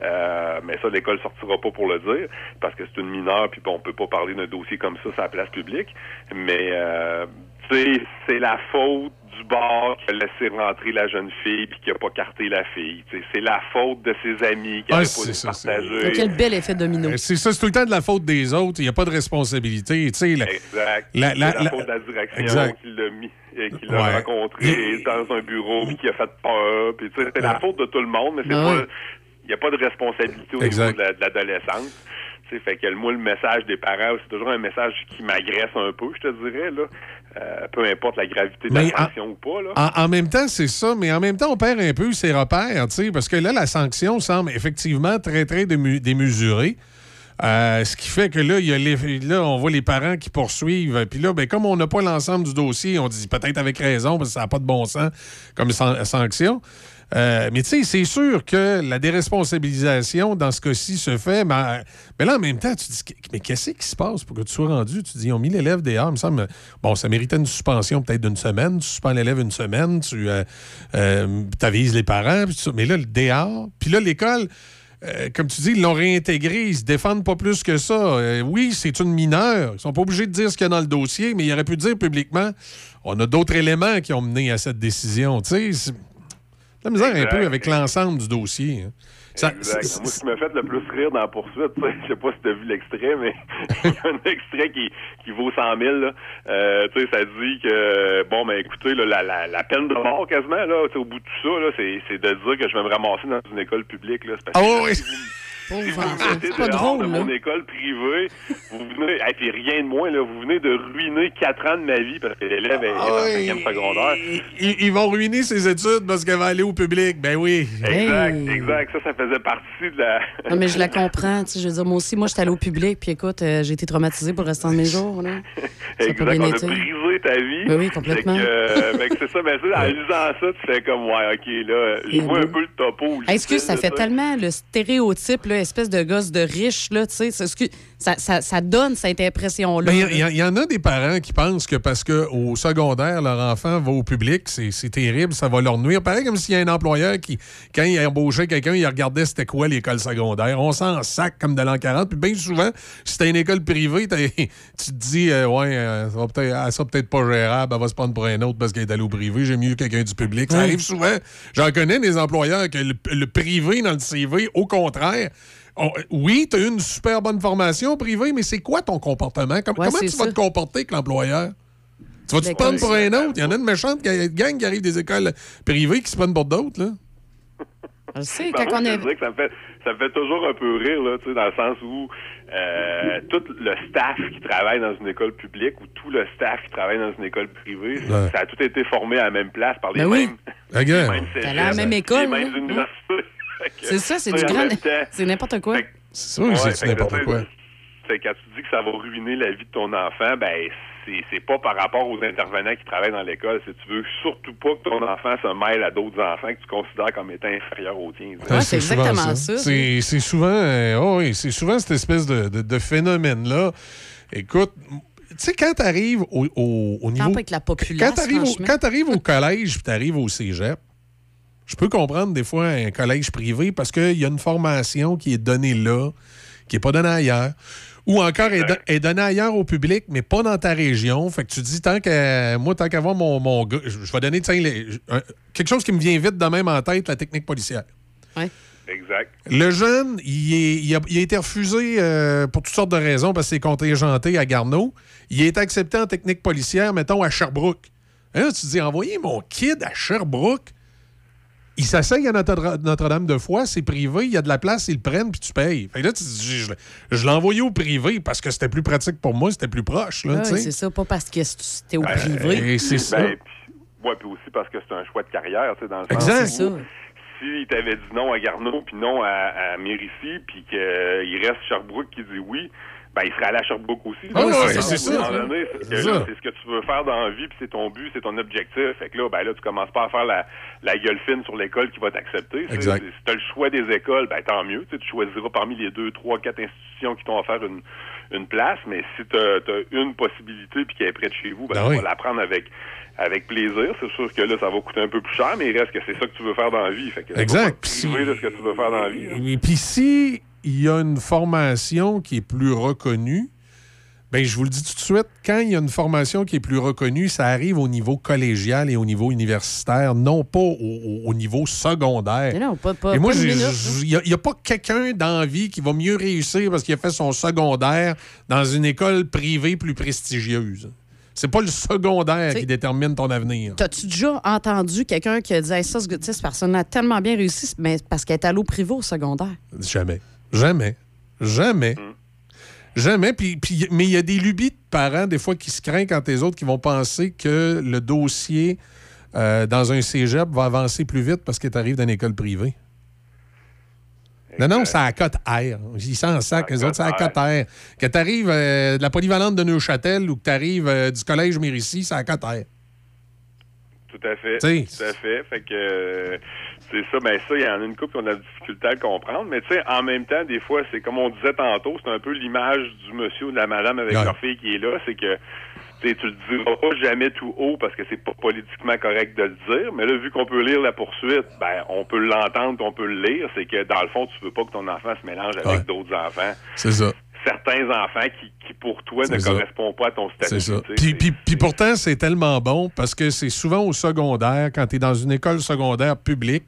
Euh, mais ça, l'école sortira pas pour le dire, parce que c'est une mineure, puis bon, on peut pas parler d'un dossier comme ça sur la place publique. Mais, euh, tu sais, c'est la faute du bar qui a laissé rentrer la jeune fille puis qui a pas carté la fille. C'est la faute de ses amis qui Ah, n'avaient pas ça, c'est- partagé. Quel bel effet domino. Euh, C'est ça, c'est tout le temps de la faute des autres. Il n'y a pas de responsabilité. La- Exact. La- la- c'est la, la- faute de la direction Exact. qui l'a mis, qui l'a Ouais. rencontré dans un bureau puis qui a fait peur. C'est la faute de tout le monde, mais c'est Ah pas, il n'y a pas de responsabilité au Exact. niveau de la- de l'adolescence. Fait que moi, le message des parents, c'est toujours un message qui m'agresse un peu, je te dirais, là. Euh, peu importe la gravité de Mais la en- sanction ou pas, là. En, en même temps, c'est ça, mais en même temps, on perd un peu ses repères, tu sais, parce que là, la sanction semble effectivement très, très dému- démesurée. Euh, ce qui fait que là, il y a les, là, on voit les parents qui poursuivent. Puis là, ben, comme on n'a pas l'ensemble du dossier, on dit peut-être avec raison, parce que ça n'a pas de bon sens comme san- sanction. Euh, mais tu sais, c'est sûr que la déresponsabilisation dans ce cas-ci se fait, mais, mais là, en même temps, tu dis, mais qu'est-ce qui se passe pour que tu sois rendu? Tu dis, ils ont mis l'élève dehors, il me semble, bon, ça méritait une suspension peut-être d'une semaine, tu suspends l'élève une semaine, tu euh, euh, avises les parents, ça. mais là, le dehors, puis là, l'école, euh, comme tu dis, ils l'ont réintégré, ils se défendent pas plus que ça. Oui, c'est une mineure. Ils sont pas obligés de dire ce qu'il y a dans le dossier, mais ils auraient pu dire publiquement on a d'autres éléments qui ont mené à cette décision. Tu sais, la misère un peu avec l'ensemble du dossier. hein. Ça- Exact. Moi, ce qui m'a fait le plus rire dans la poursuite, je sais pas si tu as vu l'extrait, mais il y a un extrait qui, qui vaut 100 000. Là. Euh, tu sais, ça dit que, bon, ben écoutez, là, la, la, la peine de mort quasiment, là, au bout de tout ça, c'est, de dire que je vais me ramasser dans une école publique. Là, parce Ah que oui. C'est pas drôle, de là. mon école privée, vous venez, et puis rien de moins, là, vous venez de ruiner quatre ans de ma vie parce que l'élève est, est Ah en cinquième secondaire. Ils, ils vont ruiner ses études parce qu'elle va aller au public. Ben oui. Exact, exact. Ça, ça faisait partie de la. Non, mais je la comprends. tu sais, Je veux dire, moi aussi, moi, j'étais allée au public, puis écoute, euh, j'ai été traumatisée pour le restant de mes jours. Là. Ça a pas Exact, bien on a été. brisé ta vie. Oui, oui, complètement. Que, euh, c'est ça, mais ça, en lisant ça, tu fais comme, ouais, OK, là, je vois un peu le topo. Excuse, ça fait tellement le stéréotype, là, espèce de gosse de riche, là, tu sais. Ça, ça, ça donne cette impression-là. Ben, Il y, en a des parents qui pensent que parce qu'au secondaire, leur enfant va au public, c'est c'est terrible, ça va leur nuire. Pareil comme s'il y a un employeur qui, quand il embauchait quelqu'un, il regardait c'était quoi l'école secondaire. On s'en sac comme de l'an 40. Puis bien souvent, si t'as une école privée, t'as- tu te dis, euh, ouais, euh, ça va peut-être pas gérable, elle va se prendre pour un autre parce qu'elle est allée au privé. J'aime mieux quelqu'un du public. Ça arrive souvent. J'en connais des employeurs que le, le privé dans le CV, au contraire, on- oui, tu as eu une super bonne formation privée, mais c'est quoi ton comportement? Com- Ouais, comment tu vas te comporter avec l'employeur? Tu vas te Ben, prendre comme pour un autre? Il y en a une méchante ga- gang qui arrive des écoles privées qui se prennent pour d'autres, là. Je sais, quand on est. te que ça me fait ça me fait toujours un peu rire là, tu sais, dans le sens où euh, tout le staff qui travaille dans une école publique ou tout le staff qui travaille dans une école privée, Ouais. ça a tout été formé à la même place par les Ben oui. mêmes, les à la même école, les mêmes universités. C'est ça, c'est du grand. C'est n'importe quoi. C'est sûr que c'est n'importe quoi. quand tu dis que ça va ruiner la vie de ton enfant, ben c'est pas par rapport aux intervenants qui travaillent dans l'école. C'est tu veux surtout pas que ton enfant se mêle à d'autres enfants que tu considères comme étant inférieurs aux tiens. Ah, c'est souvent exactement ça. C'est c'est souvent, euh, oh oui, c'est souvent cette espèce de, de- de phénomène-là. Écoute, tu sais, quand tu arrives au, au- au niveau. Avec la Quand tu arrives, au collège puis tu arrives au cégep, je peux comprendre des fois un collège privé parce qu'il y a une formation qui est donnée là, qui n'est pas donnée ailleurs. Ou encore est, do- est donnée ailleurs au public, mais pas dans ta région. Fait que tu dis, tant qu'à moi, tant qu'à voir mon, mon gars, je vais donner tiens, les- un- quelque chose qui me vient vite de même en tête, la technique policière. Exact. Le jeune, il, est- il a, il a été refusé euh, pour toutes sortes de raisons parce que c'est contingenté à Garneau. Il a été accepté en technique policière, mettons, à Sherbrooke. Hein, tu te dis, envoyez mon kid à Sherbrooke? Il s'asseye à Notre- Notre-Dame de Foix, c'est privé, il y a de la place, ils le prennent, puis tu payes. Fait que là, tu te dis, je, je l'ai envoyé au privé parce que c'était plus pratique pour moi, c'était plus proche. Là, Ah, c'est ça, pas parce que c'était au Ben, privé. et c'est ça. Ben, puis, ouais, puis aussi parce que c'est un choix de carrière, tu sais, dans le Exact. sens où s'il t'avait dit non à Garneau puis non à, à Mérici, puis qu'il reste Sherbrooke qui dit oui, ben il serait allé à Sherbrooke aussi. Ah c'est ça. c'est ce que tu veux faire dans la vie, puis c'est ton but, c'est ton objectif. Fait que là, ben là, tu commences pas à faire la, la gueule fine sur l'école qui va t'accepter. Si tu as le choix des écoles, ben tant mieux. Tu sais, tu choisiras parmi les deux, trois, quatre institutions qui t'ont offert une, une place, mais si tu as, une possibilité puis qu'elle est près de chez vous, ben, Ben tu oui. vas la prendre avec avec plaisir. C'est sûr que là, ça va coûter un peu plus cher, mais il reste que c'est ça que tu veux faire dans la vie. Fait que Exact. pas te priver de ce que tu veux faire dans la vie. Et puis si il y a une formation qui est plus reconnue, ben je vous le dis tout de suite, quand il y a une formation qui est plus reconnue, ça arrive au niveau collégial et au niveau universitaire, non pas au, au- au niveau secondaire. Mais non, pas, pas, et moi, il n'y a, pas quelqu'un dans la vie qui va mieux réussir parce qu'il a fait son secondaire dans une école privée plus prestigieuse. C'est pas le secondaire T'sais- qui détermine ton avenir. T'as-tu déjà entendu quelqu'un qui a dit Hey, ça, cette personne-là a tellement bien réussi, mais parce qu'elle est allée au privé au secondaire? Jamais. Jamais. Jamais. Jamais. Puis, puis- mais il y a des lubies de parents, des fois, qui se craignent quand les autres qui vont penser que le dossier euh, dans un cégep va avancer plus vite parce qu'il arrive dans une école privée. Non, non, c'est à cote R. Ils s'en sac, les autres, c'est à cote R. Que tu arrives de la polyvalente de Neuchâtel ou que tu arrives du collège Mérissi, c'est à cote R. Tout à fait. T'sais. Tout à fait. Fait que euh, c'est ça, mais ça, il y en a une couple qui ont de la difficulté à le comprendre. Mais tu sais, en même temps, des fois, c'est comme on disait tantôt, c'est un peu l'image du monsieur ou de la madame avec Ouais. leur fille qui est là, c'est que tu le diras pas jamais tout haut parce que c'est pas politiquement correct de le dire, mais là, vu qu'on peut lire la poursuite, ben, on peut l'entendre, on peut le lire, c'est que dans le fond, tu veux pas que ton enfant se mélange avec Ouais. d'autres enfants. C'est ça. Certains enfants qui, qui pour toi, ne ça. correspondent pas à ton statut. C'est ça. Puis, puis- puis pourtant, c'est tellement bon parce que c'est souvent au secondaire, quand tu es dans une école secondaire publique,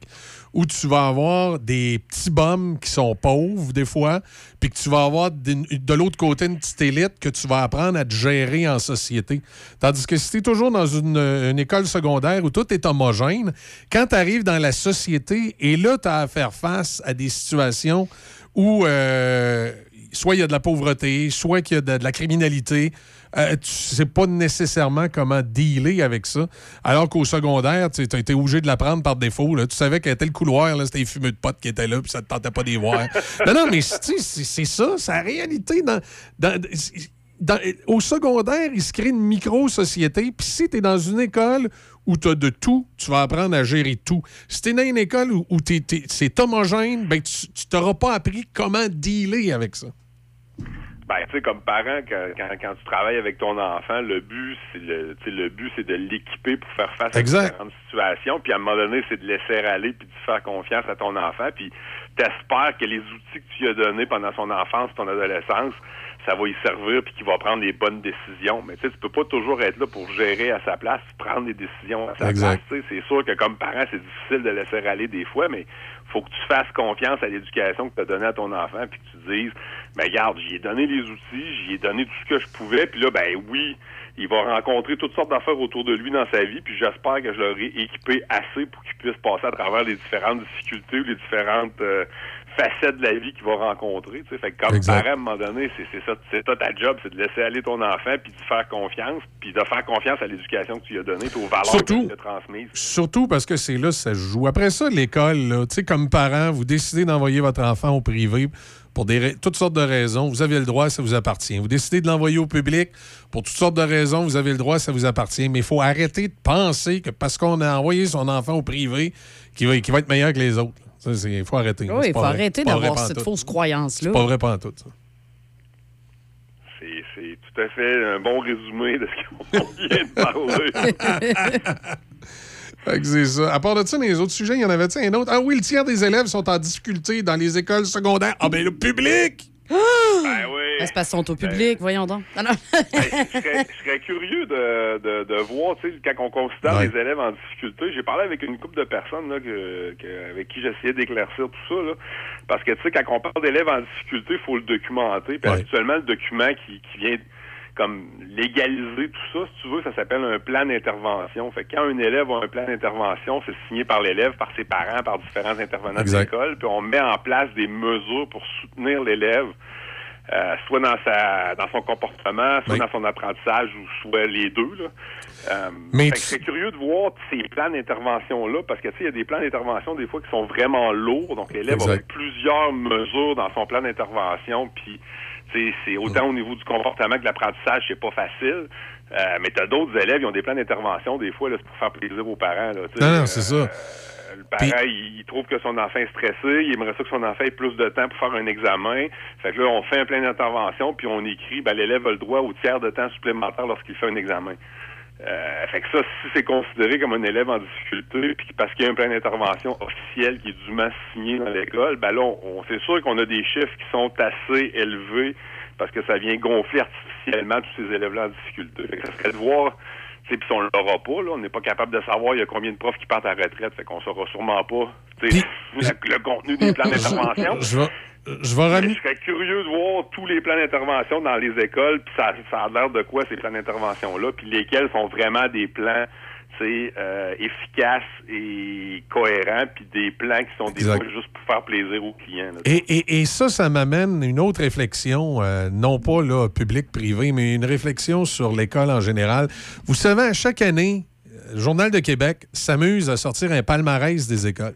où tu vas avoir des petits bums qui sont pauvres, des fois, puis que tu vas avoir de l'autre côté une petite élite que tu vas apprendre à te gérer en société. Tandis que si tu es toujours dans une, une école secondaire où tout est homogène, quand tu arrives dans la société, et là, tu as à faire face à des situations où euh, soit il y a de la pauvreté, soit qu'il y a de, de la criminalité. Euh, tu sais pas nécessairement comment dealer avec ça. Alors qu'au secondaire, tu as été obligé de l'apprendre par défaut. là. Tu savais qu'à tel couloir, là, c'était les fumeux de potes qui étaient là, puis ça te tentait pas d'y voir. non, non, mais c'est ça, c'est la réalité. Dans, dans- dans- au secondaire, il se crée une micro-société. Puis si tu es dans une école où tu as de tout, tu vas apprendre à gérer tout. Si tu es dans une école où, c'est homogène, ben, tu t'auras pas appris comment dealer avec ça. Ben, tu sais, comme parent, quand, quand, quand tu travailles avec ton enfant, le but, c'est le, le but, c'est de l'équiper pour faire face Exact. à différentes situations. Puis à un moment donné, c'est de laisser aller puis de faire confiance à ton enfant. Puis t'espères que les outils que tu lui as donnés pendant son enfance, ton adolescence, ça va y servir puis qu'il va prendre les bonnes décisions. Mais tu sais, tu peux pas toujours être là pour gérer à sa place, prendre des décisions à sa Exact. place. Tu sais, c'est sûr que comme parent, c'est difficile de laisser aller des fois, mais faut que tu fasses confiance à l'éducation que tu as donnée à ton enfant, puis que tu dises, ben regarde, j'y ai donné les outils, j'y ai donné tout ce que je pouvais, puis là, ben oui, il va rencontrer toutes sortes d'affaires autour de lui dans sa vie, puis j'espère que je l'aurai équipé assez pour qu'il puisse passer à travers les différentes difficultés ou les différentes euh, facettes de la vie qu'il va rencontrer. Tu sais. Fait que comme Exact. parent, à un moment donné, c'est ça, c'est ça ta job, c'est de laisser aller ton enfant, puis de faire confiance, puis de faire confiance à l'éducation que tu lui as donnée, aux valeurs Surtout- que tu lui as transmises. Surtout parce que c'est là que ça se joue. Après ça, l'école, tu sais, comme parent, vous décidez d'envoyer votre enfant au privé pour des toutes sortes de raisons. Vous avez le droit, ça vous appartient. Vous décidez de l'envoyer au public pour toutes sortes de raisons. Vous avez le droit, ça vous appartient. Mais il faut arrêter de penser que parce qu'on a envoyé son enfant au privé, qu'il va, qu'il va être meilleur que les autres. Il faut arrêter. Oui, il pas faut vrai. arrêter pas d'avoir cette fausse croyance-là. C'est pas vrai pantoute, ça. C'est c'est tout à fait un bon résumé de ce qu'on vient de parler. C'est ça. À part de ça, dans les autres sujets, il y en avait un autre? Ah oui, le tiers des élèves sont en difficulté dans les écoles secondaires. Ah ben le public! Ben oui. C'est parce qu'ils sont au public, voyons donc. Non, non. Ben, je, serais, je serais curieux de, de, de voir, tu sais, quand on considère Ouais. les élèves en difficulté, j'ai parlé avec une couple de personnes là, que, que- avec qui j'essayais d'éclaircir tout ça. Là, parce que, tu sais, quand on parle d'élèves en difficulté, il faut le documenter. Puis Ouais. actuellement, le document qui, qui vient comme légaliser tout ça, si tu veux, ça s'appelle un plan d'intervention. Fait que quand un élève a un plan d'intervention, c'est signé par l'élève, par ses parents, par différents intervenants Exact. de l'école, puis on met en place des mesures pour soutenir l'élève, euh, soit dans sa dans son comportement, soit Oui. dans son apprentissage, ou soit les deux. Là. Euh, Mais fait que tu- serais curieux de voir ces plans d'intervention-là, parce que tu sais, il y a des plans d'intervention des fois qui sont vraiment lourds, donc l'élève a plusieurs mesures dans son plan d'intervention, puis c'est autant au niveau du comportement que de l'apprentissage, c'est pas facile. Euh, mais t'as d'autres élèves, ils ont des plans d'intervention, des fois, là, c'est pour faire plaisir aux parents. Là, tu. Non, non, c'est ça. Euh, le parent, il, il trouve que son enfant est stressé, il aimerait ça que son enfant ait plus de temps pour faire un examen. Fait que là, on fait un plan d'intervention, puis on écrit, ben, l'élève a le droit au tiers de temps supplémentaire lorsqu'il fait un examen. Euh, fait que ça, si c'est considéré comme un élève en difficulté, puis parce qu'il y a un plan d'intervention officiel qui est dûment signé dans l'école, ben là, on, on- c'est sûr qu'on a des chiffres qui sont assez élevés parce que ça vient gonfler artificiellement tous ces élèves-là en difficulté. Fait que ça serait de voir, tu sais, puis on l'aura pas, là, on n'est pas capable de savoir il y a combien de profs qui partent à la retraite, fait qu'on saura sûrement pas, tu sais, le, le contenu des plans d'intervention. Je vais, serais curieux de voir tous les plans d'intervention dans les écoles, puis ça, ça a l'air de quoi ces plans d'intervention-là, puis lesquels sont vraiment des plans euh, efficaces et cohérents, puis des plans qui sont des fois juste pour faire plaisir aux clients. là. Et, et- et ça, ça m'amène une autre réflexion, euh, non pas là, public-privé, mais une réflexion sur l'école en général. Vous savez, à chaque année, euh, le Journal de Québec s'amuse à sortir un palmarès des écoles.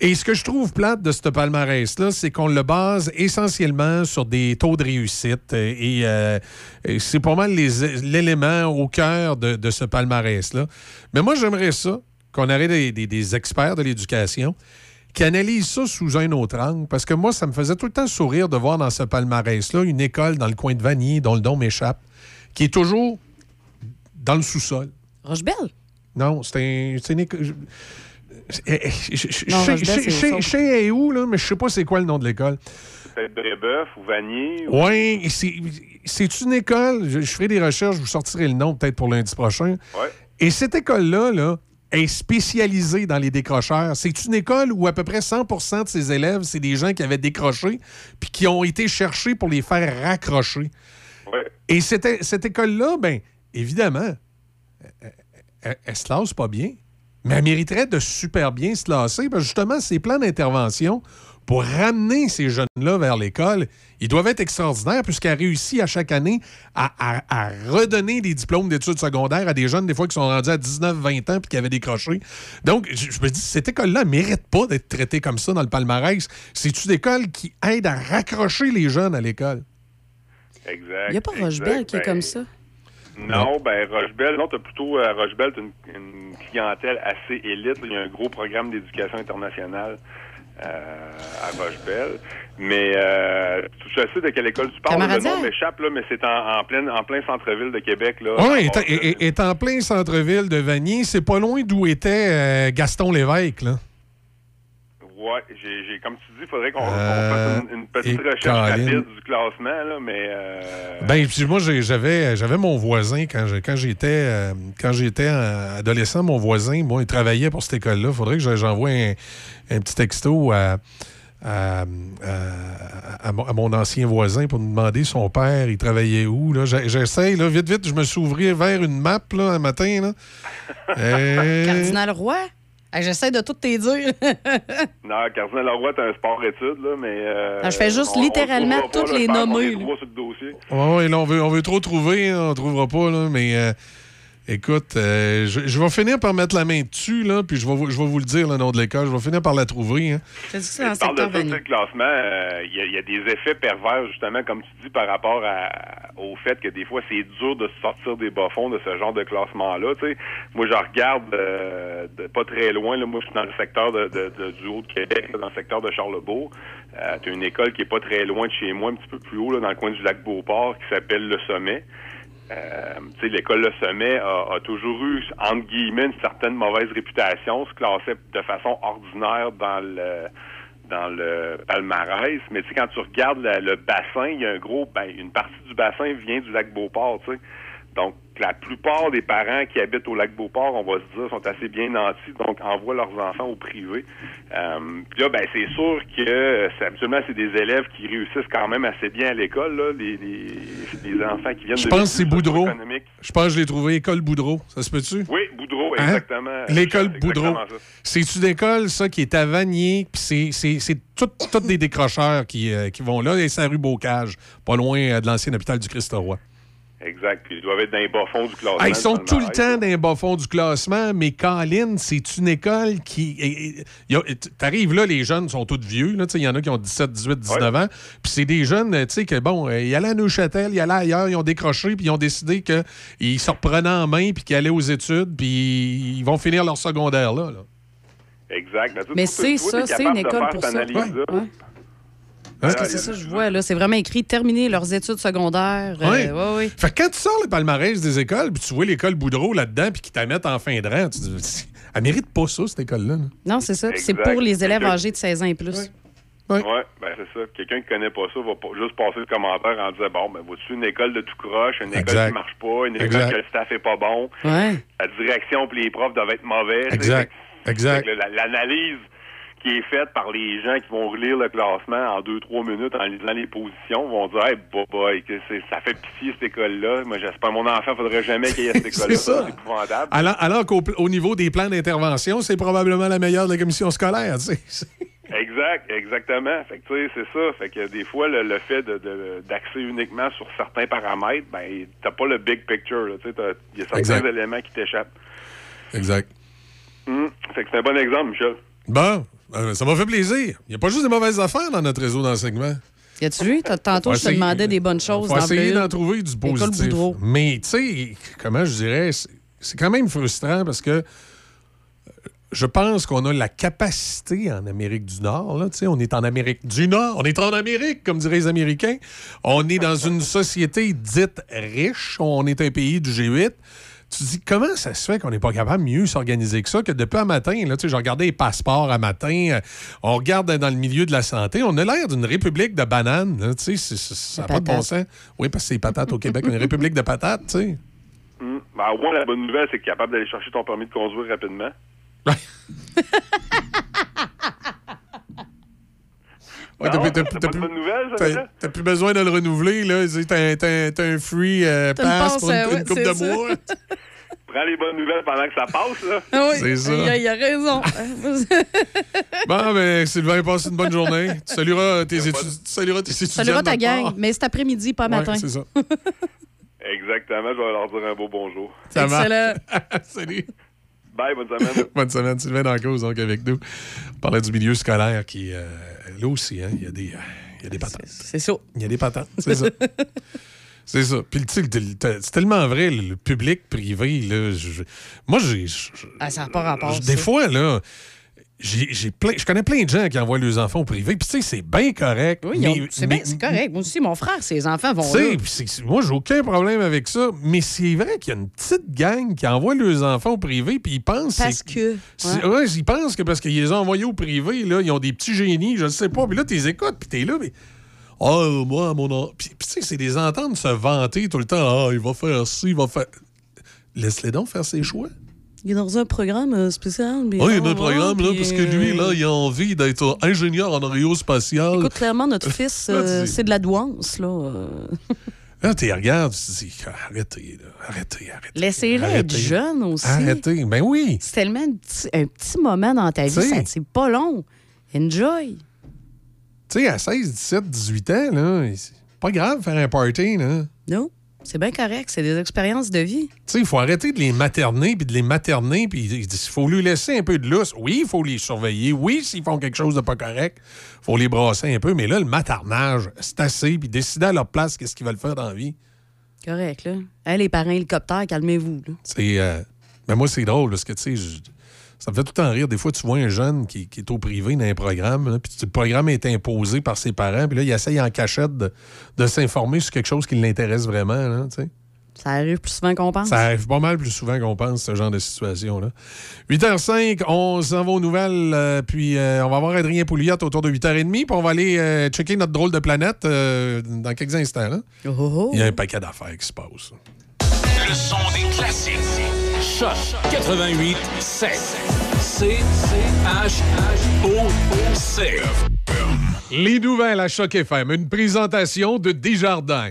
Et ce que je trouve plate de ce palmarès-là, c'est qu'on le base essentiellement sur des taux de réussite. Et, euh, et c'est pas mal l'élément au cœur de, de ce palmarès-là. Mais moi, j'aimerais ça, qu'on aurait des, des- des experts de l'éducation qui analysent ça sous un autre angle. Parce que moi, ça me faisait tout le temps sourire de voir dans ce palmarès-là une école dans le coin de Vanier, dont le nom m'échappe, qui est toujours dans le sous-sol. Rochebelle? Non, c'est un- c'est une école. Je- je- je- je Non, sais- est où, là, mais je sais pas c'est quoi le nom de l'école. Peut-être Brébeuf ou Vanier. ou- Oui, c'est une école, je, je ferai des recherches, je vous sortirai le nom peut-être pour lundi prochain. Ouais. Et cette école-là là, est spécialisée dans les décrocheurs. C'est une école où à peu près 100% de ses élèves, c'est des gens qui avaient décroché puis qui ont été cherchés pour les faire raccrocher. Ouais. Et cette, cette école-là, ben évidemment, elle, elle- elle se lasse pas bien, mais elle mériterait de super bien se lasser. Parce que justement, ces plans d'intervention pour ramener ces jeunes-là vers l'école, ils doivent être extraordinaires puisqu'elle réussit à chaque année à, à- à redonner des diplômes d'études secondaires à des jeunes, des fois, qui sont rendus à 19-20 ans puis qui avaient décroché. Donc, je, je me dis, cette école-là ne mérite pas d'être traitée comme ça dans le palmarès. C'est une école qui aide à raccrocher les jeunes à l'école? Exact. Il n'y a pas. Rochebelle qui est Ben, comme ça? Non, ben Rochebelle, non, t'as plutôt euh, Rochebelle, t'as une, une clientèle assez élite. Il y a un gros programme d'éducation internationale euh, à Rochebelle. Mais euh, je sais de quelle école tu parles. Le nom m'échappe, là, mais c'est en, en plein, en plein centre-ville de Québec. Là, Oui, À est- est- est en plein centre-ville de Vanier. C'est pas loin d'où était euh, Gaston Lévesque, là. Ouais, j'ai, j'ai- comme tu dis, il faudrait qu'on, Euh, fasse une, une petite et recherche Colin. rapide du classement, là, mais euh, Ben, puis moi, j'avais, j'avais mon voisin quand, je- quand j'étais, euh, quand j'étais euh, adolescent. Mon voisin, moi, il travaillait pour cette école-là. faudrait que j'envoie un, un petit texto à, à, à- à mon, à mon ancien voisin pour me demander son père, il travaillait où. Là. J'essaye, là, vite, vite, je me suis ouvert vers une map là, un matin. Là. Cardinal Roy? J'essaie de tout te dire. non, Cardinal Leroy, t'as un sport-études, là, mais... euh, Ah, je fais juste on- on littéralement toutes les nommer, là. on veut, on veut trop trouver, hein, on trouvera pas, là, mais euh, écoute, euh, je, je vais finir par mettre la main dessus, là, puis je vais, vous- je vais vous le dire, le nom de l'école, je vais finir par la trouver. hein. T'as dit que c'est dans le Tu parles de ça, le classement, euh, il y, a- il y a des effets pervers, justement, comme tu dis, par rapport à- au fait que des fois, c'est dur de se sortir des bas-fonds de ce genre de classement-là. Moi, je regarde euh, de pas très loin. Là, moi, je suis dans le secteur de, de- de- du Haut-de-Québec, dans le secteur de Charlebourg. Euh, tu as une école qui est pas très loin de chez moi, un petit peu plus haut, là, dans le coin du lac Beauport, qui s'appelle Le Sommet. Euh, l'école Le Sommet a, a toujours eu, entre guillemets, une certaine mauvaise réputation, se classait de façon ordinaire dans le dans le palmarès, mais tu quand tu regardes le bassin, il y a un gros, ben, une partie du bassin vient du lac Beauport, tu sais. Donc, la plupart des parents qui habitent au lac Beauport, on va se dire, sont assez bien nantis, donc envoient leurs enfants au privé. Euh, Puis là, ben, c'est sûr que c'est- habituellement, c'est des élèves qui réussissent quand même assez bien à l'école, là, les, les, les enfants qui viennent Je de pense que c'est Boudreau. Je pense que je l'ai trouvé, École Boudreau. Ça se peut-tu? Oui, Boudreau, Hein? exactement. L'école Boudreau. exactement ça. C'est une école, ça, qui est à Vanier, puis c'est- c'est c'est tout- des décrocheurs qui, euh, qui vont là, et c'est la rue Bocage, pas loin euh, de l'ancien hôpital du Christ-Roi. Exact. Puis ils doivent être dans les bas-fonds du classement. Ah, ils sont le tout le temps dans les bas-fonds du classement, mais Colin, c'est une école qui. T'arrives là, les jeunes sont tous vieux. là, tu sais, Il y en a qui ont 17, 18, 19 ans. Puis c'est des jeunes, tu sais, que bon, euh, ils allaient à Neuchâtel, ils allaient ailleurs, ils ont décroché, puis ils ont décidé qu'ils se reprenaient en main, puis qu'ils allaient aux études, puis ils vont finir leur secondaire là. là. Exact. Mais, c'est ça, c'est une école pour ça. Ouais. Parce que c'est ça, je vois, là. C'est vraiment écrit terminer leurs études secondaires. Euh, Ouais. ouais, ouais. Fait que quand tu sors le palmarès des écoles, puis tu vois l'école Boudreau là-dedans, puis qu'ils t'en mettent en fin de rang, tu te dis, elle mérite pas ça, cette école-là. là. Non, c'est ça. C'est pour les élèves âgés de 16 ans et plus. Ouais, ben c'est ça. Quelqu'un qui connaît pas ça va pas juste passer le commentaire en disant bon, ben vois-tu une école de tout croche, une école qui marche pas, une école Exact. que le staff est pas bon, Ouais. la direction puis les profs doivent être mauvais. Exact. Exact. la- L'analyse qui est faite par les gens qui vont relire le classement en deux, trois minutes en lisant les positions vont dire Hey, boy, boy, que ça fait pitié cette école-là. Moi, j'espère mon enfant faudrait jamais qu'il y ait cette école-là. C'est épouvantable. Alors, alors qu'au au niveau des plans d'intervention, c'est probablement la meilleure de la commission scolaire. tu sais. Exact, exactement. Fait que tu sais, c'est ça. Fait que des fois, le, le fait de, de- d'axer uniquement sur certains paramètres, ben t'as pas le big picture. il y a certains Exact. éléments qui t'échappent. Exact. Hum. Fait que c'est un bon exemple, Michel. Bon, ça m'a fait plaisir. Il n'y a pas juste des mauvaises affaires dans notre réseau d'enseignement. Y a-tu vu? Tantôt, je te demandais des bonnes choses. faut dans essayer d'en trouver du positif. Mais, tu sais, comment je dirais, c'est- quand même frustrant parce que euh, je pense qu'on a la capacité en Amérique du Nord. Là, on est en Amérique du Nord. On est en Amérique, comme diraient les Américains. On est dans une société dite riche. On est un pays du G8. Tu te dis, comment ça se fait qu'on n'est pas capable de mieux s'organiser que ça, que depuis un matin, là, tu sais, je regardais les passeports à matin, euh, on regarde dans le milieu de la santé, on a l'air d'une république de bananes, là, tu sais, c'est- c'est- ça n'a pas de bon sens. Oui, parce que c'est patates au Québec, une république de patates, tu sais. Hum. Ben, au moins, la bonne nouvelle, c'est que tu es capable d'aller chercher ton permis de conduire rapidement. Ouais, t'as t'as- t'as pas plus- de t'as- plus besoin de le renouveler, là. T'as t'as- t'as un free euh, pass passe, pour une, euh, une ouais, c'est de ça. mois. Prends les bonnes nouvelles pendant que ça passe, là. Ah oui, C'est ça. Il, a, il a raison. Bon, ben, Sylvain, passe une bonne journée. Tu salueras tes, étu- tu salueras tes étudiants. Saluera de ta gang, part. mais cet après-midi, pas Ouais, matin. c'est ça. Exactement, je vais leur dire un beau bonjour. Ça marche. Excellent. Salut. Bye, bonne semaine. Bonne semaine. Sylvain dans la cause, donc, avec nous. On parlait du milieu scolaire qui, euh, là aussi, hein, il y a des, euh, il y a des patentes. C'est ça. Il y a des patentes, c'est ça. C'est ça. Puis, tu sais, c'est tellement vrai, le, le public privé, là. je- moi, j'ai. je- Ah, ça n'a pas rapport. je- ça. des fois, là. J'ai plein, je connais plein de gens qui envoient leurs enfants au privé. Puis, tu sais, c'est bien correct. Oui, c'est bien, c'est correct. Moi aussi, mon frère, ses enfants vont tu sais, là. moi, j'ai aucun problème avec ça. Mais c'est vrai qu'il y a une petite gang qui envoie leurs enfants au privé, puis ils pensent. Parce c'est- que. Ouais, ils pensent que parce qu'ils les ont envoyés au privé, là, ils ont des petits génies, je ne sais pas. Puis là, tu les écoutes, puis t'es là, mais. Ah, moi, mon. en- Puis, puis tu sais, c'est des entendre se vanter tout le temps. Ah, il va faire ci, il va faire. Laisse-les donc faire ses choix. Il est dans un programme euh, spécial. mais Ah, il y a on un programme, là, parce que lui, là, euh, il a envie d'être ingénieur en aérospatial. Écoute, clairement, notre fils, Là, euh, tu- c'est de la douance, là. Là, tu regardes, tu te dis, arrêtez, là, arrêtez, arrêtez. Laissez-les être jeunes aussi. Arrêtez, ben oui. C'est tellement un petit, moment dans ta vie, T'sais. c'est pas long. Enjoy. Tu sais, à 16, 17, 18 ans, là, c'est pas grave de faire un party, là. Non, c'est bien correct. C'est des expériences de vie. Tu sais, il faut arrêter de les materner, puis de les materner, puis il faut lui laisser un peu de lousse. Oui, il faut les surveiller. Oui, s'ils font quelque chose de pas correct, faut les brasser un peu. Mais là, le maternage, c'est assez, puis décider à leur place qu'est-ce qu'ils veulent faire dans la vie. Correct, là. Hey, les parents hélicoptères, calmez-vous. C'est... euh, Mais moi, c'est drôle, parce que, tu sais, je- ça me fait tout le temps rire. Des fois, tu vois un jeune qui, qui est au privé dans un programme, là, puis le programme est imposé par ses parents, puis là, il essaye en cachette de, de s'informer sur quelque chose qui l'intéresse vraiment, là, tu sais. Ça arrive plus souvent qu'on pense. Ça arrive pas mal plus souvent qu'on pense, ce genre de situation-là. 8h05, on s'en va aux nouvelles, euh, puis euh, on va voir Adrien Pouliot autour de 8h30, puis on va aller euh, checker notre drôle de planète euh, dans quelques instants. là. Oh, Il y a un paquet d'affaires qui se passent. Le son des classiques. Choc 88 7. C H O C. Les nouvelles à Choc FM, une présentation de Desjardins.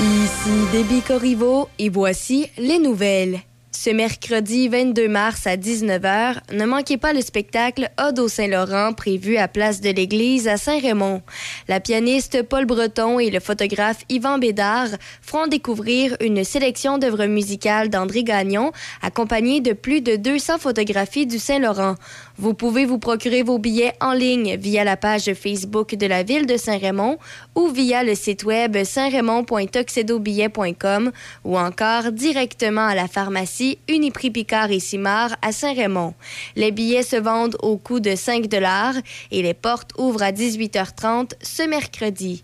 Ici Déby Corriveau et voici les nouvelles. Ce mercredi 22 mars à 19h, ne manquez pas le spectacle Ode au Saint-Laurent prévu à Place de l'Église à Saint-Raymond. La pianiste Paul Breton et le photographe Yvan Bédard feront découvrir une sélection d'œuvres musicales d'André Gagnon, accompagnée de plus de 200 photographies du Saint-Laurent. Vous pouvez vous procurer vos billets en ligne via la page Facebook de la ville de Saint-Raymond ou via le site web saint-raymond.tuxedobillet.com ou encore directement à la pharmacie Uniprix Picard et Simard à Saint-Raymond. Les billets se vendent au coût de 5 et les portes ouvrent à 18h30 ce mercredi.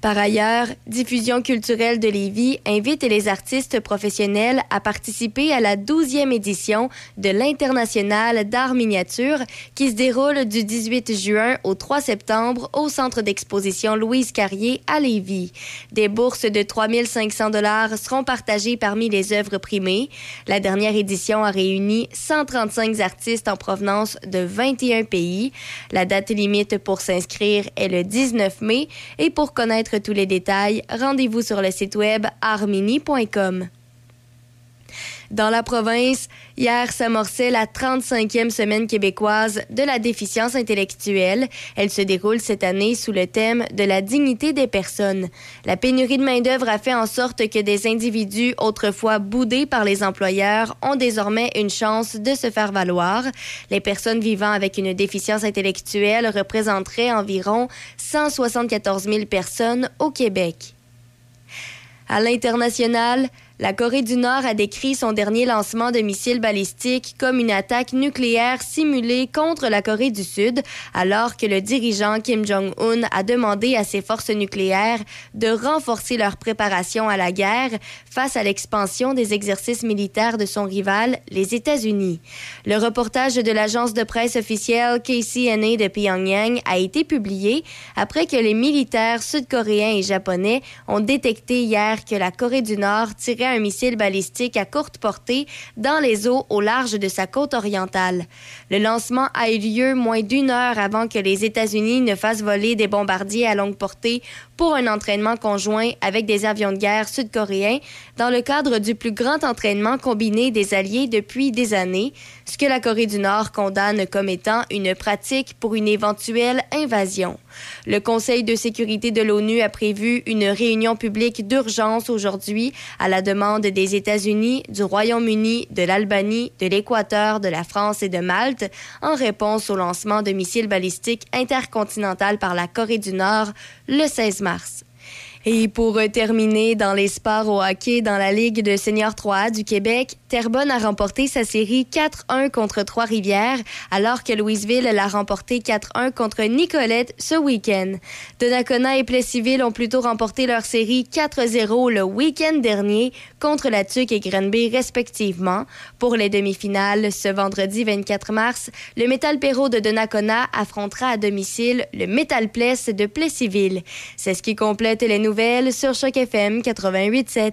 Par ailleurs, Diffusion culturelle de Lévis invite les artistes professionnels à participer à la 12e édition de l'International d'art miniature qui se déroule du 18 juin au 3 septembre au centre d'exposition Louise Carrier à Lévis. Des bourses de 3500 dollars seront partagées parmi les œuvres primées. La dernière édition a réuni 135 artistes en provenance de 21 pays. La date limite pour s'inscrire est le 19 mai et pour connaître tous les détails, rendez-vous sur le site web armini.com. Dans la province, hier s'amorçait la 35e semaine québécoise de la déficience intellectuelle. Elle se déroule cette année sous le thème de la dignité des personnes. La pénurie de main-d'œuvre a fait en sorte que des individus autrefois boudés par les employeurs ont désormais une chance de se faire valoir. Les personnes vivant avec une déficience intellectuelle représenteraient environ 174 000 personnes au Québec. À l'international, la Corée du Nord a décrit son dernier lancement de missiles balistiques comme une attaque nucléaire simulée contre la Corée du Sud, alors que le dirigeant Kim Jong-un a demandé à ses forces nucléaires de renforcer leur préparation à la guerre face à l'expansion des exercices militaires de son rival, les États-Unis. Le reportage de l'agence de presse officielle KCNA de Pyongyang a été publié après que les militaires sud-coréens et japonais ont détecté hier que la Corée du Nord tirait un missile balistique à courte portée dans les eaux au large de sa côte orientale. Le lancement a eu lieu moins d'une heure avant que les États-Unis ne fassent voler des bombardiers à longue portée pour un entraînement conjoint avec des avions de guerre sud-coréens dans le cadre du plus grand entraînement combiné des alliés depuis des années, ce que la Corée du Nord condamne comme étant une pratique pour une éventuelle invasion. Le Conseil de sécurité de l'ONU a prévu une réunion publique d'urgence aujourd'hui à la demande des États-Unis, du Royaume-Uni, de l'Albanie, de l'Équateur, de la France et de Malte en réponse au lancement de missiles balistiques intercontinental par la Corée du Nord le 16 mars. Et pour euh, terminer, dans les sports au hockey dans la Ligue de senior 3A du Québec, Terrebonne a remporté sa série 4-1 contre Trois-Rivières, alors que Louisville l'a remporté 4-1 contre Nicolette ce week-end. Donnacona et Plessisville ont plutôt remporté leur série 4-0 le week-end dernier contre la Tuque et Grenby respectivement. Pour les demi-finales, ce vendredi 24 mars, le Métal Perrault de Donnacona affrontera à domicile le Métal Pless de Plessisville. C'est ce qui complète les nouvelles sur Choc FM 88.7.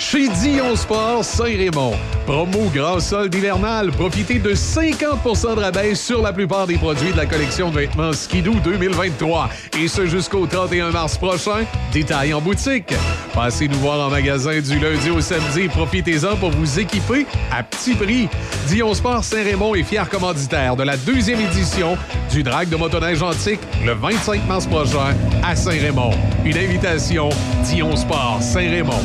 Chez Dion Sport Saint-Raymond. Promo grand solde hivernal. Profitez de 50% de rabais sur la plupart des produits de la collection de vêtements Skidoo 2023. Et ce jusqu'au 31 mars prochain. Détail en boutique. Passez nous voir en magasin du lundi au samedi. Profitez-en pour vous équiper à petit prix. Dion Sport Saint-Raymond est fier commanditaire de la deuxième édition du Drag de motoneige antique le 25 mars prochain à Saint-Raymond. Une invitation Dion Sport Saint-Raymond.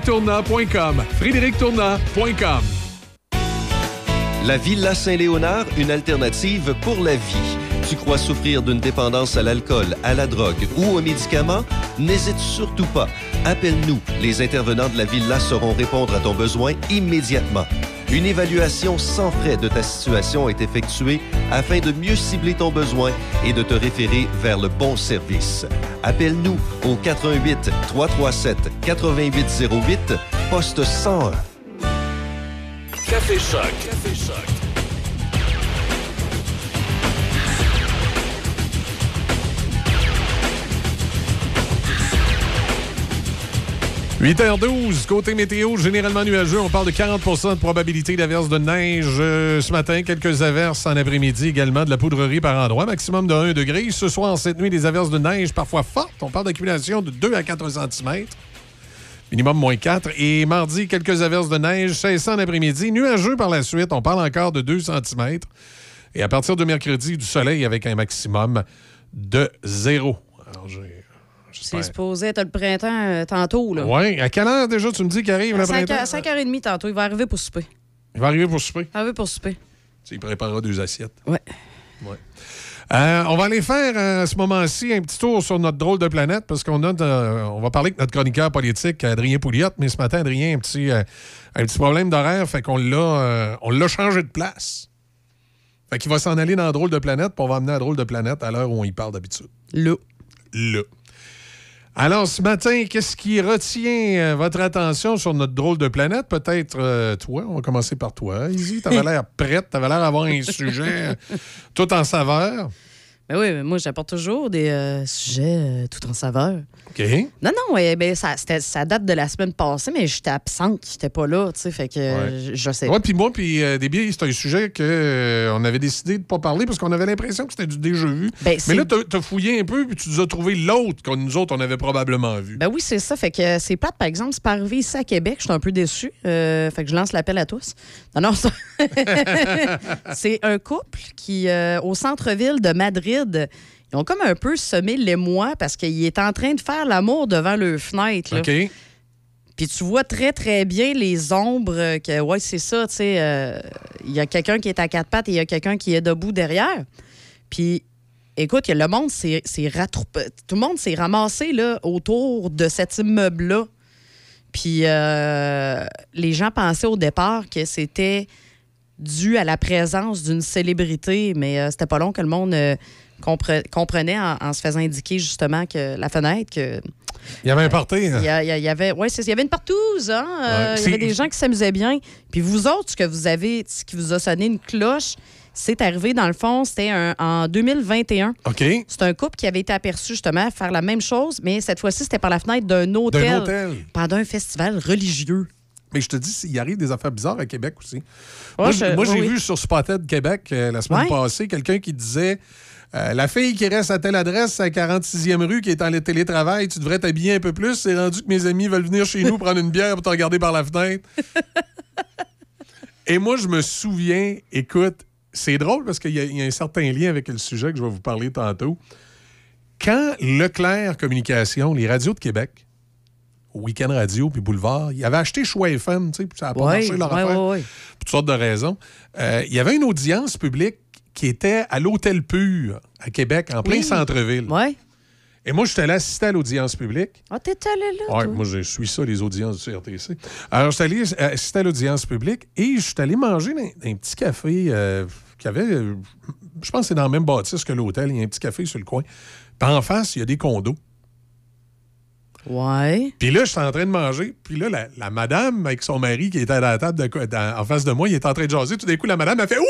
frédérictournant.com La Villa Saint-Léonard, une alternative pour la vie. Tu crois souffrir d'une dépendance à l'alcool, à la drogue ou aux médicaments? N'hésite surtout pas. Appelle-nous. Les intervenants de la Villa sauront répondre à ton besoin immédiatement. Une évaluation sans frais de ta situation est effectuée afin de mieux cibler ton besoin et de te référer vers le bon service. Appelle-nous au 88 337 8808 poste 101. Café Choc. Café. 8h12, côté météo, généralement nuageux. On parle de 40% de probabilité d'averse de neige euh, ce matin. Quelques averses en après-midi également, de la poudrerie par endroit. Maximum de 1 degré. Ce soir, cette nuit, des averses de neige parfois fortes. On parle d'accumulation de 2 à 4 cm. Minimum moins 4. Et mardi, quelques averses de neige, 1600 en après-midi. Nuageux par la suite. On parle encore de 2 cm. Et à partir de mercredi, du soleil avec un maximum de 0. Alors, j'ai. C'est supposé être le printemps euh, tantôt. là. Oui, à quelle heure déjà tu me dis qu'il arrive le À 5 printemps? 5h30 tantôt. Il va arriver pour souper. Il va arriver pour souper. Il va arriver pour souper. Tu Il préparera deux assiettes. Ouais. Ouais. Euh, on va aller faire euh, à ce moment-ci un petit tour sur notre drôle de planète parce qu'on a, de- on va parler avec notre chroniqueur politique Adrien Pouliot, mais ce matin Adrien a un petit, euh, un petit problème d'horaire, fait qu'on l'a, euh, on l'a changé de place. Fait qu'il va s'en aller dans drôle de planète, puis on va amener à drôle de planète à l'heure où on y parle d'habitude. Là. Là. Alors, ce matin, qu'est-ce qui retient euh, votre attention sur notre drôle de planète? Peut-être euh, toi. On va commencer par toi. Izzy, t'avais l'air prête. T'avais l'air d'avoir un sujet euh, tout en saveur. Ben oui, mais moi, j'apporte toujours des euh, sujets euh, tout en saveur. OK. Non, non, ouais, ben, ça, ça date de la semaine passée, mais j'étais absente, j'étais pas là, tu sais, fait que euh, je, je sais Ouais, puis moi, puis euh, Déby, c'est un sujet qu'on avait décidé de pas parler parce qu'on avait l'impression que c'était du déjà vu. Ben, Mais là, t'as- fouillé un peu puis tu nous as trouvé l'autre que nous autres, on avait probablement vu. Ben oui, c'est ça. Fait que c'est plate, par exemple, c'est pas arrivé ici à Québec. Je suis un peu déçu. Fait que je lance l'appel à tous. Non, non, ça- c'est un couple qui, au centre-ville de Madrid, ils ont comme un peu semé l'émoi parce qu'il est en train de faire l'amour devant leur fenêtre. là. OK. Puis tu vois très, très bien les ombres que, ouais, c'est ça, tu sais, euh, il y a quelqu'un qui est à quatre pattes et il y a quelqu'un qui est debout derrière. Puis, écoute, le monde s'est tout le monde s'est ramassé là, autour de cet immeuble-là. Puis, euh, les gens pensaient au départ que c'était dû à la présence d'une célébrité, mais euh, c'était pas long que le monde compre- comprenait en, en se faisant indiquer justement que la fenêtre, que Il y avait un party. hein? il y, avait, ouais, il y avait une partouze, hein? euh, Ouais, il y avait des gens qui s'amusaient bien. Puis vous autres, ce que vous avez, ce qui vous a sonné une cloche, c'est arrivé dans le fond, c'était en 2021. OK. C'est un couple qui avait été aperçu justement à faire la même chose, mais cette fois-ci, c'était par la fenêtre d'un hôtel, hôtel. pendant un festival religieux. Mais je te dis, il arrive des affaires bizarres à Québec aussi. Ouais, moi, j'ai oui. vu sur Spotted Québec euh, la semaine Ouais. passée quelqu'un qui disait euh, La fille qui reste à telle adresse, à 46e rue, qui est en télétravail, tu devrais t'habiller un peu plus. C'est rendu que mes amis veulent venir chez nous prendre une bière pour te regarder par la fenêtre. Et moi, je me souviens, écoute, c'est drôle parce qu'il y, a- il y a un certain lien avec le sujet que je vais vous parler tantôt. Quand Leclerc Communication, les radios de Québec, Week-end Radio puis Boulevard, ils avaient acheté Choix FM, tu sais, puis ça n'a pas marché leur affaire. Pour toutes sortes de raisons. Euh, il y avait une audience publique qui était à l'Hôtel Pur, à Québec, en plein Oui. centre-ville. Ouais. Et moi, j'étais allé assister à l'audience publique. Ah, t'es allé là? Ouais, toi? moi, je suis ça, les audiences du CRTC. Alors, j'étais allé assister à l'audience publique et je suis allé manger dans un petit café euh, qui avait, euh, je pense que c'est dans le même bâtisse que l'hôtel. Il y a un petit café sur le coin. Puis en face, il y a des condos. Ouais. Puis là, je suis en train de manger. Puis là, la, la madame avec son mari qui était à la table de co- dans- en face de moi, il est en train de jaser. Tout d'un coup, la madame a fait Ouh,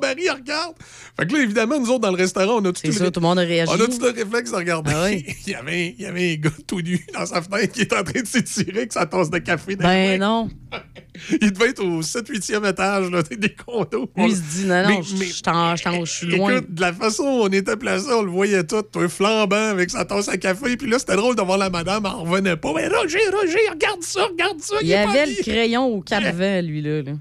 son mari, il regarde. Fait que là, évidemment, nous autres, dans le restaurant, on a tout, ça, tout le monde a réagi. on a tout le réflexe de regarder. Ah oui. il, y avait, il y avait un gars tout nu dans sa fenêtre qui est en train de s'étirer avec sa tasse de café. dans Ben le non. Il devait être au 7-8e étage là, des condos. Lui, il se dit, non, non, je mais- je t'en- je t'en- je suis loin. Écoute, de la façon où on était placé, on le voyait tout, un flambant avec sa tasse à café. Puis là, c'était drôle de voir la madame, elle revenait pas. Mais Roger, Roger, regarde ça, regarde ça. Il pas avait le crayon au quatre-vents, lui, là. là.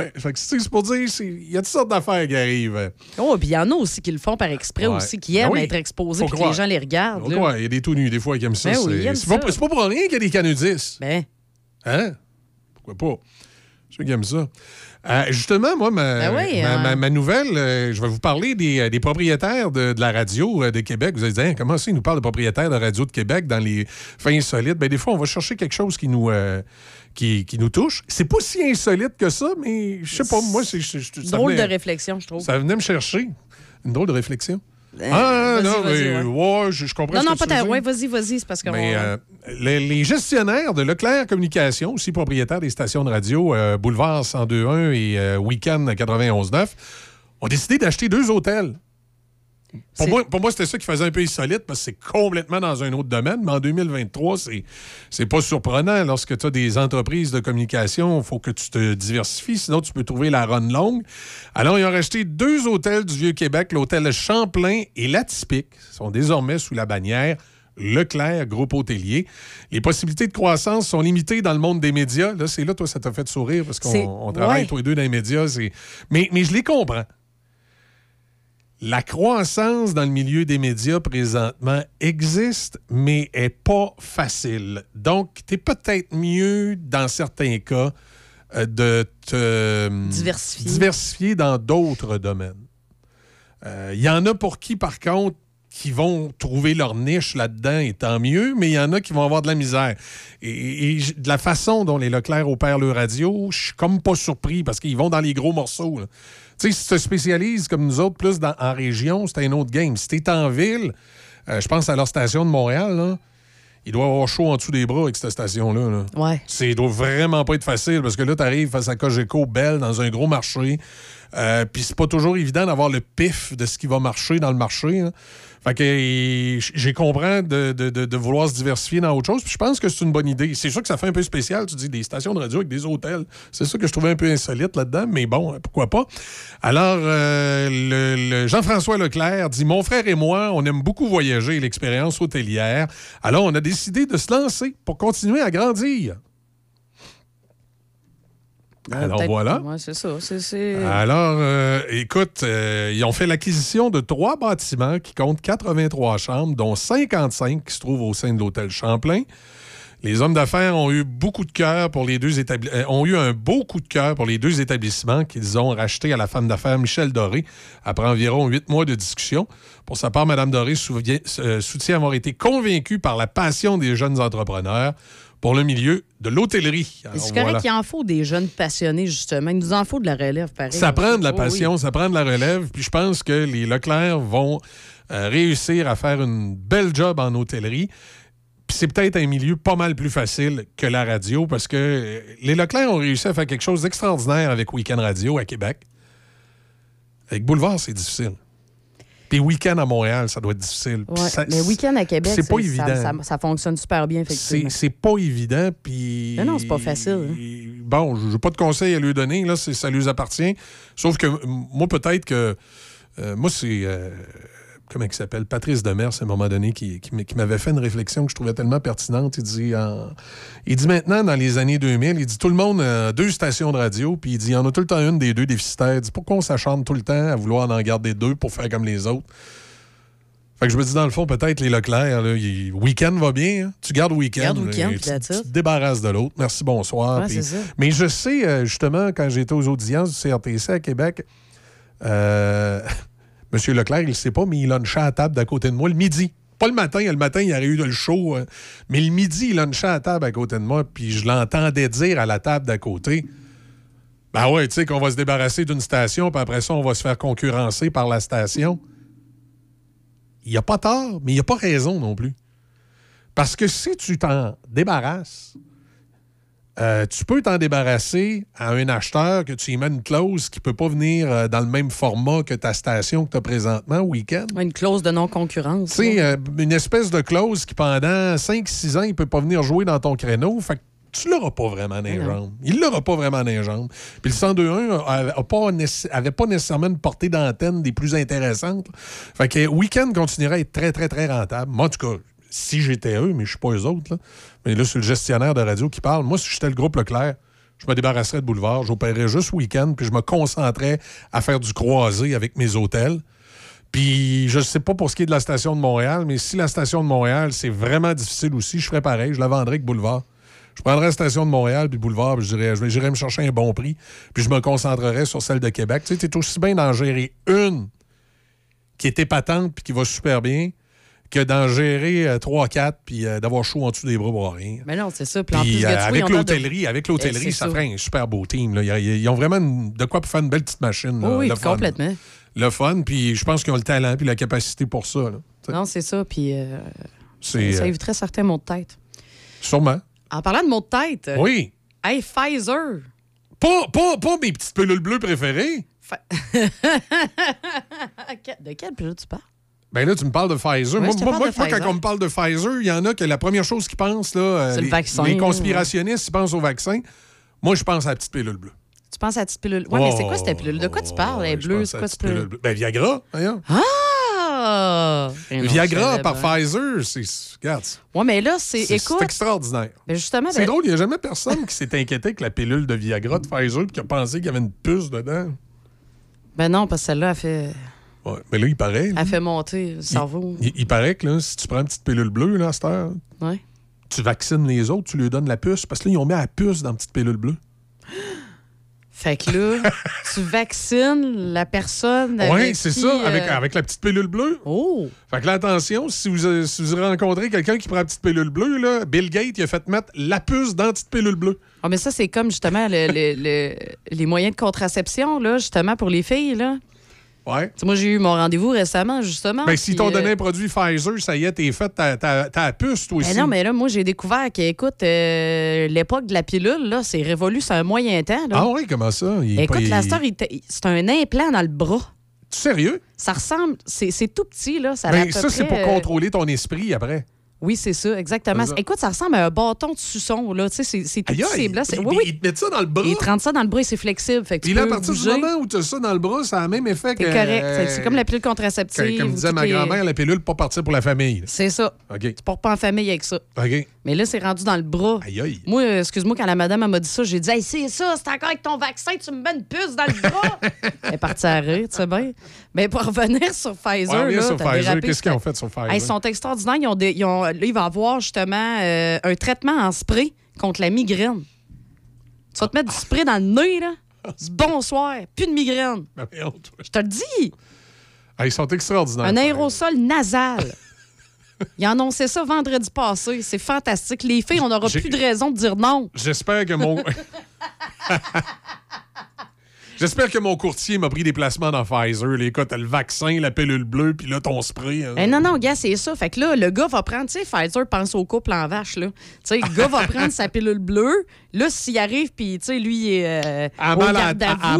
Que c'est pour dire, il y a toutes sortes d'affaires qui arrivent. Oh, puis il y en a aussi qui le font par exprès Ouais. aussi, qui aiment Ben oui. être exposés puis que les gens les regardent. Ouais, il y a des tout nus, des fois, qui aiment ça. Ben oui, c'est aiment pas, pour rien qu'il y a des canudistes. Ben. Hein? Pourquoi pas? Ceux qui aiment ça. Euh, justement, moi, ma, Ben oui, ma, hein. ma- ma nouvelle, euh, je vais vous parler des, euh, des propriétaires de, de la radio euh, de Québec. Vous allez dire, Hein, comment ça, ils nous parlent de propriétaires de radio de Québec dans les fins insolites? Ben, des fois, on va chercher quelque chose qui nous, qui, qui nous touche. C'est pas si insolite que ça, mais je sais pas, moi, c'est. Drôle de réflexion, je trouve. Ça venait me chercher. Une drôle de réflexion. Euh, ah, non, mais ouais. ouais, je, je comprends Non, ce non, que tu pas dire. Ouais, vas-y, vas-y, c'est parce que. Mais euh, les, les gestionnaires de Leclerc Communication, aussi propriétaires des stations de radio euh, Boulevard 1021 et euh, Weekend 91.9, ont décidé d'acheter deux hôtels. Pour moi, pour moi, c'était ça qui faisait un peu insolite parce que c'est complètement dans un autre domaine. Mais en 2023, c'est, c'est pas surprenant. Lorsque tu as des entreprises de communication, il faut que tu te diversifies, sinon tu peux trouver la run longue. Alors, ils ont racheté deux hôtels du Vieux-Québec, l'hôtel Champlain et l'Atypique, sont désormais sous la bannière Leclerc, groupe hôtelier. Les possibilités de croissance sont limitées dans le monde des médias. Là, c'est là, toi, ça t'a fait sourire parce qu'on on travaille ouais. tous les deux dans les médias. Mais, mais je les comprends. La croissance dans le milieu des médias présentement existe, mais est pas facile. Donc, tu es peut-être mieux, dans certains cas, euh, de te Diversifier. diversifier dans d'autres domaines. Il y en a pour qui, par contre, qui vont trouver leur niche là-dedans, et tant mieux, mais il y en a qui vont avoir de la misère. Et, de la façon dont les Leclerc opèrent le radio, je suis comme pas surpris parce qu'ils vont dans les gros morceaux. là. Tu sais, si tu te spécialises comme nous autres plus dans- en région, c'est un autre game. Si tu es en ville, Euh, je pense à leur station de Montréal, là. Il doit avoir chaud en dessous des bras avec cette station-là. là. Ouais. C'est, il doit vraiment pas être facile parce que là, tu arrives face à Cogeco, Belle, dans un gros marché. Euh, Puis c'est pas toujours évident d'avoir le pif de ce qui va marcher dans le marché. hein. Fait que j'ai compris de, vouloir se diversifier dans autre chose. Puis je pense que c'est une bonne idée. C'est sûr que ça fait un peu spécial. Tu dis des stations de radio avec des hôtels. C'est ça que je trouvais un peu insolite là-dedans. Mais bon, pourquoi pas. Alors, euh, Jean-François Leclerc dit Mon frère et moi, on aime beaucoup voyager l'expérience hôtelière. Alors, on a décidé de se lancer pour continuer à grandir. Alors Peut-être- voilà. Ouais, c'est ça. C'est, c'est- Alors, euh, écoute, euh, ils ont fait l'acquisition de trois bâtiments qui comptent 83 chambres, dont 55 qui se trouvent au sein de l'hôtel Champlain. Les hommes d'affaires ont eu beaucoup de cœur pour les deux établi- euh, ont eu un beau coup de cœur pour les deux établissements qu'ils ont rachetés à la femme d'affaires Michel Doré après environ huit mois de discussion. Pour sa part, Mme Doré souvient- euh, soutient avoir été convaincue par la passion des jeunes entrepreneurs pour le milieu de l'hôtellerie. C'est correct voilà. qu'il en faut des jeunes passionnés, justement. Il nous en faut de la relève, pareil. Ça prend de la Oh, oui. passion, ça prend de la relève. Puis je pense que les Leclerc vont euh, réussir à faire une belle job en hôtellerie. C'est peut-être un milieu pas mal plus facile que la radio parce que euh, les Leclerc ont réussi à faire quelque chose d'extraordinaire avec Weekend Radio à Québec. Avec Boulevard, c'est difficile. Puis Weekend à Montréal, ça doit être difficile. Puis Ouais, ça- mais week-end à Québec, c'est pas ça- évident. Ça, ça fonctionne super bien, effectivement. c'est pas évident, puis... Mais non, c'est pas facile. hein. Bon, je n'ai pas de conseils à lui donner, là, ça lui appartient. Sauf que moi, peut-être que... euh, moi, c'est... euh, comment il s'appelle? Patrice Demers, à un moment donné, qui, qui m- qui m'avait fait une réflexion que je trouvais tellement pertinente. Il dit, en- il dit maintenant, dans les années 2000, il dit tout le monde a deux stations de radio, puis il dit il y en a tout le temps une des deux déficitaires. Il dit pourquoi on s'acharne tout le temps à vouloir en garder deux pour faire comme les autres? Fait que je me dis, dans le fond, peut-être les Leclerc, là, il- Week-end va bien. hein? Tu gardes Week-end. Là, Week-end, tu, te débarrasses de l'autre. Merci, bonsoir. Ouais. Mais je sais, euh, justement, quand j'étais aux audiences du CRTC à Québec, euh, M. Leclerc, il ne sait pas, mais il lunchait à la table d'à côté de moi le midi. Pas le matin, le matin, il y aurait eu de le show, euh, mais le midi, il lunchait à la table à côté de moi, puis je l'entendais dire à la table d'à côté Ben ouais, tu sais qu'on va se débarrasser d'une station, puis après ça, on va se faire concurrencer par la station. Il n'y a pas tort, mais il n'y a pas raison non plus. Parce que si tu t'en débarrasses, euh, tu peux t'en débarrasser à un acheteur que tu y mets une clause qui ne peut pas venir euh, dans le même format que ta station que tu as présentement au week-end. Une clause de non-concurrence. Tu sais, euh, une espèce de clause qui, pendant 5-6 ans, il ne peut pas venir jouer dans ton créneau. Fait que tu l'auras pas vraiment dans les jambes. Il l'aura pas vraiment dans les jambes. Puis le 102.1 avait a pas, nécessairement une portée d'antenne des plus intéressantes. Fait que Weekend continuerait à être très, très, très rentable. Moi, en tout cas, si j'étais eux, mais je suis pas eux autres, là. Mais là, c'est le gestionnaire de radio qui parle. Moi, si j'étais le groupe Leclerc, je me débarrasserais de Boulevard, j'opérerais juste week-end, puis je me concentrais à faire du croisé avec mes hôtels. Puis je sais pas pour ce qui est de la station de Montréal, mais si la station de Montréal, c'est vraiment difficile aussi, je ferais pareil, je la vendrais avec Boulevard. Je prendrais la station de Montréal puis Boulevard, puis je dirais, j'irais me chercher un bon prix, puis je me concentrerais sur celle de Québec. Tu sais, t'es aussi bien d'en gérer une qui est épatante puis qui va super bien que d'en gérer 3-4 puis euh, d'avoir chaud en dessous des bras pour rien. Mais non, c'est ça. Puis en Puis plus, euh, avec de- l'hôtellerie, avec Eh, l'hôtellerie, ça ferait un super beau team. là. Ils, ont vraiment de quoi pour faire une belle petite machine. là, oui, le fun. complètement. Le fun, puis je pense qu'ils ont le talent puis la capacité pour ça. là. Non, c'est ça. Puis euh, ça euh, éviterait certains maux de tête. sûrement. En parlant de maux de tête. euh, Oui. Hey, Pfizer. Pas, pas, pas mes petites pilules bleues préférées. de quelle pilule tu parles? Ben là, tu me parles de Pfizer. Moi, moi- moi, de Pfizer. quand on me parle de Pfizer, il y en a que la première chose qu'ils pensent, là, euh, C'est le les, vaccin, les conspirationnistes, ils pensent au vaccin. Moi, je pense à la petite pilule bleue. Tu penses à la petite pilule? Ouais, mais c'est quoi cette pilule? De quoi tu parles? Elle est bleue, c'est quoi cette pilule? bleue? Ben, Viagra, voyons. Ah! Non, Viagra par. Pfizer, c'est. Regarde. Ouais, mais là, c'est. C'est Écoute. c'est extraordinaire. ben justement, C'est ben- drôle, il n'y a jamais personne qui s'est inquiété avec la pilule de Viagra de Pfizer et qui a pensé qu'il y avait une puce dedans. Ben non, parce que celle-là a fait, Ouais. Mais là, il paraît. a fait monter le cerveau. Il, il paraît que là, si tu prends une petite pilule bleue, là, à cette heure, Ouais. tu vaccines les autres, tu lui donnes la puce. Parce que là, ils ont mis la puce dans la petite pilule bleue. Fait que là, tu vaccines la personne. Oui, avec c'est qui, ça, euh, avec, avec la petite pilule bleue. Oh! Fait que là, attention, si vous, euh, si vous rencontrez quelqu'un qui prend la petite pilule bleue, là, Bill Gates, il a fait mettre la puce dans la petite pilule bleue. Ah, mais ça, c'est comme justement le- le- le- les moyens de contraception, là, justement, pour les filles, là. Ouais. Moi, j'ai eu mon rendez-vous récemment, justement. Ben, si t'ont euh, donné un produit Pfizer, ça y est, t'es fait, la puce, toi aussi. Ben non, mais là, moi, j'ai découvert que, écoute, euh, l'époque de la pilule, là, c'est révolu, c'est un moyen temps. Là. Ah oui, comment ça? Il est Écoute, il- la star, c'est un implant dans le bras. Tu sérieux? Ça ressemble, c'est tout petit, là. Ça, Ben, ça, c'est pour euh, contrôler ton esprit après. Oui, c'est ça, exactement. Ça. Écoute, ça ressemble à un bâton de suçon, là. Tu sais, c'est- tout blanc. ils- Oui, oui. Ils te mettent ça dans le bras. Ils te rentrent ça dans le bras et c'est flexible. Fait que Puis là, à partir du moment où tu as ça dans le bras, ça a le même effet que. C'est correct. euh, C'est- comme la pilule contraceptive. Comme disait ma grand-mère, la pilule pour partir pour la famille. C'est ça. OK. Tu pars pas en famille avec ça. OK. Mais là, c'est rendu dans le bras. Aïe, aïe. Moi, euh, excuse-moi, quand la madame m'a dit ça, j'ai dit Hey, c'est ça, c'est encore avec ton vaccin, tu me mets une puce dans le bras. Elle est partie à rire, tu sais bien. Mais pour revenir sur Pfizer, Ouais, là, sur Pfizer. Qu'est-ce qu'ils ont fait sur Pfizer? Hey, ils sont extraordinaires. Ils ont des- ils ont- là, il va avoir justement euh, un traitement en spray contre la migraine. Tu vas te mettre du spray dans le nez, là. Bonsoir, plus de migraine. Ben. Je te le dis. Ah, ils sont extraordinaires. Un aérosol nasal. Ils annoncé ça vendredi passé. C'est fantastique. Les filles, on n'aura plus de raison de dire non. J'espère que mon. J'espère que mon courtier m'a pris des placements dans Pfizer. Les gars, t'as le vaccin, la pilule bleue, puis là, ton spray. hein. Eh non, non, gars, c'est ça. Fait que là, le gars va prendre, tu sais, Pfizer pense au couple en vache, là. Tu sais, le gars va prendre sa pilule bleue. Là, s'il arrive, puis, tu sais, lui, il est. Euh, À à- à à- mal à la tête, à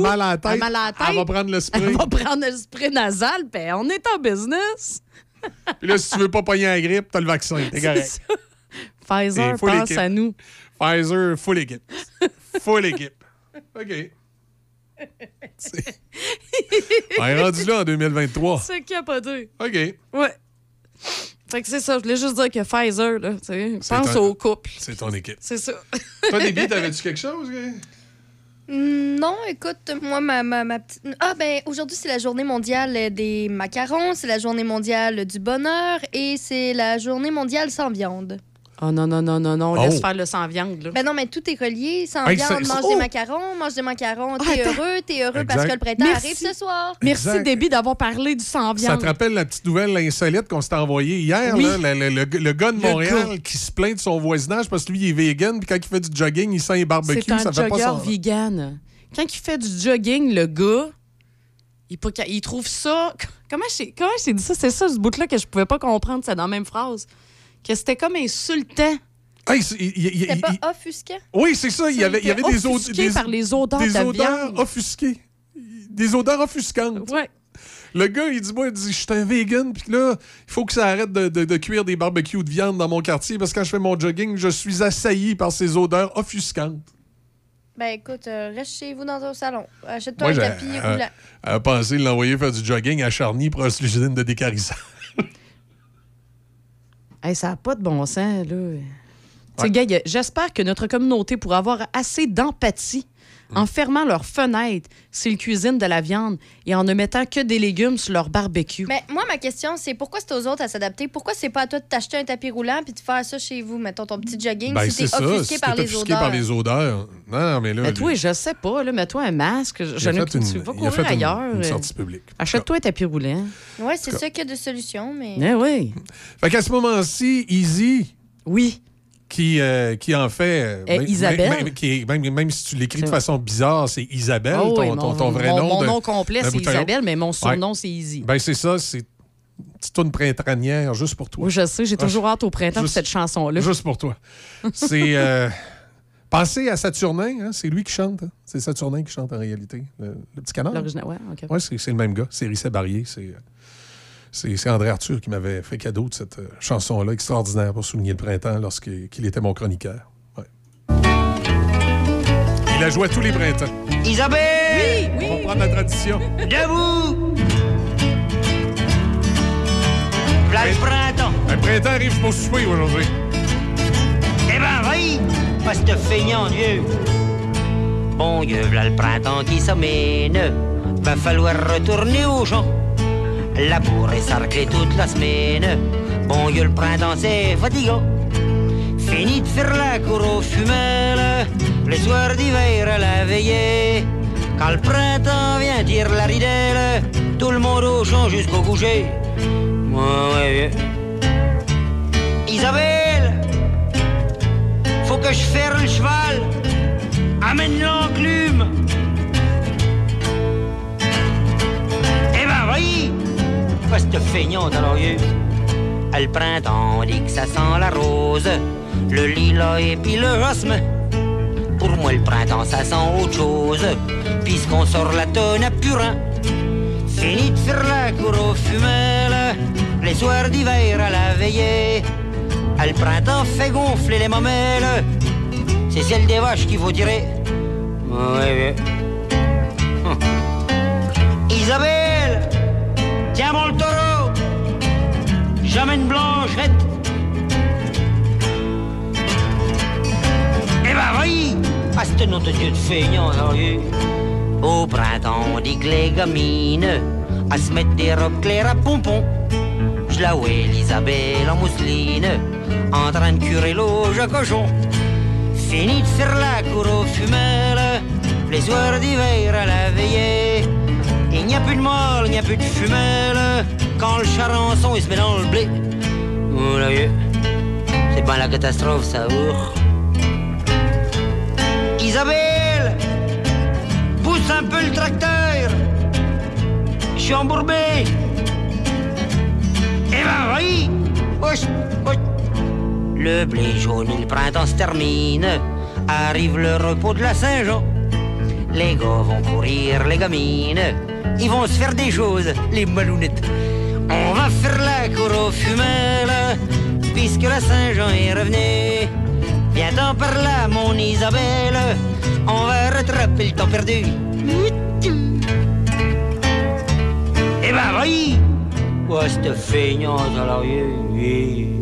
mal à la elle va prendre le spray. Elle va prendre le spray nasal, puis on est en business. Puis là, si tu veux pas pogner la grippe, t'as le vaccin. T'es correct. ça. Pfizer pense équipe. à nous. Pfizer, full équipe. Full équipe. OK. On est rendu là en 2023. C'est capoté. OK. Ouais. Fait que c'est ça. Je voulais juste dire que Pfizer, là, tu sais, pense au couple. C'est ton équipe. C'est ça. Toi, Déby, t'avais-tu quelque chose? gars? Mm, Non, écoute, moi, ma, ma, ma petite. Ah, ben, aujourd'hui, c'est la journée mondiale des macarons, c'est la journée mondiale du bonheur et c'est la journée mondiale sans viande. Oh non, non, non, non, non. Oh. Laisse faire le sans viande, là. Ben non, mais tout est relié. Sans Hey, viande, mange des oh! macarons, mange des macarons. Ah, T'es heureux, t'es heureux parce que le printemps Merci. arrive ce soir. Merci. Déby, d'avoir parlé du sans Ça viande. te rappelle la petite nouvelle insolite qu'on s'est envoyée hier, Oui. là, le, le- le- le gars de Le Montréal gars. qui se plaint de son voisinage parce que lui, il est vegan, puis quand il fait du jogging, il sent les barbecues, C'est un ça fait pas jogger son... vegan. Quand il fait du jogging, le gars, il, trouve ça. Comment j'ai comment j'ai dit ça? C'est ça, ce bout-là, que je pouvais pas comprendre, c'est dans la même phrase. Que c'était comme insultant. Hey, C'est pas offusquant? Oui, c'est ça. Il y avait, il y avait des, Offusqué od- des, par les odeurs des de odeurs viande. offusquées. Des odeurs offusquantes. Ouais. Le gars, il dit, moi, il dit, je suis un vegan, puis là, il faut que ça arrête de, de- de cuire des barbecues de viande dans mon quartier parce que quand je fais mon jogging, je suis assailli par ces odeurs offusquantes. Ben écoute, euh, reste chez vous dans ton salon. Achète-toi un tapis roulant. euh, pensé de l'envoyer faire du jogging à Charny pour l'usine de décarissage. Hey, ça n'a pas de bon sens, là. A- j'espère que notre communauté pourra avoir assez d'empathie Mm. en fermant leurs fenêtres s'ils cuisinent de la viande et en ne mettant que des légumes sur leur barbecue. Mais moi, ma question, c'est pourquoi c'est aux autres à s'adapter? Pourquoi c'est pas à toi de t'acheter un tapis roulant puis de faire ça chez vous? Mettons ton petit jogging Ben, si t'es offusqué si par les offusqué odeurs. par les odeurs? Non, mais là. Mais lui, toi, je sais pas, là, mets-toi un masque. Je ne fait une- tu vas courir ailleurs. une euh, sortie publique. Achète-toi un tapis roulant. Ouais, c'est ça qu'il y a de solution, mais. Eh oui. Fait qu'à ce moment-ci, Easy. Oui. Qui, euh, qui en fait. euh, même- Isabelle? Même, qui même, même si tu l'écris de façon bizarre, c'est Isabelle, oui, ton, mon, ton- ton vrai mon- nom. Mon de- nom complet, c'est. Isabelle, mais mon surnom, Ouais. c'est Easy. Ben, c'est ça, c'est une petite tourne printanière juste pour toi. Oui, je sais, j'ai Ah, toujours hâte au printemps pour juste- cette chanson-là. Juste pour toi. C'est. euh, pensez à Saturnin, hein, c'est lui qui chante. hein. C'est Saturnin qui chante en réalité. Le, le petit canard. L'original, ouais, OK. Oui, c'est c'est le même gars. C'est Risset Barrier. C'est. C'est André Arthur qui m'avait fait cadeau de cette euh, chanson-là extraordinaire pour souligner le printemps lorsqu'il qu'il était mon chroniqueur. Ouais. Il la joué tous les printemps. Isabelle On va prendre la tradition. Debout V'là le printemps Le printemps arrive pour souper aujourd'hui. Eh ben, oui Pas ce feignant, Dieu Bon Dieu, v'là le printemps qui s'amène Va falloir retourner au champ Labour et sarcler toute la semaine. Bon Dieu, le printemps c'est fatigant. Fini de faire la cour aux fumelles. Les soirs d'hiver à la veillée. Quand le printemps vient tire la ridelle. Tout le monde au champ jusqu'au coucher. Ouais, ouais, ouais. Isabelle Faut que je ferre le cheval. Amène l'enclume feignante alors yeux. À le printemps, dit que ça sent la rose, le lilas et puis le jasmin. Pour moi, le printemps, ça sent autre chose, puisqu'on sort la tonne à purin. Fini de faire la cour aux femelles, les soirs d'hiver à la veillée. À le printemps fait gonfler les mamelles, c'est celle des vaches qu'il faut tirer. Oui, oui. Hum. Isabelle, tiens mon taureau, j'amène Blanchette. Eh ben oui, à ce nom de Dieu de feignant. Au printemps, on dit que les gamines à se mettre des robes claires à pompons. Je la vois Isabelle en mousseline, en train de curer l'eau à cochon. Fini de faire la cour aux fumelles, les soirs d'hiver à la veillée. Il n'y a plus de mâle, il n'y a plus de fumelle, quand le charançon il se met dans le blé. Là, c'est pas la catastrophe ça, ouf. Isabelle, pousse un peu le tracteur. Je suis embourbé. Eh ben oui. Le blé jaune le printemps se termine. Arrive le repos de la Saint-Jean. Les gars vont courir, les gamines. Ils vont se faire des choses, les malounettes. On va faire la cour aux fumelles, puisque la Saint-Jean est revenu. Viens-t'en par là, mon Isabelle. On va rattraper le temps perdu. Eh ben oui! Ouais, cette feignante alors, oui.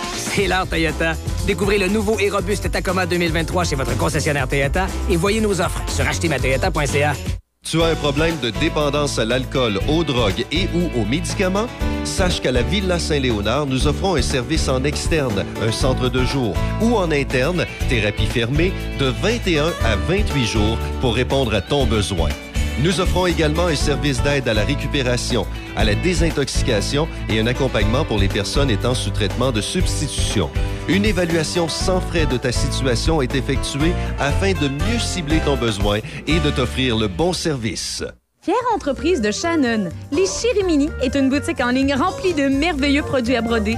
L'heure Toyota. Découvrez le nouveau et robuste Tacoma 2023 chez votre concessionnaire Toyota et voyez nos offres sur achetermatoyota.ca. Tu as un problème de dépendance à l'alcool, aux drogues et ou aux médicaments? Sache qu'à la Villa Saint-Léonard, nous offrons un service en externe, un centre de jour, ou en interne, thérapie fermée, de 21 à 28 jours pour répondre à ton besoin. Nous offrons également un service d'aide à la récupération, à la désintoxication et un accompagnement pour les personnes étant sous traitement de substitution. Une évaluation sans frais de ta situation est effectuée afin de mieux cibler ton besoin et de t'offrir le bon service. Fière entreprise de Shannon, les Chirimini est une boutique en ligne remplie de merveilleux produits à broder.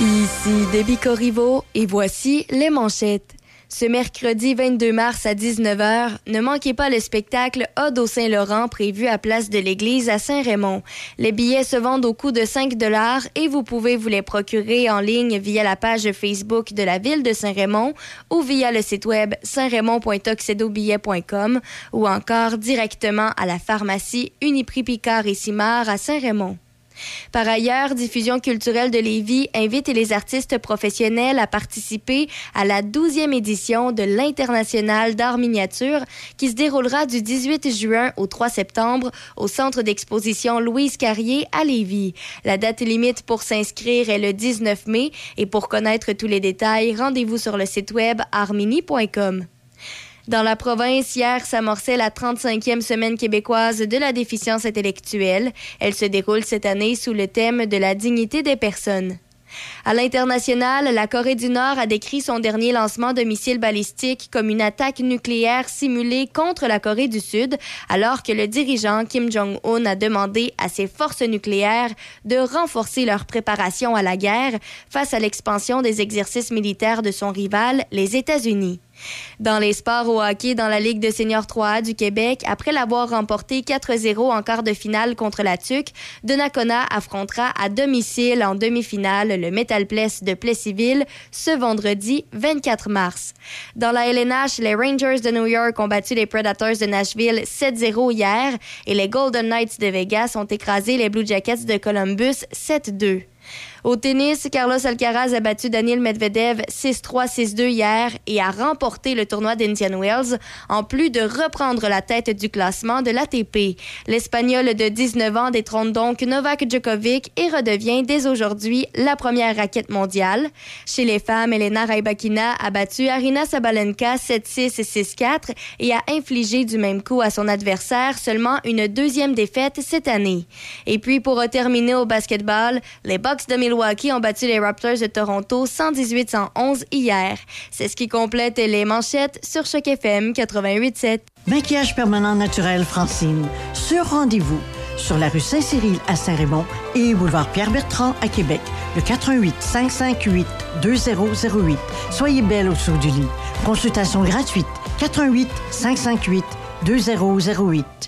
Ici Debbie Corriveau et voici les manchettes. Ce mercredi 22 mars à 19h, ne manquez pas le spectacle Ode au Saint-Laurent prévu à Place de l'Église à Saint-Raymond. Les billets se vendent au coût de 5 dollars et vous pouvez vous les procurer en ligne via la page Facebook de la ville de Saint-Raymond ou via le site web saint-raymond.tuxedobillet.com ou encore directement à la pharmacie Uniprix Picard et Simard à Saint-Raymond. Par ailleurs, Diffusion culturelle de Lévis invite les artistes professionnels à participer à la 12e édition de l'International d'art miniature qui se déroulera du 18 juin au 3 septembre au centre d'exposition Louise Carrier à Lévis. La date limite pour s'inscrire est le 19 mai et pour connaître tous les détails, rendez-vous sur le site web armini.com. Dans la province, hier s'amorçait la 35e semaine québécoise de la déficience intellectuelle. Elle se déroule cette année sous le thème de la dignité des personnes. À l'international, la Corée du Nord a décrit son dernier lancement de missiles balistiques comme une attaque nucléaire simulée contre la Corée du Sud, alors que le dirigeant Kim Jong-un a demandé à ses forces nucléaires de renforcer leur préparation à la guerre face à l'expansion des exercices militaires de son rival, les États-Unis. Dans les sports au hockey dans la Ligue de seniors 3A du Québec, après l'avoir remporté 4-0 en quart de finale contre la TUC, Donnacona affrontera à domicile en demi-finale le Metal Place de Plessisville ce vendredi 24 mars. Dans la LNH, les Rangers de New York ont battu les Predators de Nashville 7-0 hier et les Golden Knights de Vegas ont écrasé les Blue Jackets de Columbus 7-2. Au tennis, Carlos Alcaraz a battu Daniel Medvedev 6-3, 6-2 hier et a remporté le tournoi d'Indian Wells, en plus de reprendre la tête du classement de l'ATP. L'Espagnol de 19 ans détrône donc Novak Djokovic et redevient dès aujourd'hui la première raquette mondiale. Chez les femmes, Elena Rybakina a battu Arina Sabalenka 7-6 et 6-4 et a infligé du même coup à son adversaire seulement une deuxième défaite cette année. Et puis pour terminer au basketball, les Bucks de Milwaukee ont battu les Raptors de Toronto 118-111 hier. C'est ce qui complète les manchettes sur Choc FM 88.7. Maquillage permanent naturel Francine. Sur rendez-vous. Sur la rue Saint-Cyril à Saint-Raymond et boulevard Pierre-Bertrand à Québec. Le 88 558 2008. Soyez belle au-dessous du lit. Consultation gratuite. 88 558 2008.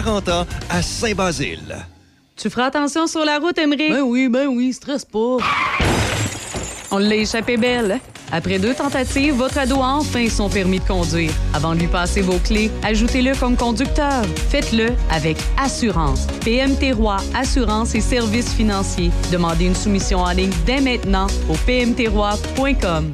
ans à Saint-Basile. Tu feras attention sur la route, Émeric? Ben oui, ben oui, stresse pas. On l'a échappé belle. Après deux tentatives, votre ado a enfin son permis de conduire. Avant de lui passer vos clés, ajoutez-le comme conducteur. Faites-le avec assurance. PMT Roi Assurance et Services financiers. Demandez une soumission en ligne dès maintenant au pmtroi.com.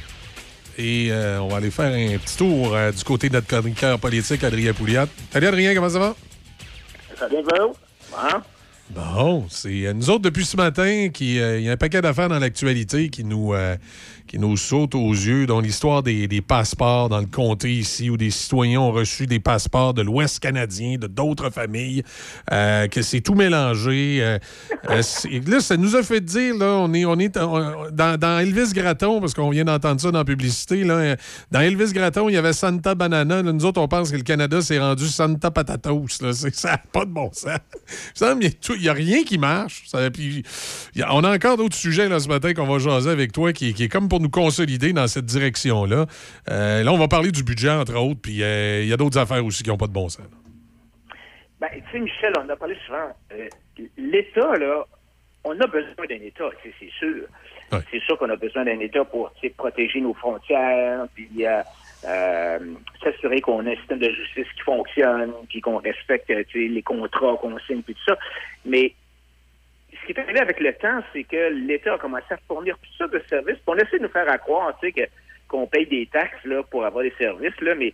Et euh, on va aller faire un petit tour euh, du côté de notre chroniqueur politique, Adrien Pouliot. Salut Adrien, comment ça va? Ça vient vous? Hein? Bon, c'est euh, nous autres depuis ce matin qui il y a un paquet d'affaires dans l'actualité qui nous qui nous sautent aux yeux, dont l'histoire des, passeports dans le comté ici où des citoyens ont reçu des passeports de l'Ouest canadien, de d'autres familles, euh, que c'est tout mélangé. euh, euh, là, ça nous a fait dire là, on est on est dans, Elvis Gratton parce qu'on vient d'entendre ça dans la publicité là. euh, Dans Elvis Gratton, il y avait Santa Banana. Là, nous autres, on pense que le Canada s'est rendu Santa Patatos. Là. Ça n'a pas de bon sens. Il n'y a rien qui marche. Ça, puis, on a encore d'autres sujets là, ce matin qu'on va jaser avec toi qui, qui est comme pour nous consolider dans cette direction-là. Euh, là, on va parler du budget, entre autres, puis euh, il y a d'autres affaires aussi qui n'ont pas de bon sens. Ben, tu sais, Michel, on en a parlé souvent. Euh, L'État, là, on a besoin d'un État, c'est sûr. C'est sûr qu'on a besoin d'un État pour protéger nos frontières, puis euh, s'assurer qu'on a un système de justice qui fonctionne, puis qu'on respecte les contrats qu'on signe, puis tout ça. Mais ce qui est arrivé avec le temps, c'est que l'État a commencé à fournir toutes sortes de services. Puis on essaie de nous faire à croire, tu sais, qu'on paye des taxes là, pour avoir des services, là, mais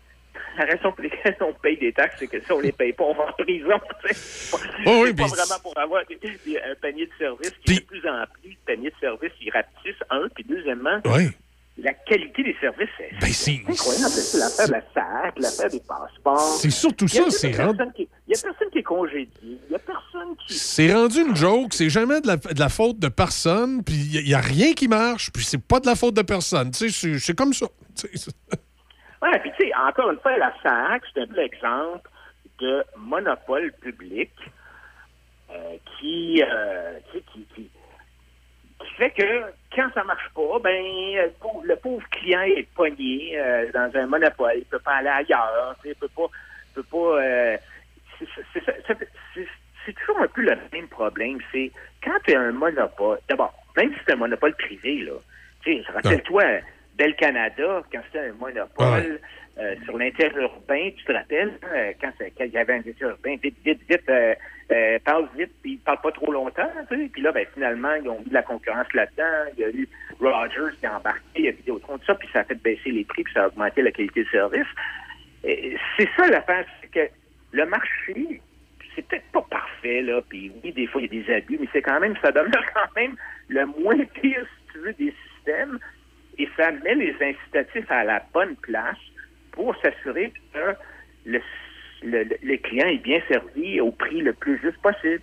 la raison pour laquelle on paye des taxes, c'est que si on les paye pas, on va en prison. tu sais. Oh oui, pas vraiment pour avoir des- des- un panier de services qui est de plus en plus, le panier de services, il rapetisse, un, puis deuxièmement, Oui. La qualité des services, c'est Ben, c'est- incroyable. C'est l'affaire de la SAC, l'affaire des passeports. C'est surtout ça, c'est rendu- Il y a personne qui est congédié. Il y a personne qui... C'est rendu une joke, c'est jamais de la, de la faute de personne, puis il n'y a, rien qui marche, puis c'est pas de la faute de personne. Tu sais, c'est- comme ça. Ouais, puis tu sais, encore une fois, la SAC, c'est un peu l'exemple de monopole public euh, qui, euh, qui, qui, qui fait que quand ça marche pas, ben le pauvre, client est pogné euh, dans un monopole, il peut pas aller ailleurs, il peut pas, peut pas. euh, c'est- toujours un peu le même problème. C'est quand tu as un monopole, d'abord, même si c'est un monopole privé, là, tu rappelle-toi, Bel Canada, quand c'était un monopole euh, sur l'interurbain, tu te rappelles, hein, quand il y avait un interurbain, vite, vite, vite, euh, euh, parle vite, puis il parle pas trop longtemps. Puis là, ben, finalement, ils ont mis de la concurrence là-dedans. Il y a eu Rogers qui a embarqué, il y a Vidéotron, tout ça, puis ça a fait baisser les prix, puis ça a augmenté la qualité de service. C'est ça l'affaire, c'est que le marché, c'est peut-être pas parfait, là, puis oui, des fois, il y a des abus, mais c'est quand même, ça demeure quand même le moins pire, si tu veux, des systèmes, et ça met les incitatifs à la bonne place pour s'assurer que le, le, client est bien servi au prix le plus juste possible.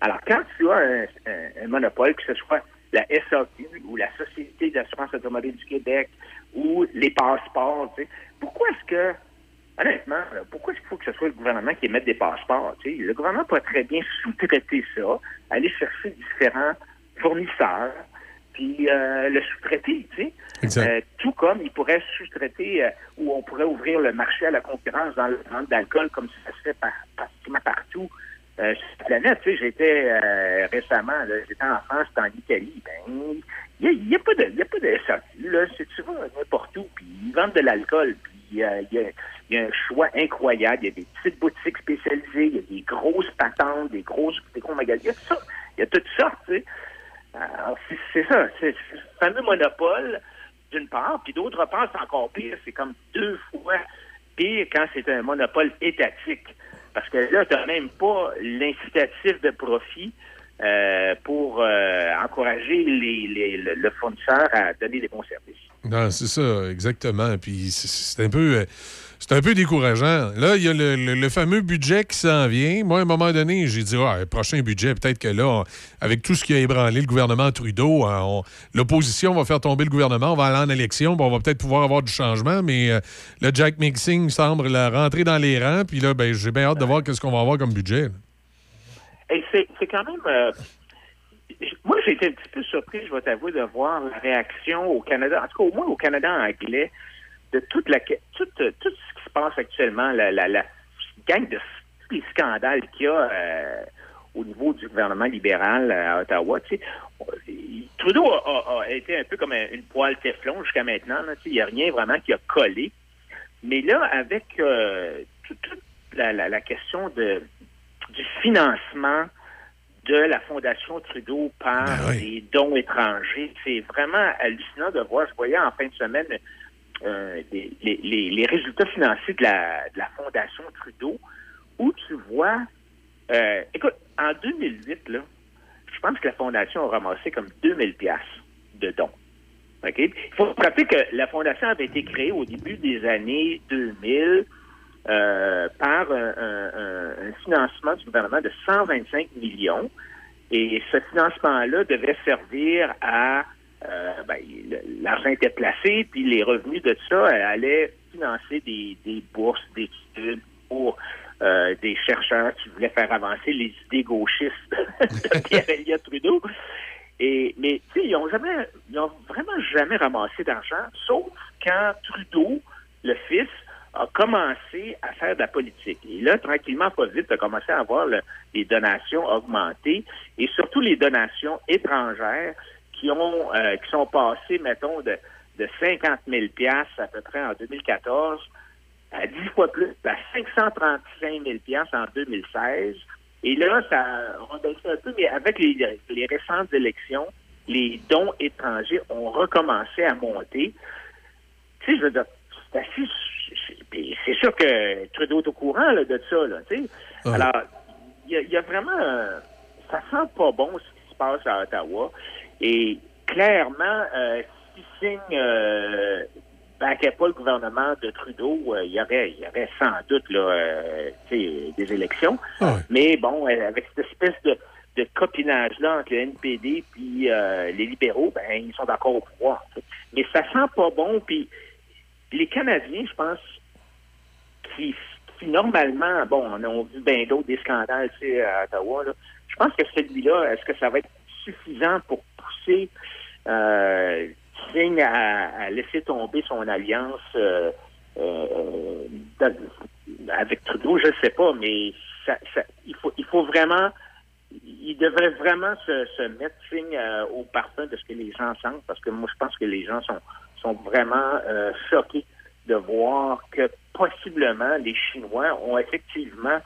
Alors, quand tu as un, monopole, que ce soit la SAQ ou la Société d'assurance automobile du Québec ou les passeports, pourquoi est-ce que, honnêtement, pourquoi est-ce qu'il faut que ce soit le gouvernement qui émette des passeports? Le gouvernement peut très bien sous-traiter ça, aller chercher différents fournisseurs, puis euh, le sous-traiter, tu sais. Euh, tout comme il pourrait sous-traiter euh, ou on pourrait ouvrir le marché à la concurrence dans le vente d'alcool comme ça se fait par, pratiquement partout sur la planète. Tu sais, j'étais récemment, j'étais en France, j'étais en Italie, ben il n'y a, y a pas de y a pas de là, c'est tu vas n'importe où, puis ils vendent de l'alcool, puis il y, a, il y a un choix incroyable, il y a des petites boutiques spécialisées, il y a des grosses patentes, des grosses des gros magasins, il y a tout ça, il y a tout ça, tu sais. C'est- ça, c'est ce fameux monopole, d'une part, puis d'autre part, c'est encore pire, c'est comme deux fois pire quand c'est un monopole étatique. Parce que là, tu n'as même pas l'incitatif de profit euh, pour euh, encourager les, les- le, fournisseur à donner des bons services. Non, c'est ça, exactement. Puis c'est un peu. euh, C'est un peu décourageant. Là, il y a le, le- le fameux budget qui s'en vient. Moi, à un moment donné, j'ai dit, ah, le prochain budget, peut-être que là, on- avec tout ce qui a ébranlé le gouvernement Trudeau, hein, on- l'opposition va faire tomber le gouvernement, on va aller en élection, puis on va peut-être pouvoir avoir du changement, mais euh, le Jack Mixing semble la rentrer dans les rangs, puis là, ben, j'ai bien hâte de voir qu'est-ce qu'on va avoir comme budget. c'est quand même. euh, moi, j'ai été un petit peu surpris, je vais t'avouer, de voir la réaction au Canada, en tout cas au moins au Canada anglais, de toute la tout, tout ce passe actuellement, la, la, la gang de tous les scandales qu'il y a euh, au niveau du gouvernement libéral euh, à Ottawa. Tu sais, Trudeau a, a- a été un peu comme un- une poêle Teflon jusqu'à maintenant. là, tu sais, Il n'y a rien vraiment qui a collé. Mais là, avec euh, toute, toute la, la- la question de, du financement de la Fondation Trudeau par des dons étrangers, c'est vraiment hallucinant de voir. Je voyais en fin de semaine euh, les, résultats financiers de la, Fondation Trudeau, où tu vois, euh, écoute, en 2008, là, je pense que la Fondation a ramassé comme 2000 pièces de dons. Il faut rappeler que la Fondation avait été créée au début des années 2000 euh, par un financement du gouvernement de 125 millions. Et ce financement-là devait servir à... euh, ben, L'argent était placé, puis les revenus de ça euh, allaient financer des, des bourses d'études pour euh, des chercheurs qui voulaient faire avancer les idées gauchistes de Pierre Elliott Trudeau. Et, mais ils ont jamais, ils ont vraiment jamais ramassé d'argent, sauf quand Trudeau, le fils, a commencé à faire de la politique. Et là, tranquillement, pas vite, a commencé à avoir le- les donations augmentées et surtout les donations étrangères euh, qui sont passées, mettons, de, de 50 000 piastres à peu près en 2014 à 10 fois plus, à 535 000 piastres en 2016. Et là, ça a un peu, mais avec les, les récentes élections, les dons étrangers ont recommencé à monter. Tu sais, je veux dire, c'est assez... puis C'est sûr que Trudeau est au courant là, de ça, là, tu sais. Alors, il y, a- il y a vraiment... euh, ça sent pas bon ce qui se passe à Ottawa. Et clairement, euh, si signe euh, baquait pas le gouvernement de Trudeau, euh, il y aurait, il y aurait sans doute là, euh, des élections. Mais bon, euh, avec cette espèce de, de copinage-là entre le NPD puis les libéraux, ben ils sont d'accord au pouvoir. Mais ça sent pas bon. Puis les Canadiens, je pense, qui, qui normalement, bon, on a vu bien d'autres des scandales à Ottawa. Là. Je pense que celui-là, est-ce que ça va être suffisant pour pousser euh, à, laisser tomber son alliance euh, euh, dans- avec Trudeau, je ne sais pas, mais ça, il faut il faut vraiment il devrait vraiment se, mettre signe euh, au parfum de ce que les gens sentent, parce que moi je pense que les gens sont sont vraiment euh, choqués de voir que possiblement les Chinois ont effectivement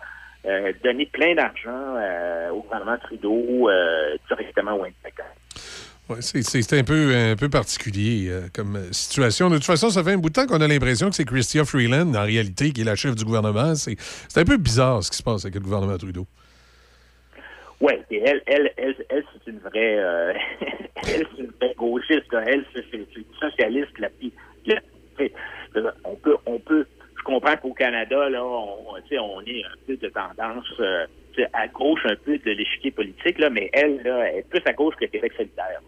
euh, donné plein d'argent euh, au gouvernement Trudeau euh, directement au indirectement. Ouais, c'est- c'est un peu, un peu particulier euh, comme situation. De toute façon, ça fait un bout de temps qu'on a l'impression que c'est Chrystia Freeland, en réalité, qui est la chef du gouvernement. C'est c'est un peu bizarre ce qui se passe avec le gouvernement Trudeau. Oui, et elle, elle, elle, elle c'est une vraie, euh, elle, c'est une vraie gauchiste. Elle, c'est une socialiste. La, la- on peut, on peut. Je comprends qu'au Canada, là, on, on est un peu de tendance euh, à gauche un peu de l'échiquier politique, là, mais elle, là, elle est plus à gauche que Québec solidaire.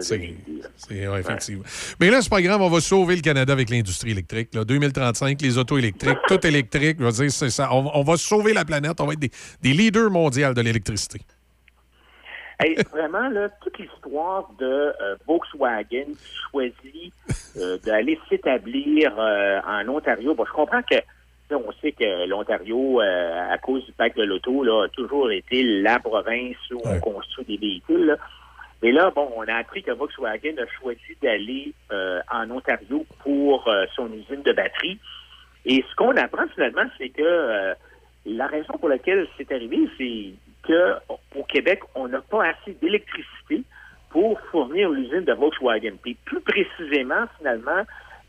C'est c'est- ouais, effectivement. Mais là, c'est pas grave, on va sauver le Canada avec l'industrie électrique. Là. 2035, les autos électriques, tout électrique. Je veux dire, c'est ça. On, on va sauver la planète. On va être des, des leaders mondiaux de l'électricité. Hey, vraiment, là, toute l'histoire de euh, Volkswagen qui choisit euh, d'aller s'établir euh, en Ontario, bon, je comprends que on sait que l'Ontario, euh, à cause du pacte de l'auto, là, a toujours été la province où on construit des véhicules. là. Mais là, bon, on a appris que Volkswagen a choisi d'aller euh, en Ontario pour euh, son usine de batterie. Et ce qu'on apprend finalement, c'est que euh, la raison pour laquelle c'est arrivé, c'est que au Québec, on n'a pas assez d'électricité pour fournir l'usine de Volkswagen. Puis plus précisément, finalement,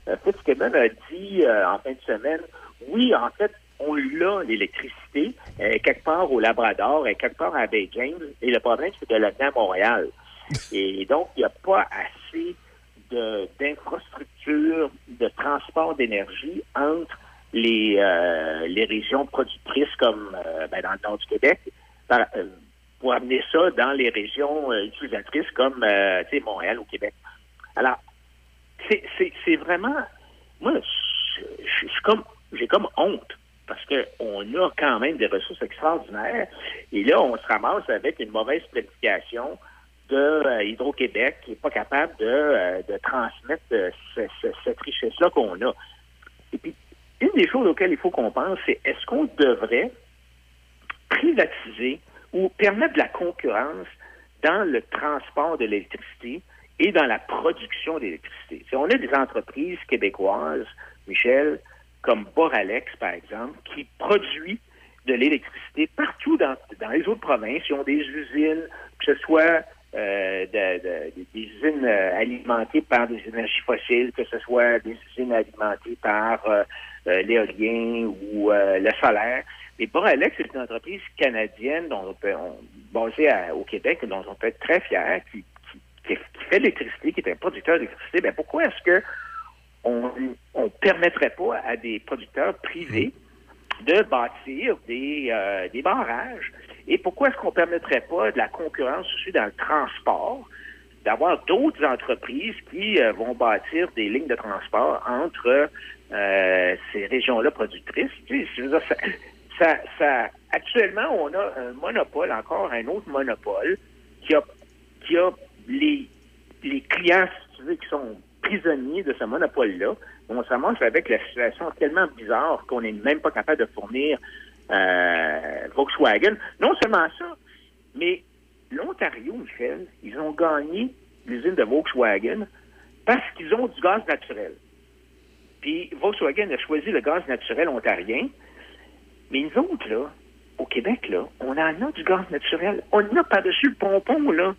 euh, Fitzgibbon a dit euh, en fin de semaine, oui, en fait, on l'a, l'électricité, euh, quelque part au Labrador et quelque part à Bay James, et le problème, c'est de la à Montréal. Et donc, il n'y a pas assez de- d'infrastructures de, transport d'énergie entre les, euh, les régions productrices comme ben, dans le nord du Québec euh, pour amener ça dans les régions euh, utilisatrices comme euh, Montréal ou Québec. Alors, c'est- vraiment... Moi, je- suis comme j'ai comme honte parce qu'on a quand même des ressources extraordinaires et là, on se ramasse avec une mauvaise planification de Hydro-Québec qui n'est pas capable de, de transmettre ce- ce- cette richesse-là qu'on a. Et puis, une des choses auxquelles il faut qu'on pense, c'est est-ce qu'on devrait privatiser ou permettre de la concurrence dans le transport de l'électricité et dans la production d'électricité. Si on a des entreprises québécoises, Michel, comme Boralex, par exemple, qui produit de l'électricité partout dans, dans les autres provinces. Ils ont des usines, que ce soit euh, de- de- des usines euh, alimentées par des énergies fossiles, que ce soit des usines alimentées par euh, euh, l'éolien ou euh, le solaire. Et Boralex, c'est une entreprise canadienne dont on peut, on- basée à- au Québec, dont on peut être très fier, qui, qui, qui fait de l'électricité, qui est un producteur d'électricité. Ben pourquoi est-ce que on ne permettrait pas à des producteurs privés de bâtir des, euh, des barrages? Et pourquoi est-ce qu'on ne permettrait pas de la concurrence aussi dans le transport, d'avoir d'autres entreprises qui euh, vont bâtir des lignes de transport entre euh, ces régions-là productrices? Tu sais, ça, ça, actuellement, on a un monopole, encore un autre monopole, qui a, qui a les, les clients, si tu veux, qui sont prisonniers de ce monopole-là. On se ramasse avec la situation tellement bizarre qu'on n'est même pas capable de fournir euh, Volkswagen. Non seulement ça, mais l'Ontario, Michel, ils ont gagné l'usine de Volkswagen parce qu'ils ont du gaz naturel. Puis Volkswagen a choisi le gaz naturel ontarien, mais nous autres, là, au Québec, là, on en a du gaz naturel. On en a par-dessus le pompon, là.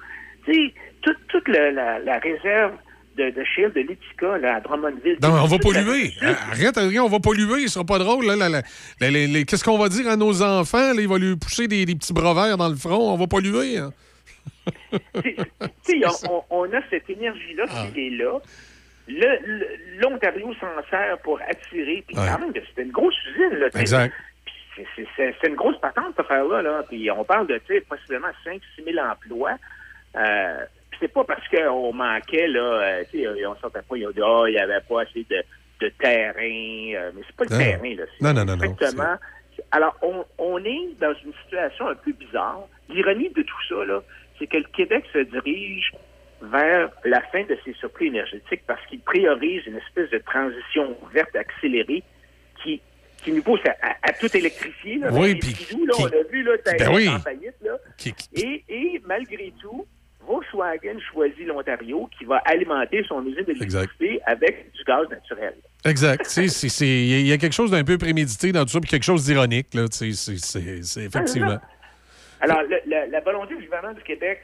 Tu sais, toute, toute la, la- la réserve de, de shale de l'Utica, là, à Drummondville. Non, on va polluer. Arrête, Adrien, on va polluer. Ce sera pas drôle. là, Qu'est-ce qu'on va dire à nos enfants? là? Il va lui pousser des, des petits brevers dans le front. On va polluer. hein. Tu sais, on, on- a cette énergie-là Ah. qui est là. L'Ontario s'en sert pour attirer. Puis quand même, c'était une grosse usine. Là. Exact. C'est- une grosse patente, cette affaire-là. Là. Puis on parle de tu sais, possiblement 5-6 000 emplois. Euh, c'est pas parce qu'on manquait, là, euh, tu sais, on sortait pas, il a- ah, il y avait pas assez de, de terrain. euh, mais c'est pas le Non. terrain, là. Non, non, non, non, Exactement. Alors, on, on est dans une situation un peu bizarre. L'ironie de tout ça, là, c'est que le Québec se dirige vers la fin de ses surplus énergétiques parce qu'il priorise une espèce de transition verte accélérée qui, qui nous pousse à, à- à tout électrifier. Là, Oui, Dans puis qui- on a vu, là, Ben oui. en faillite, là. Et, et malgré tout, Volkswagen choisit l'Ontario qui va alimenter son usine d'électricité avec du gaz naturel. Exact. Il y a quelque chose d'un peu prémédité dans tout ça, puis quelque chose d'ironique. là. C'est c'est effectivement. Alors, le- la, la volonté du gouvernement du Québec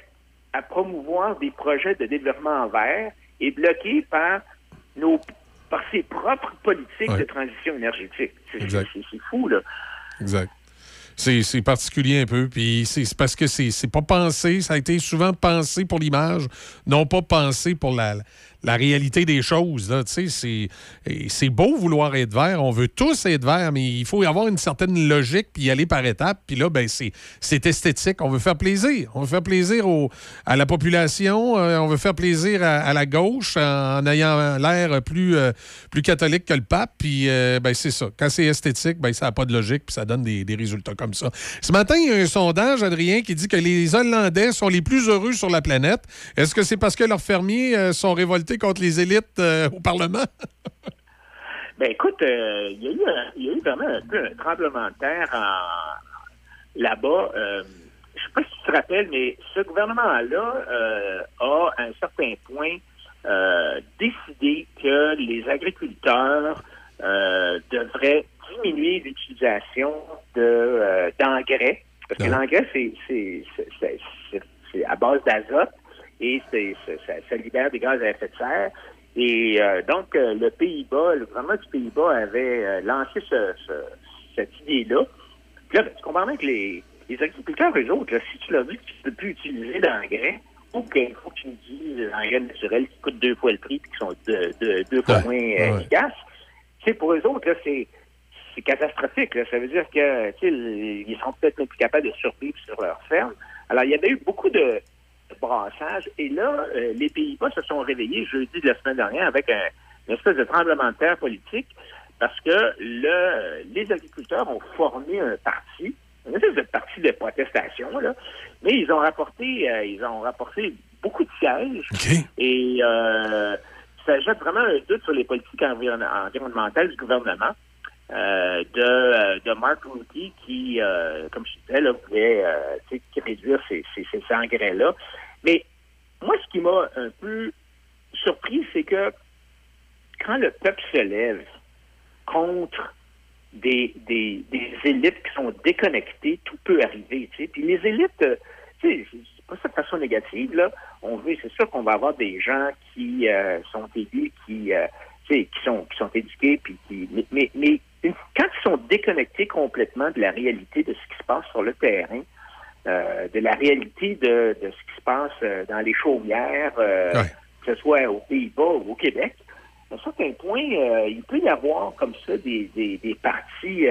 à promouvoir des projets de développement en vert est bloquée par nos par ses propres politiques Ouais. de transition énergétique. C'est fou, là. Exact. C'est particulier un peu, puis c'est parce que c'est pas pensé, ça a été souvent pensé pour l'image, non pas pensé pour la, la réalité des choses. C'est beau vouloir être vert, on veut tous être vert, mais il faut y avoir une certaine logique, puis y aller par étapes. Puis là, ben, c'est esthétique, on veut faire plaisir. On veut faire plaisir à la population, euh, on veut faire plaisir à, la gauche en, ayant l'air plus, euh, plus catholique que le pape, puis euh, ben, c'est ça. Quand c'est esthétique, ben, ça n'a pas de logique, puis ça donne des, des résultats comme ça. Ce matin, il y a un sondage, Adrien, qui dit que les Hollandais sont les plus heureux sur la planète. Est-ce que c'est parce que leurs fermiers sont révoltés contre les élites euh, au Parlement? Ben écoute, euh, il y, a eu un- il y a eu vraiment un peu un tremblement de terre là-bas. Euh, je sais pas si tu te rappelles, mais ce gouvernement-là a, à un certain point, décidé que les agriculteurs devraient diminuer l'utilisation de d'engrais. Parce que l'engrais, c'est- c'est- c'est- c'est à base d'azote et c'est- c'est- ça, ça libère des gaz à effet de serre. Et euh, donc, euh, le Pays-Bas, le gouvernement du Pays-Bas avait euh, lancé ce- ce- cette idée-là. Puis là, ben, tu comprends bien que les, les agriculteurs, eux autres, là, si tu leur dis que tu ne peux plus utiliser d'engrais, ou qu'il faut que tu utilises l'engrais naturel qui coûte deux fois le prix et qui sont deux, deux- deux fois moins euh, efficaces, tu sais, pour eux autres, là, c'est c'est catastrophique. là. Ça veut dire que ils sont peut-être même plus capables de survivre sur leur ferme. Alors, il y avait eu beaucoup de brassage. Et là, euh, les Pays-Bas se sont réveillés jeudi de la semaine dernière avec un, une espèce de tremblement de terre politique parce que le, les agriculteurs ont formé un parti, une espèce de parti de protestation, là, mais ils ont rapporté, euh, ils ont rapporté beaucoup de sièges. Et euh, ça jette vraiment un doute sur les politiques environ- environnementales du gouvernement. Euh, de, euh, de Mark Rutte qui, euh, comme je disais, là, voulait réduire ces, ces, ces engrais-là. Mais moi, ce qui m'a un peu surpris, c'est que quand le peuple se lève contre des, des, des élites qui sont déconnectées, tout peut arriver. Tu. Puis les élites, tu sais, c'est pas ça de façon négative, là. On veut, c'est sûr qu'on va avoir des gens qui sont élus, qui, qui sont qui sont éduqués, puis qui. Mais une- quand ils sont déconnectés complètement de la réalité de ce qui se passe sur le terrain, euh, de la réalité de, de ce qui se passe euh, dans les chaumières, euh, que ce soit aux Pays-Bas ou au Québec, à un certain point, euh, il peut y avoir comme ça des, des, des partis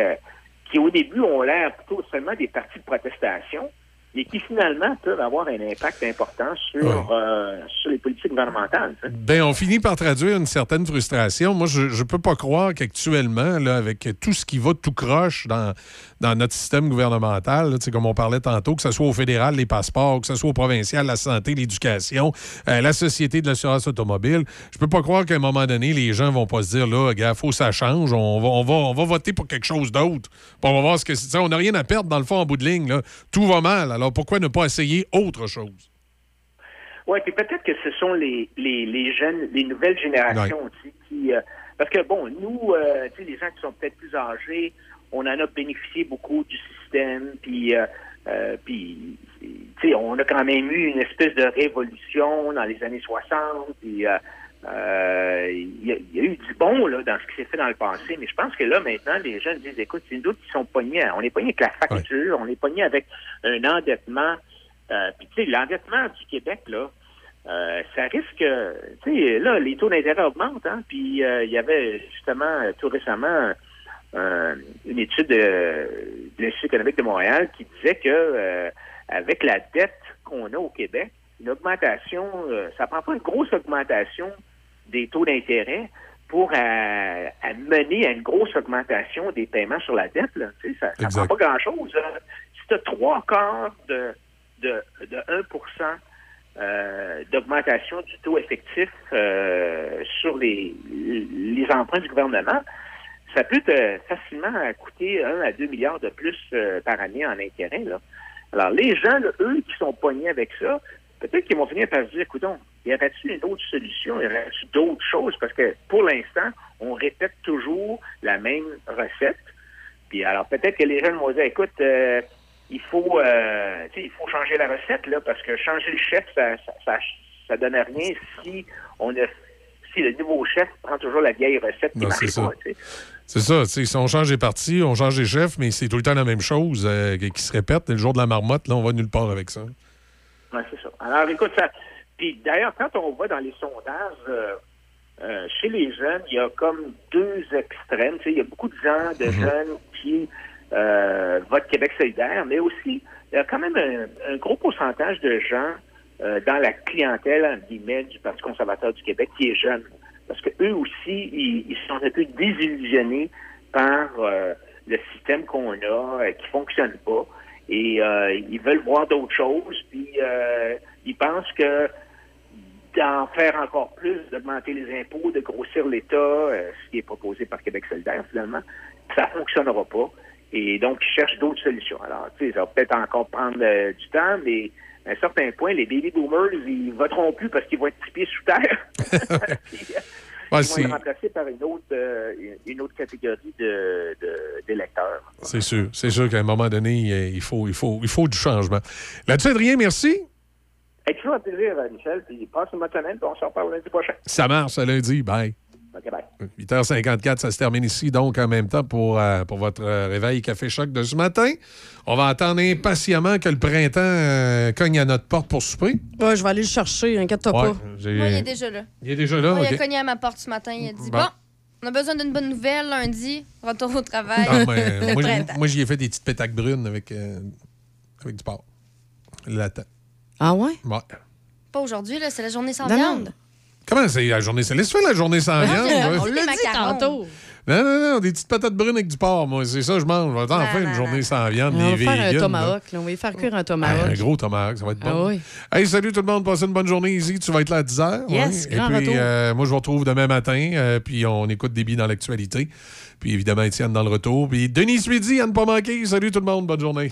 qui, au début, ont l'air plutôt seulement des partis de protestation, mais qui finalement peuvent avoir un impact important sur, euh, sur les politiques gouvernementales. sais. Ben, on finit par traduire une certaine frustration. Moi, je ne peux pas croire qu'actuellement, là, avec tout ce qui va tout croche dans, dans notre système gouvernemental, là, comme on parlait tantôt, que ce soit au fédéral, les passeports, que ce soit au provincial, la santé, l'éducation, euh, la société de l'assurance automobile, je peux pas croire qu'à un moment donné, les gens vont pas se dire, là, gars, faut que ça change, on va, on va, on va voter pour quelque chose d'autre. On va voir ce que c'est. On n'a rien à perdre, dans le fond, en bout de ligne. Là. Tout va mal. Alors pourquoi ne pas essayer autre chose? Oui, puis peut-être que ce sont les, les, les jeunes, les nouvelles générations aussi qui. euh, parce que, bon, nous, euh, les gens qui sont peut-être plus âgés, on en a bénéficié beaucoup du système, puis. euh, euh, puis, tu sais, on a quand même eu une espèce de révolution dans les années 60, puis euh, euh, il y, a- il y a eu du bon là, dans ce qui s'est fait dans le passé, mais je pense que là, maintenant, les jeunes disent, écoute, c'est nous autres qui sont pognés, on est pognés avec la facture, on est pognés avec un endettement, euh, puis tu sais, l'endettement du Québec, là, euh, ça risque, tu sais, là, les taux d'intérêt augmentent, hein, puis il y avait justement tout récemment euh, une étude de, de l'Institut économique de Montréal qui disait que euh, avec la dette qu'on a au Québec, une augmentation, euh, ça prend pas une grosse augmentation des taux d'intérêt pour euh, à mener à une grosse augmentation des paiements sur la dette. Là. Tu sais, ça ne prend pas grand-chose. là. Si tu as trois quarts de, de, de 1 euh, d'augmentation du taux effectif euh, sur les, les emprunts du gouvernement, ça peut te facilement coûter 1 à 2 milliards de plus euh, par année en intérêt. Alors, les gens, eux, qui sont pognés avec ça, peut-être qu'ils vont finir par se dire, écoute, y aurait-il une autre solution, y aurait-il d'autres choses? Parce que pour l'instant, on répète toujours la même recette. Puis alors peut-être que les jeunes vont dire, écoute, euh, il faut euh, il faut changer la recette, là, parce que changer le chef, ça, ça, ça, donne rien si on a si le nouveau chef prend toujours la vieille recette qui Non, marche c'est ça. pas. C'est ça, si on change les parties, on change les chefs, mais c'est tout le temps la même chose euh, qui se répète. Le jour de la marmotte, là, on va nulle part avec ça. Ouais, c'est ça. Alors, écoute, ça. Puis d'ailleurs, quand on va dans les sondages, euh, euh, chez les jeunes, il y a comme deux extrêmes. Il y a beaucoup de gens, de jeunes qui votent Québec solidaire, mais aussi, il y a quand même un, un gros pourcentage de gens euh, dans la clientèle, en guillemets, du Parti conservateur du Québec qui est jeune. Parce que eux aussi, ils, ils sont un peu désillusionnés par euh, le système qu'on a, euh, qui fonctionne pas. Et euh, ils veulent voir d'autres choses, puis ils pensent que d'en faire encore plus, d'augmenter les impôts, de grossir l'État, ce qui est proposé par Québec solidaire finalement, ça fonctionnera pas. Et donc, ils cherchent d'autres solutions. Alors, tu sais, ça va peut-être encore prendre du temps, mais à un certain point, les baby boomers, ils voteront plus parce qu'ils vont être pieds sous terre. Puis, Ouais, ils vont être remplacés par une autre, euh, une autre catégorie de, d'électeurs. C'est sûr. C'est sûr qu'à un moment donné, euh, il faut, il, faut, il faut du changement. Là-dessus, Adrien, merci. Et toujours un plaisir, Michel, puis passe une bonne semaine, puis on se reparle lundi prochain. Ça marche, à lundi. Bye. OK, bye. 8h54, ça se termine ici, donc en même temps pour, euh, pour votre euh, réveil Café Choc de ce matin. On va attendre impatiemment que le printemps euh, cogne à notre porte pour souper. Ouais, je vais aller le chercher, inquiète-toi Ouais, pas. Moi, il est déjà là. Il est déjà là, Moi, Il a cogné à ma porte ce matin. Il a dit Bon. Bon, on a besoin d'une bonne nouvelle lundi. Retour au travail. Ah, mais, Le moi, printemps. moi, j'y ai fait des petites pétaques brunes avec, euh, avec du porc. Latin. Ah ouais? Ouais. Pas aujourd'hui, là, c'est la journée sans Non, non. Viande. Comment c'est la journée? C'est laisse faire la journée sans Ah, viande. ouais. On l'a dit tantôt. Non, non, non, des petites patates brunes avec du porc, moi. C'est ça, je mange. Je vais en Non, faire une journée sans viande. On va faire un tomahawk. là. On va y faire cuire un Ah, tomahawk. un gros tomahawk, ça va être bon. Ah oui. Hey, salut tout le monde, passez une bonne journée ici. Tu vas être là à 10h. Yes, Et grand puis, retour. euh, moi, je vous retrouve demain matin, euh, puis on écoute des billes dans l'actualité. Puis évidemment, Étienne dans le retour. Puis Denis Midi, à ne pas manquer. Salut tout le monde, bonne journée.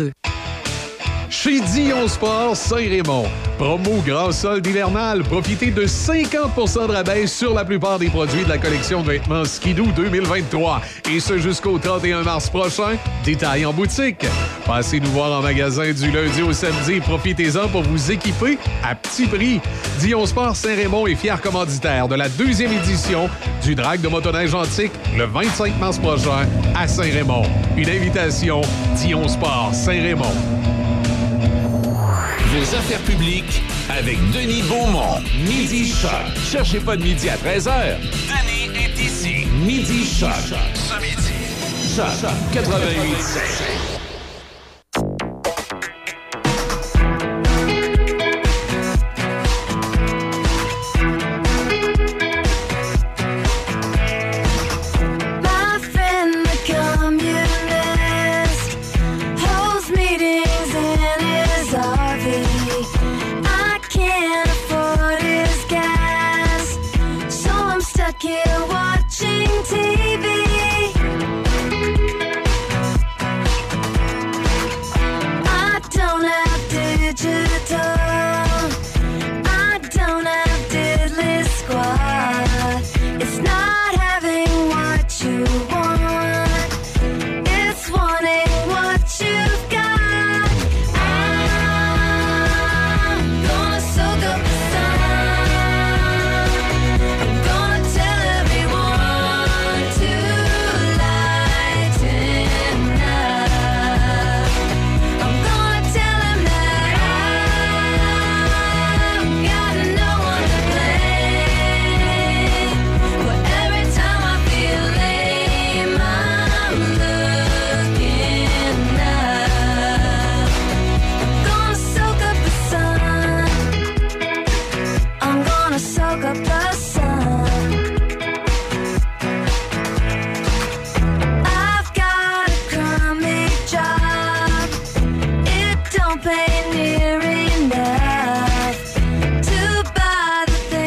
3952. Chez Dion Sport Saint-Raymond. Promo grand solde hivernal. Profitez de 50% de rabais sur la plupart des produits de la collection de vêtements Skidoo 2023. Et ce jusqu'au 31 mars prochain. Détail en boutique. Passez nous voir en magasin du lundi au samedi. Profitez-en pour vous équiper à petit prix. Dion Sport Saint-Raymond est fier commanditaire de la deuxième édition du Drag de motoneige antique le 25 mars prochain à Saint-Raymond. Une invitation Dion Sport Saint-Raymond. Vos affaires publiques avec Denis Beaumont. Midi Choc. Cherchez pas de midi à 13h. Denis est ici. Midi Choc. Ce midi. Choc 88